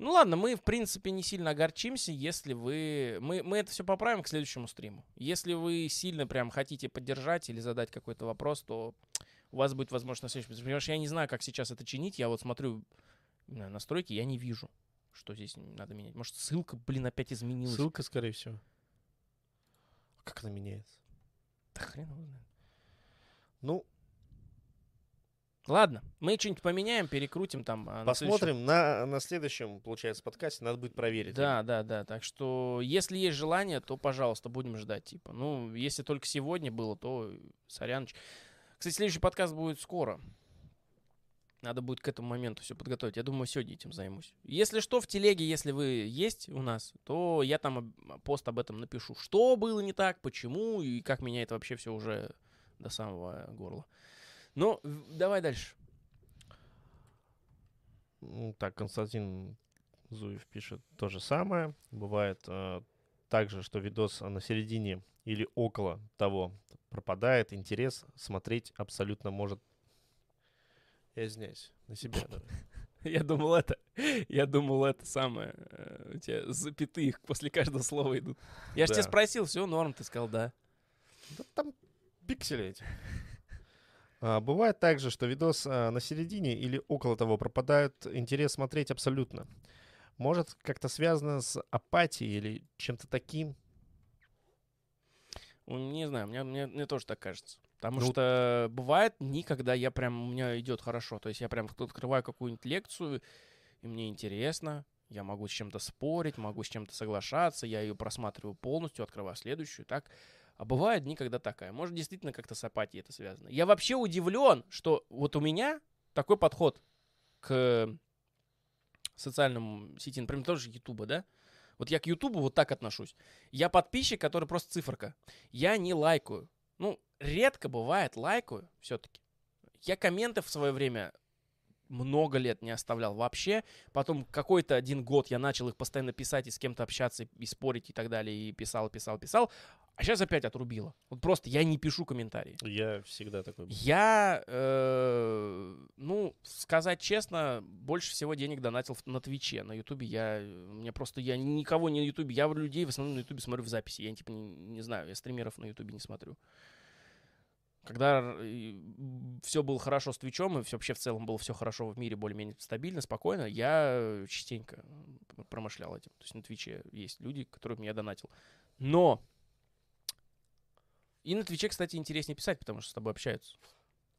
Ну ладно, мы, в принципе, не сильно огорчимся, если вы... Мы, мы это все поправим к следующему стриму. Если вы сильно прям хотите поддержать или задать какой-то вопрос, то у вас будет возможность на следующем. Потому что я не знаю, как сейчас это чинить. Я вот смотрю на настройки, я не вижу, что здесь надо менять. Может, ссылка, блин, опять изменилась. Ссылка, скорее всего. Как она меняется? Да хрен его знает. Ну, Ладно, мы что-нибудь поменяем, перекрутим там. а на посмотрим на, на следующем, получается, подкасте. Надо будет проверить. Да, да, да. Так что, если есть желание, то, пожалуйста, будем ждать. Типа, ну, если только сегодня было, то сорян. Кстати, следующий подкаст будет скоро. Надо будет к этому моменту все подготовить. Я думаю, сегодня этим займусь. Если что, в телеге, если вы есть у нас, то я там пост об этом напишу. Что было не так, почему и как меня это вообще все уже до самого горла. Ну, давай дальше. Ну, Так, Константин Зуев пишет то же самое. Бывает э, также, что видос на середине или около того пропадает интерес, смотреть абсолютно может... Я извиняюсь, на себя. Я думал, это, я думал, это самое, э, у тебя запятые после каждого слова идут. Я же тебя спросил, все, норм, ты сказал, да. Да там пиксели эти. А, бывает также, что видос а, на середине или около того пропадает интерес смотреть абсолютно. Может, как-то связано с апатией или чем-то таким. Не знаю, мне, мне, мне тоже так кажется. Потому Ну, что бывает дни, когда я прям, у меня идет хорошо. То есть я прям открываю какую-нибудь лекцию, и мне интересно. Я могу с чем-то спорить, могу с чем-то соглашаться. Я ее просматриваю полностью, открываю следующую, так. А бывают дни, когда такая. Может, действительно как-то с апатией это связано. Я вообще удивлен, что вот у меня такой подход к социальным сети, например, тоже Ютуба, да? Вот я к Ютубу вот так отношусь. Я подписчик, который просто циферка. Я не лайкаю. Ну, редко бывает лайкаю все-таки. Я комменты в свое время много лет не оставлял вообще. Потом какой-то один год я начал их постоянно писать и с кем-то общаться, и спорить и так далее. И писал, писал, писал. А сейчас опять отрубило. Вот просто я не пишу комментарии. Я всегда такой был. Я, э, ну, сказать честно, больше всего денег донатил в- на Твиче. На Ютубе я, мне просто, я никого не на Ютубе, я людей в основном на Ютубе смотрю в записи. Я, типа, не, не знаю, я стримеров на Ютубе не смотрю. Когда все было хорошо с Твичом, и всё- вообще в целом было все хорошо в мире, более-менее стабильно, спокойно, я частенько промышлял этим. То есть на Твиче есть люди, которым я донатил. Но и на Твиче, кстати, интереснее писать, потому что с тобой общаются.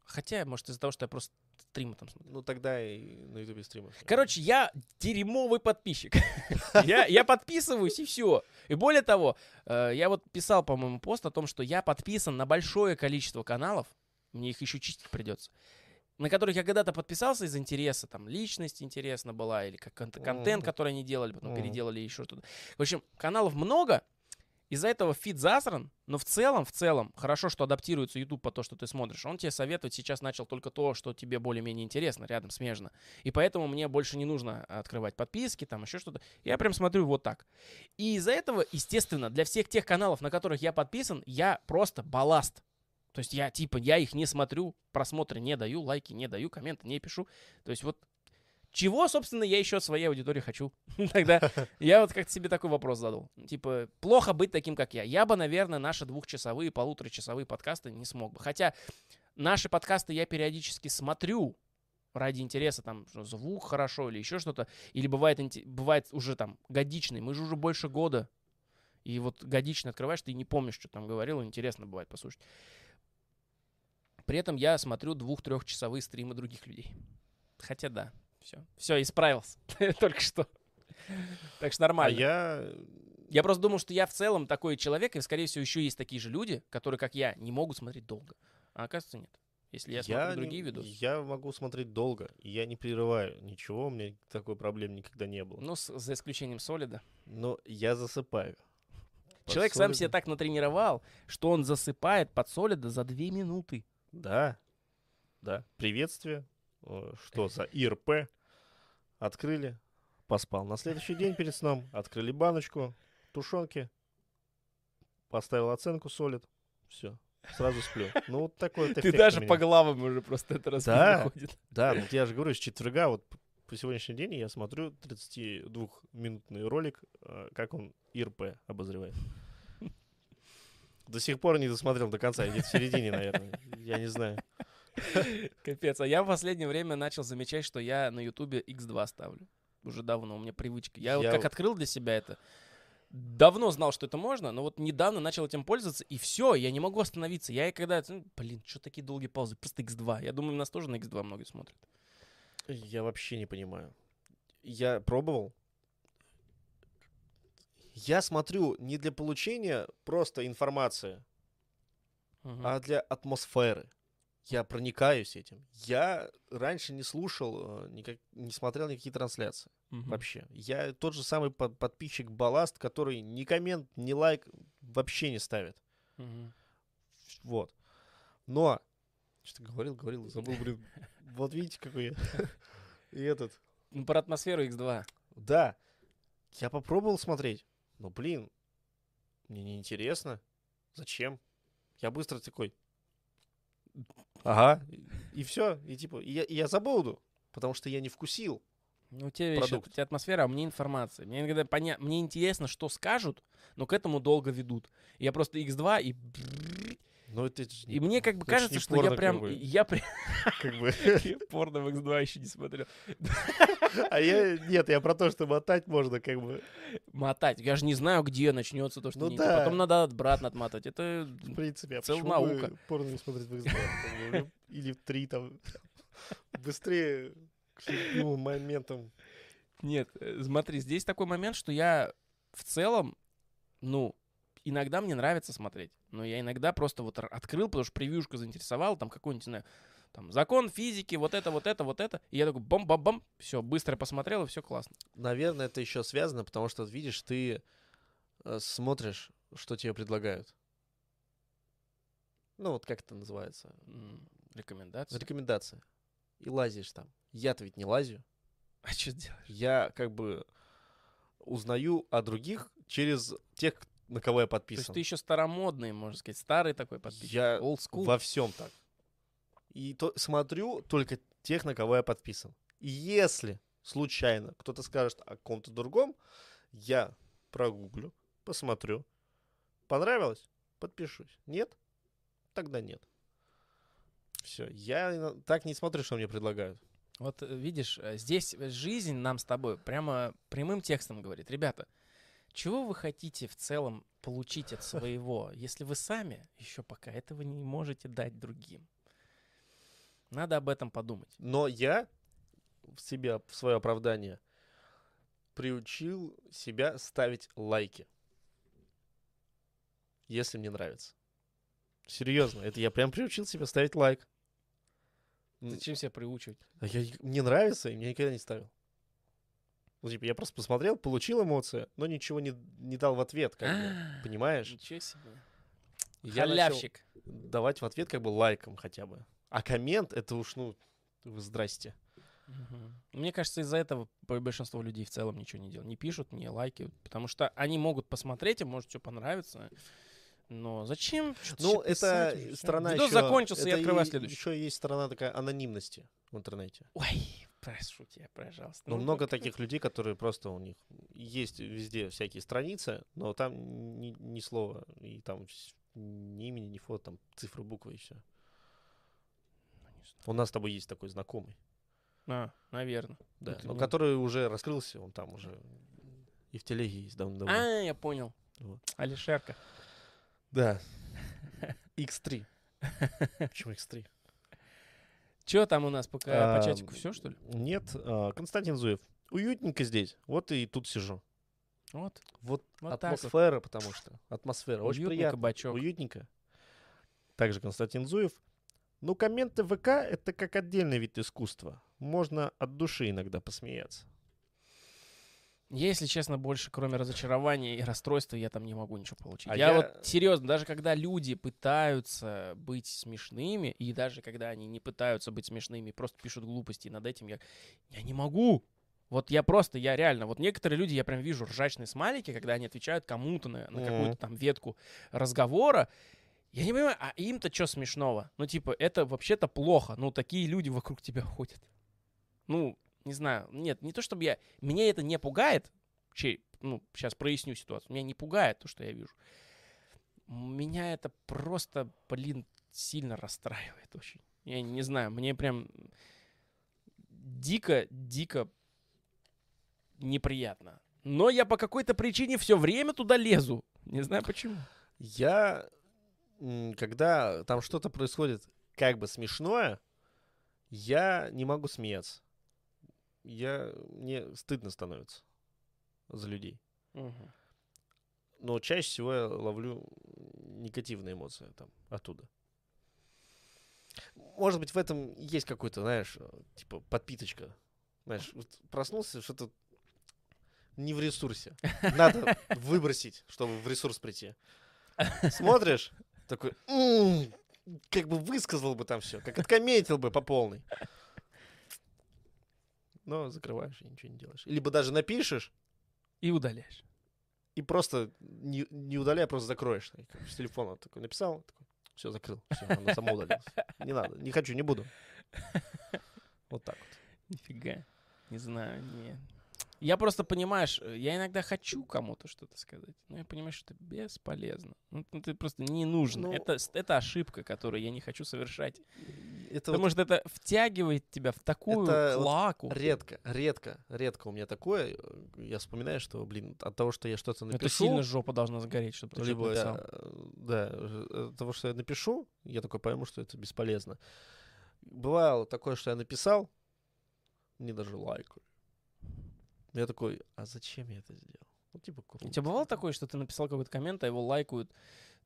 Хотя, может, из-за того, что я просто стримы там смотрю. Ну, тогда и на ютубе стримов. Короче, я дерьмовый подписчик. я, я подписываюсь, и все. И более того, э, я вот писал, по-моему, пост о том, что я подписан на большое количество каналов, мне их еще чистить придется, на которых я когда-то подписался из интереса, там, личность интересна была, или как кон- контент, который они делали, потом переделали еще что-то. В общем, каналов много, из-за этого фид засран, но в целом, в целом, хорошо, что адаптируется YouTube по то, что ты смотришь. Он тебе советует сейчас начал только то, что тебе более-менее интересно, рядом смежно. И поэтому мне больше не нужно открывать подписки, там еще что-то. Я прям смотрю вот так. И из-за этого, естественно, для всех тех каналов, на которых я подписан, я просто балласт. То есть я типа, я их не смотрю, просмотры не даю, лайки не даю, комменты не пишу. То есть вот чего, собственно, я еще от своей аудитории хочу? Тогда я вот как-то себе такой вопрос задал. Типа, плохо быть таким, как я. Я бы, наверное, наши двухчасовые, полуторачасовые подкасты не смог бы. Хотя наши подкасты я периодически смотрю ради интереса, там, звук хорошо или еще что-то. Или бывает, бывает уже там годичный. Мы же уже больше года. И вот годично открываешь, ты не помнишь, что там говорил. Интересно бывает послушать. При этом я смотрю двух-трехчасовые стримы других людей. Хотя да, все. Все, исправился. Только что. Так что А нормально. я... Я просто думал, что я в целом такой человек, и, скорее всего, еще есть такие же люди, которые, как я, не могут смотреть долго. А оказывается, нет. Если я, смотрю не- другие видосы. Я могу смотреть долго, и я не прерываю ничего, у меня такой проблем никогда не было. Ну, с- за исключением солида. Но я засыпаю. Под Человек сам солидом. себя так натренировал, что он засыпает под солида за две минуты. Да, да. Приветствие. Э, Что за ИРП? Открыли, поспал. На следующий день перед сном открыли баночку тушенки, поставил оценку солид, все, сразу сплю. Ну, вот такой вот Ты даже по главам уже просто это раз Да. выходит. Да, вот я же говорю, с четверга, вот по сегодняшний день я смотрю 32-минутный ролик, э, как он ИРП обозревает. До сих пор не досмотрел до конца, где-то в середине, наверное. Я не знаю. Капец. А я в последнее время начал замечать, что я на Ютубе X2 ставлю. Уже давно, у меня привычка. Я, вот Я как вот- открыл для себя это, давно знал, что это можно, но вот недавно начал этим пользоваться, и все, я не могу остановиться. Я и когда, ну, блин, что такие долгие паузы, просто X2. Я думаю, нас тоже на X2 многие смотрят. Я вообще не понимаю. Я пробовал. Я смотрю не для получения просто информации, Мгм. а для атмосферы. Я проникаюсь этим. Я раньше не слушал, э, никак, не смотрел никакие трансляции Мгм. вообще. Я тот же самый под- подписчик Балласт, который ни коммент, ни лайк вообще не ставит. Мгм. Вот. Но, что говорил, говорил, забыл, блин. Вот видите, какой я. И этот. Ну, про атмосферу X2. Да, я попробовал смотреть, но, блин, мне неинтересно. Зачем? Я быстро такой. Ага, и все, и типа, и я, и я забуду, потому что я не вкусил. Ну, у тебя еще у тебя атмосфера, а мне информация. Мне иногда поня... мне интересно, что скажут, но к этому долго ведут. Я просто X2 и... Но это И не- мне как бы кажется, что я прям... как бы. Я прям... как бы. Порно в X2 еще не смотрел. А я, нет, я про то, что мотать можно, как бы, Мотать. Я же не знаю, где начнется то, что Ну не- да. Потом надо обратно отматывать. Это... в принципе. А Целая наука. порно не смотреть в X2? Как бы, Или в 3 там. Быстрее к любимым моментам. Нет, э, смотри, здесь такой момент, что я в целом, ну, иногда мне нравится смотреть, но я иногда просто вот открыл, потому что превьюшка заинтересовала, там какой-нибудь, не знаю, там закон физики, вот это, вот это, вот это, и я такой бам-бам-бам, все, быстро посмотрел, и все классно. Наверное, это еще связано, потому что, видишь, ты э, смотришь, что тебе предлагают. Ну, вот как это называется? Рекомендации. Рекомендация. И лазишь там. Я-то ведь не лазю. А что делаешь? Я как бы узнаю о других через тех, на кого я То есть подписан. ты еще старомодный, можно сказать, старый такой подписчик. Я Old school. во всем так. И то, смотрю только тех, на кого я подписан. И если случайно кто-то скажет о ком-то другом, я прогуглю, посмотрю. Понравилось? Подпишусь. Нет? Тогда нет. Все. Я так не смотрю, что мне предлагают. Вот э, видишь, э, здесь жизнь нам с тобой прямо прямым текстом говорит. Ребята, чего вы хотите в целом получить от своего, если вы сами еще пока этого не можете дать другим? Надо об этом подумать. Но я в себя, в свое оправдание, приучил себя ставить лайки. Если мне нравится. Серьезно, это я прям приучил себя ставить лайк. Зачем себя приучивать? а я, мне нравится, и я никогда не ставил. Ну, типа, я просто посмотрел, получил эмоции, но ничего не, не дал в ответ, как бы, А, понимаешь? Ничего себе. Я Халявщик. давать в ответ как бы лайком хотя бы. А коммент, это уж, ну, здрасте. Мгм. Мне кажется, из-за этого большинство людей в целом ничего не делают. Не пишут мне лайки, потому что они могут посмотреть, им может все понравится. Но зачем? Ну, это писать и сторона Видос еще... закончился, я открываю следующий. Еще есть сторона такая анонимности в интернете. Ой, прошу тебя, пожалуйста. Но Ну, много как- таких людей, которые просто у них есть везде всякие страницы, но там ни, ни слова, и там ни имени, ни фото, там цифры, буквы и все. Ну, не знаю. У нас с тобой есть такой знакомый, А, наверное. да, Это но который уже раскрылся, он там уже и в телеге есть давно-давно. А, я понял. Вот. Алишерка. Да. X3. Почему X3? Че там у нас пока по А, чатику все, что ли? Нет, а, Константин Зуев. Уютненько здесь. Вот и тут сижу. Вот. Вот, Вот так вот. атмосфера, потому что. Атмосфера. Очень Уютный приятно. кабачок. Уютненько. Также Константин Зуев. Ну, комменты ВК — это как отдельный вид искусства. Можно от души иногда посмеяться. Я, если честно, больше, кроме разочарования и расстройства, я там не могу ничего получить. А я, я- вот серьезно, даже когда люди пытаются быть смешными, и даже когда они не пытаются быть смешными, просто пишут глупости над этим, я, я не могу. Вот я просто, я реально, вот некоторые люди, я прям вижу ржачные смайлики, когда они отвечают кому-то на, на какую-то там ветку разговора. Я не понимаю, а им-то что смешного? Ну, типа, это вообще-то плохо. Ну, такие люди вокруг тебя ходят. Ну, не знаю. Нет, не то чтобы я... Меня это не пугает. Чей, ну, сейчас проясню ситуацию. Меня не пугает то, что я вижу. Меня это просто, блин, сильно расстраивает очень. Я не знаю, мне прям дико, дико неприятно. Но я по какой-то причине все время туда лезу. Не знаю почему. Я, когда там что-то происходит как бы смешное, я не могу смеяться. Я, мне стыдно становится за людей. Но чаще всего я ловлю негативные эмоции там оттуда. может быть, в этом есть какой-то, знаешь, типа подпиточка. Знаешь, вот проснулся, что-то не в ресурсе. Надо выбросить, чтобы в ресурс прийти. Смотришь, такой, «М, как бы высказал бы там все, как откометил бы по полной. Но закрываешь и ничего не делаешь. Либо даже напишешь, И удаляешь. и просто не, не удаляй, а просто закроешь. С телефона такой написал, все, закрыл. Все, оно само удалилось. Не надо, не хочу, не буду. Вот так вот. Нифига. Не знаю, не. Я просто, понимаешь, э, я иногда хочу кому-то что-то сказать, но я понимаю, что это бесполезно. Ну, ну, это просто не нужно. Ну- это, это ошибка, которую я не хочу совершать. Это Потому вот что это втягивает тебя в такую Это вот редко, редко, редко у меня такое. э, Я вспоминаю, что, блин, от того, что я что-то Это напишу... сильно жопа должна загореть, чтобы ты либо, написал. да, э, от того, что я напишу, я такой пойму, что это бесполезно. Бывало такое, что я написал, мне даже лайкают. Я такой, а зачем я это сделал? Ну, типа, круто. У тебя бывало такое, что ты написал какой-то коммент, а его лайкают?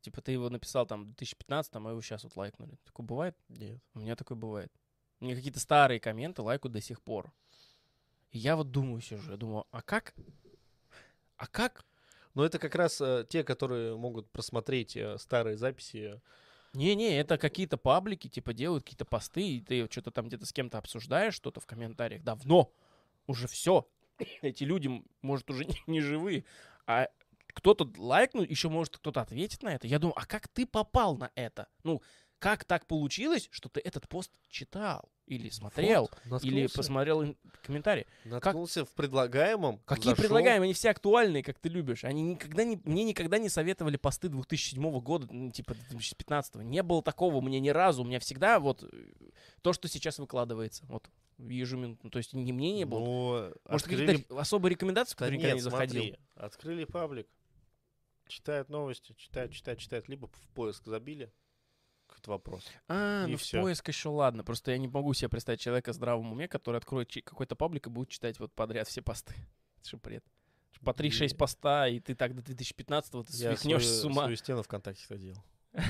Типа ты его написал там в 2015, а его сейчас вот лайкнули. Такое бывает? Нет. У меня такое бывает. Мне какие-то старые комменты лайкают до сих пор. И я вот думаю сижу, я думаю, а как? А как? Но это как раз э, те, которые могут просмотреть э, старые записи. Не-не, это какие-то паблики, типа, делают какие-то посты, и ты что-то там где-то с кем-то обсуждаешь что-то в комментариях. Давно. Уже все. Эти люди, может, уже не, не живые. А кто-то лайкнул, еще может кто-то ответит на это. Я думаю, а как ты попал на это? Ну, как так получилось, что ты этот пост читал? Или смотрел? Вот, или посмотрел комментарии? Наткнулся в предлагаемом. Какие зашел. предлагаемые? Они все актуальные, как ты любишь. Они никогда не, мне никогда не советовали посты 2007 года, типа 2015. Не было такого меня ни разу. У меня всегда вот э, то, что сейчас выкладывается. Вот ежеминутно. То есть ни мне не было. Ну, Может, открыли какие-то особые рекомендации, Да которые никогда нет, не заходил? смотри, открыли паблик, читают новости, читают, читают, читают, либо в поиск забили какой-то вопрос. А, И ну всё. в поиск еще ладно. Просто я не могу себе представить человека в здравом уме, который откроет какой-то паблик и будет читать вот подряд все посты. Это же бред. По 3-6 И поста, и ты так до 2015-го ты Я свихнешься с ума. свою стену ВКонтакте так делал.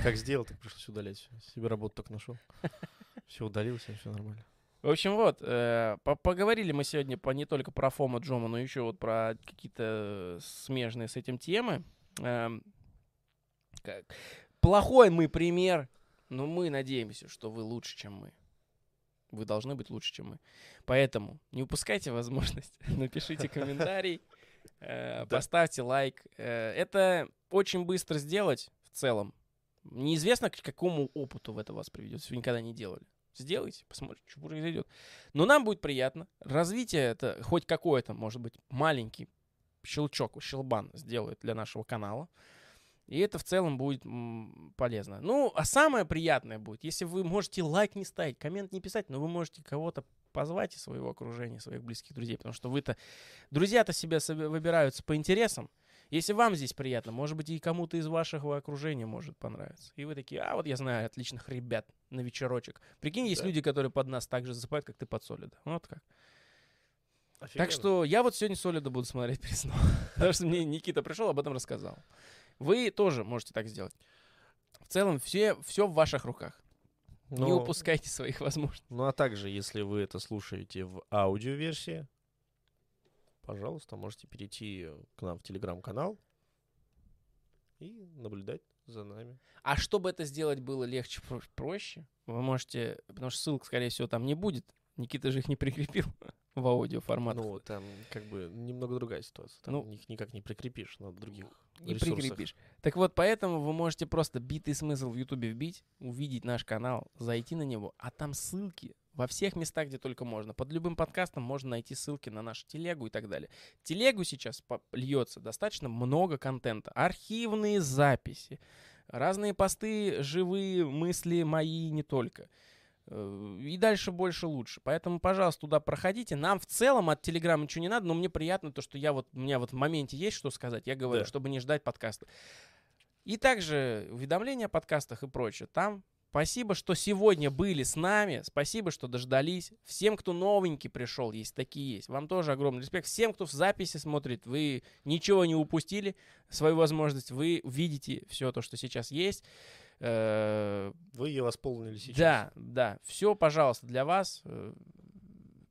Как сделал, так пришлось удалять. Себе работу только нашел. Все удалил, все, нормально. В общем, вот, э, по- поговорили мы сегодня по, не только про Фома Джома, но еще вот про какие-то смежные с этим темы. Эм, как- Плохой мы пример, но мы надеемся, что вы лучше, чем мы. Вы должны быть лучше, чем мы. Поэтому не упускайте возможность, напишите комментарий, э, поставьте лайк. Э, Это очень быстро сделать в целом. Неизвестно, к какому опыту в это вас приведет, если вы никогда не делали. Сделайте, посмотрите, что произойдет. Но нам будет приятно. Развитие это хоть какое-то, может быть, маленький щелчок, щелбан сделает для нашего канала. И это в целом будет полезно. Ну, а самое приятное будет, если вы можете лайк не ставить, коммент не писать, но вы можете кого-то позвать из своего окружения, своих близких друзей, потому что вы-то, друзья-то себя себе выбираются по интересам. Если вам здесь приятно, может быть, и кому-то из вашего окружения может понравиться. И вы такие, а вот я знаю отличных ребят на вечерочек. Прикинь, есть Да. люди, которые под нас так же засыпают, как ты под Солида. Вот как. Так Офигенно. что я вот сегодня Солида буду смотреть перед сном. Потому что мне Никита пришел, об этом рассказал. Вы тоже можете так сделать. В целом, все, все в ваших руках. Не Ну, упускайте своих возможностей. Ну а также, если вы это слушаете в аудиоверсии, пожалуйста, можете перейти к нам в телеграм-канал и наблюдать за нами. А чтобы это сделать было легче, про- проще, вы можете, потому что ссылок, скорее всего, там не будет. Никита же их не прикрепил в аудиоформат. Ну, там как бы немного другая ситуация. Там Ну, их никак не прикрепишь на других не ресурсах. прикрепишь. Так вот, поэтому вы можете просто битый смысл в Ютубе вбить, увидеть наш канал, зайти на него, а там ссылки во всех местах, где только можно. Под любым подкастом можно найти ссылки на нашу телегу и так далее. Телегу сейчас льется достаточно много контента. Архивные записи, разные посты, живые мысли мои не только. Э, И дальше больше лучше. Поэтому, пожалуйста, туда проходите. Нам в целом от Телеграма ничего не надо, но мне приятно то, что я вот, у меня вот в моменте есть что сказать, я говорю, Да. чтобы не ждать подкаста. И также уведомления о подкастах и прочее. Там спасибо, что сегодня были с нами. Спасибо, что дождались. Всем, кто новенький пришел, есть такие есть. Вам тоже огромный респект. Всем, кто в записи смотрит, вы ничего не упустили, свою возможность. Вы видите все то, что сейчас есть. Э, Вы ее восполнили сейчас. Да, да. Все, пожалуйста, для вас. Э,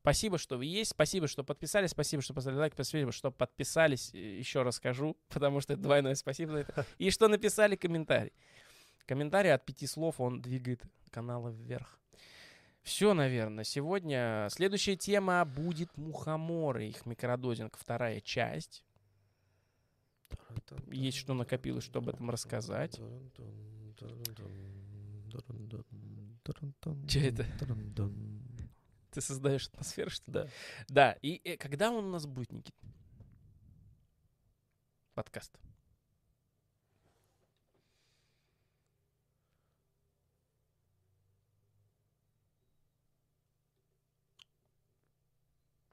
Спасибо, что вы есть. Спасибо, что подписались. Спасибо, что поставили лайк. Спасибо, что подписались. Э, Еще раз скажу, потому что это двойное спасибо за это. И что написали комментарий. Комментарий от пяти слов, он двигает каналы вверх. Все, наверное, сегодня. Следующая тема будет мухоморы, их микродозинг, вторая часть. Есть что накопилось, что об этом рассказать. Чё это? Ты создаешь атмосферу, что? Да. Да, и э, когда он у нас будет, Никит? Подкаст.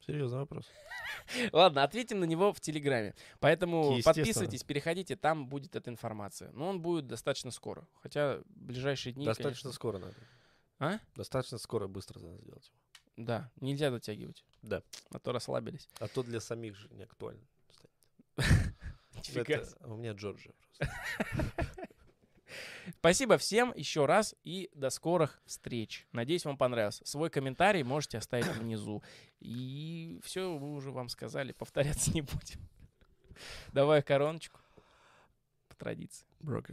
Серьезный вопрос. Ладно, ответим на него в Телеграме. Поэтому подписывайтесь, переходите, там будет эта информация. Но он будет достаточно скоро. Хотя ближайшие дни, Достаточно конечно- скоро надо. А? Достаточно скоро, быстро надо сделать. Да, нельзя затягивать. Да. А то расслабились. А то для самих же не актуально. У меня Джорджия. просто. Спасибо всем еще раз и до скорых встреч. Надеюсь, вам понравилось. Свой комментарий можете оставить внизу. И все, мы уже вам сказали, повторяться не будем. Давай короночку. По традиции.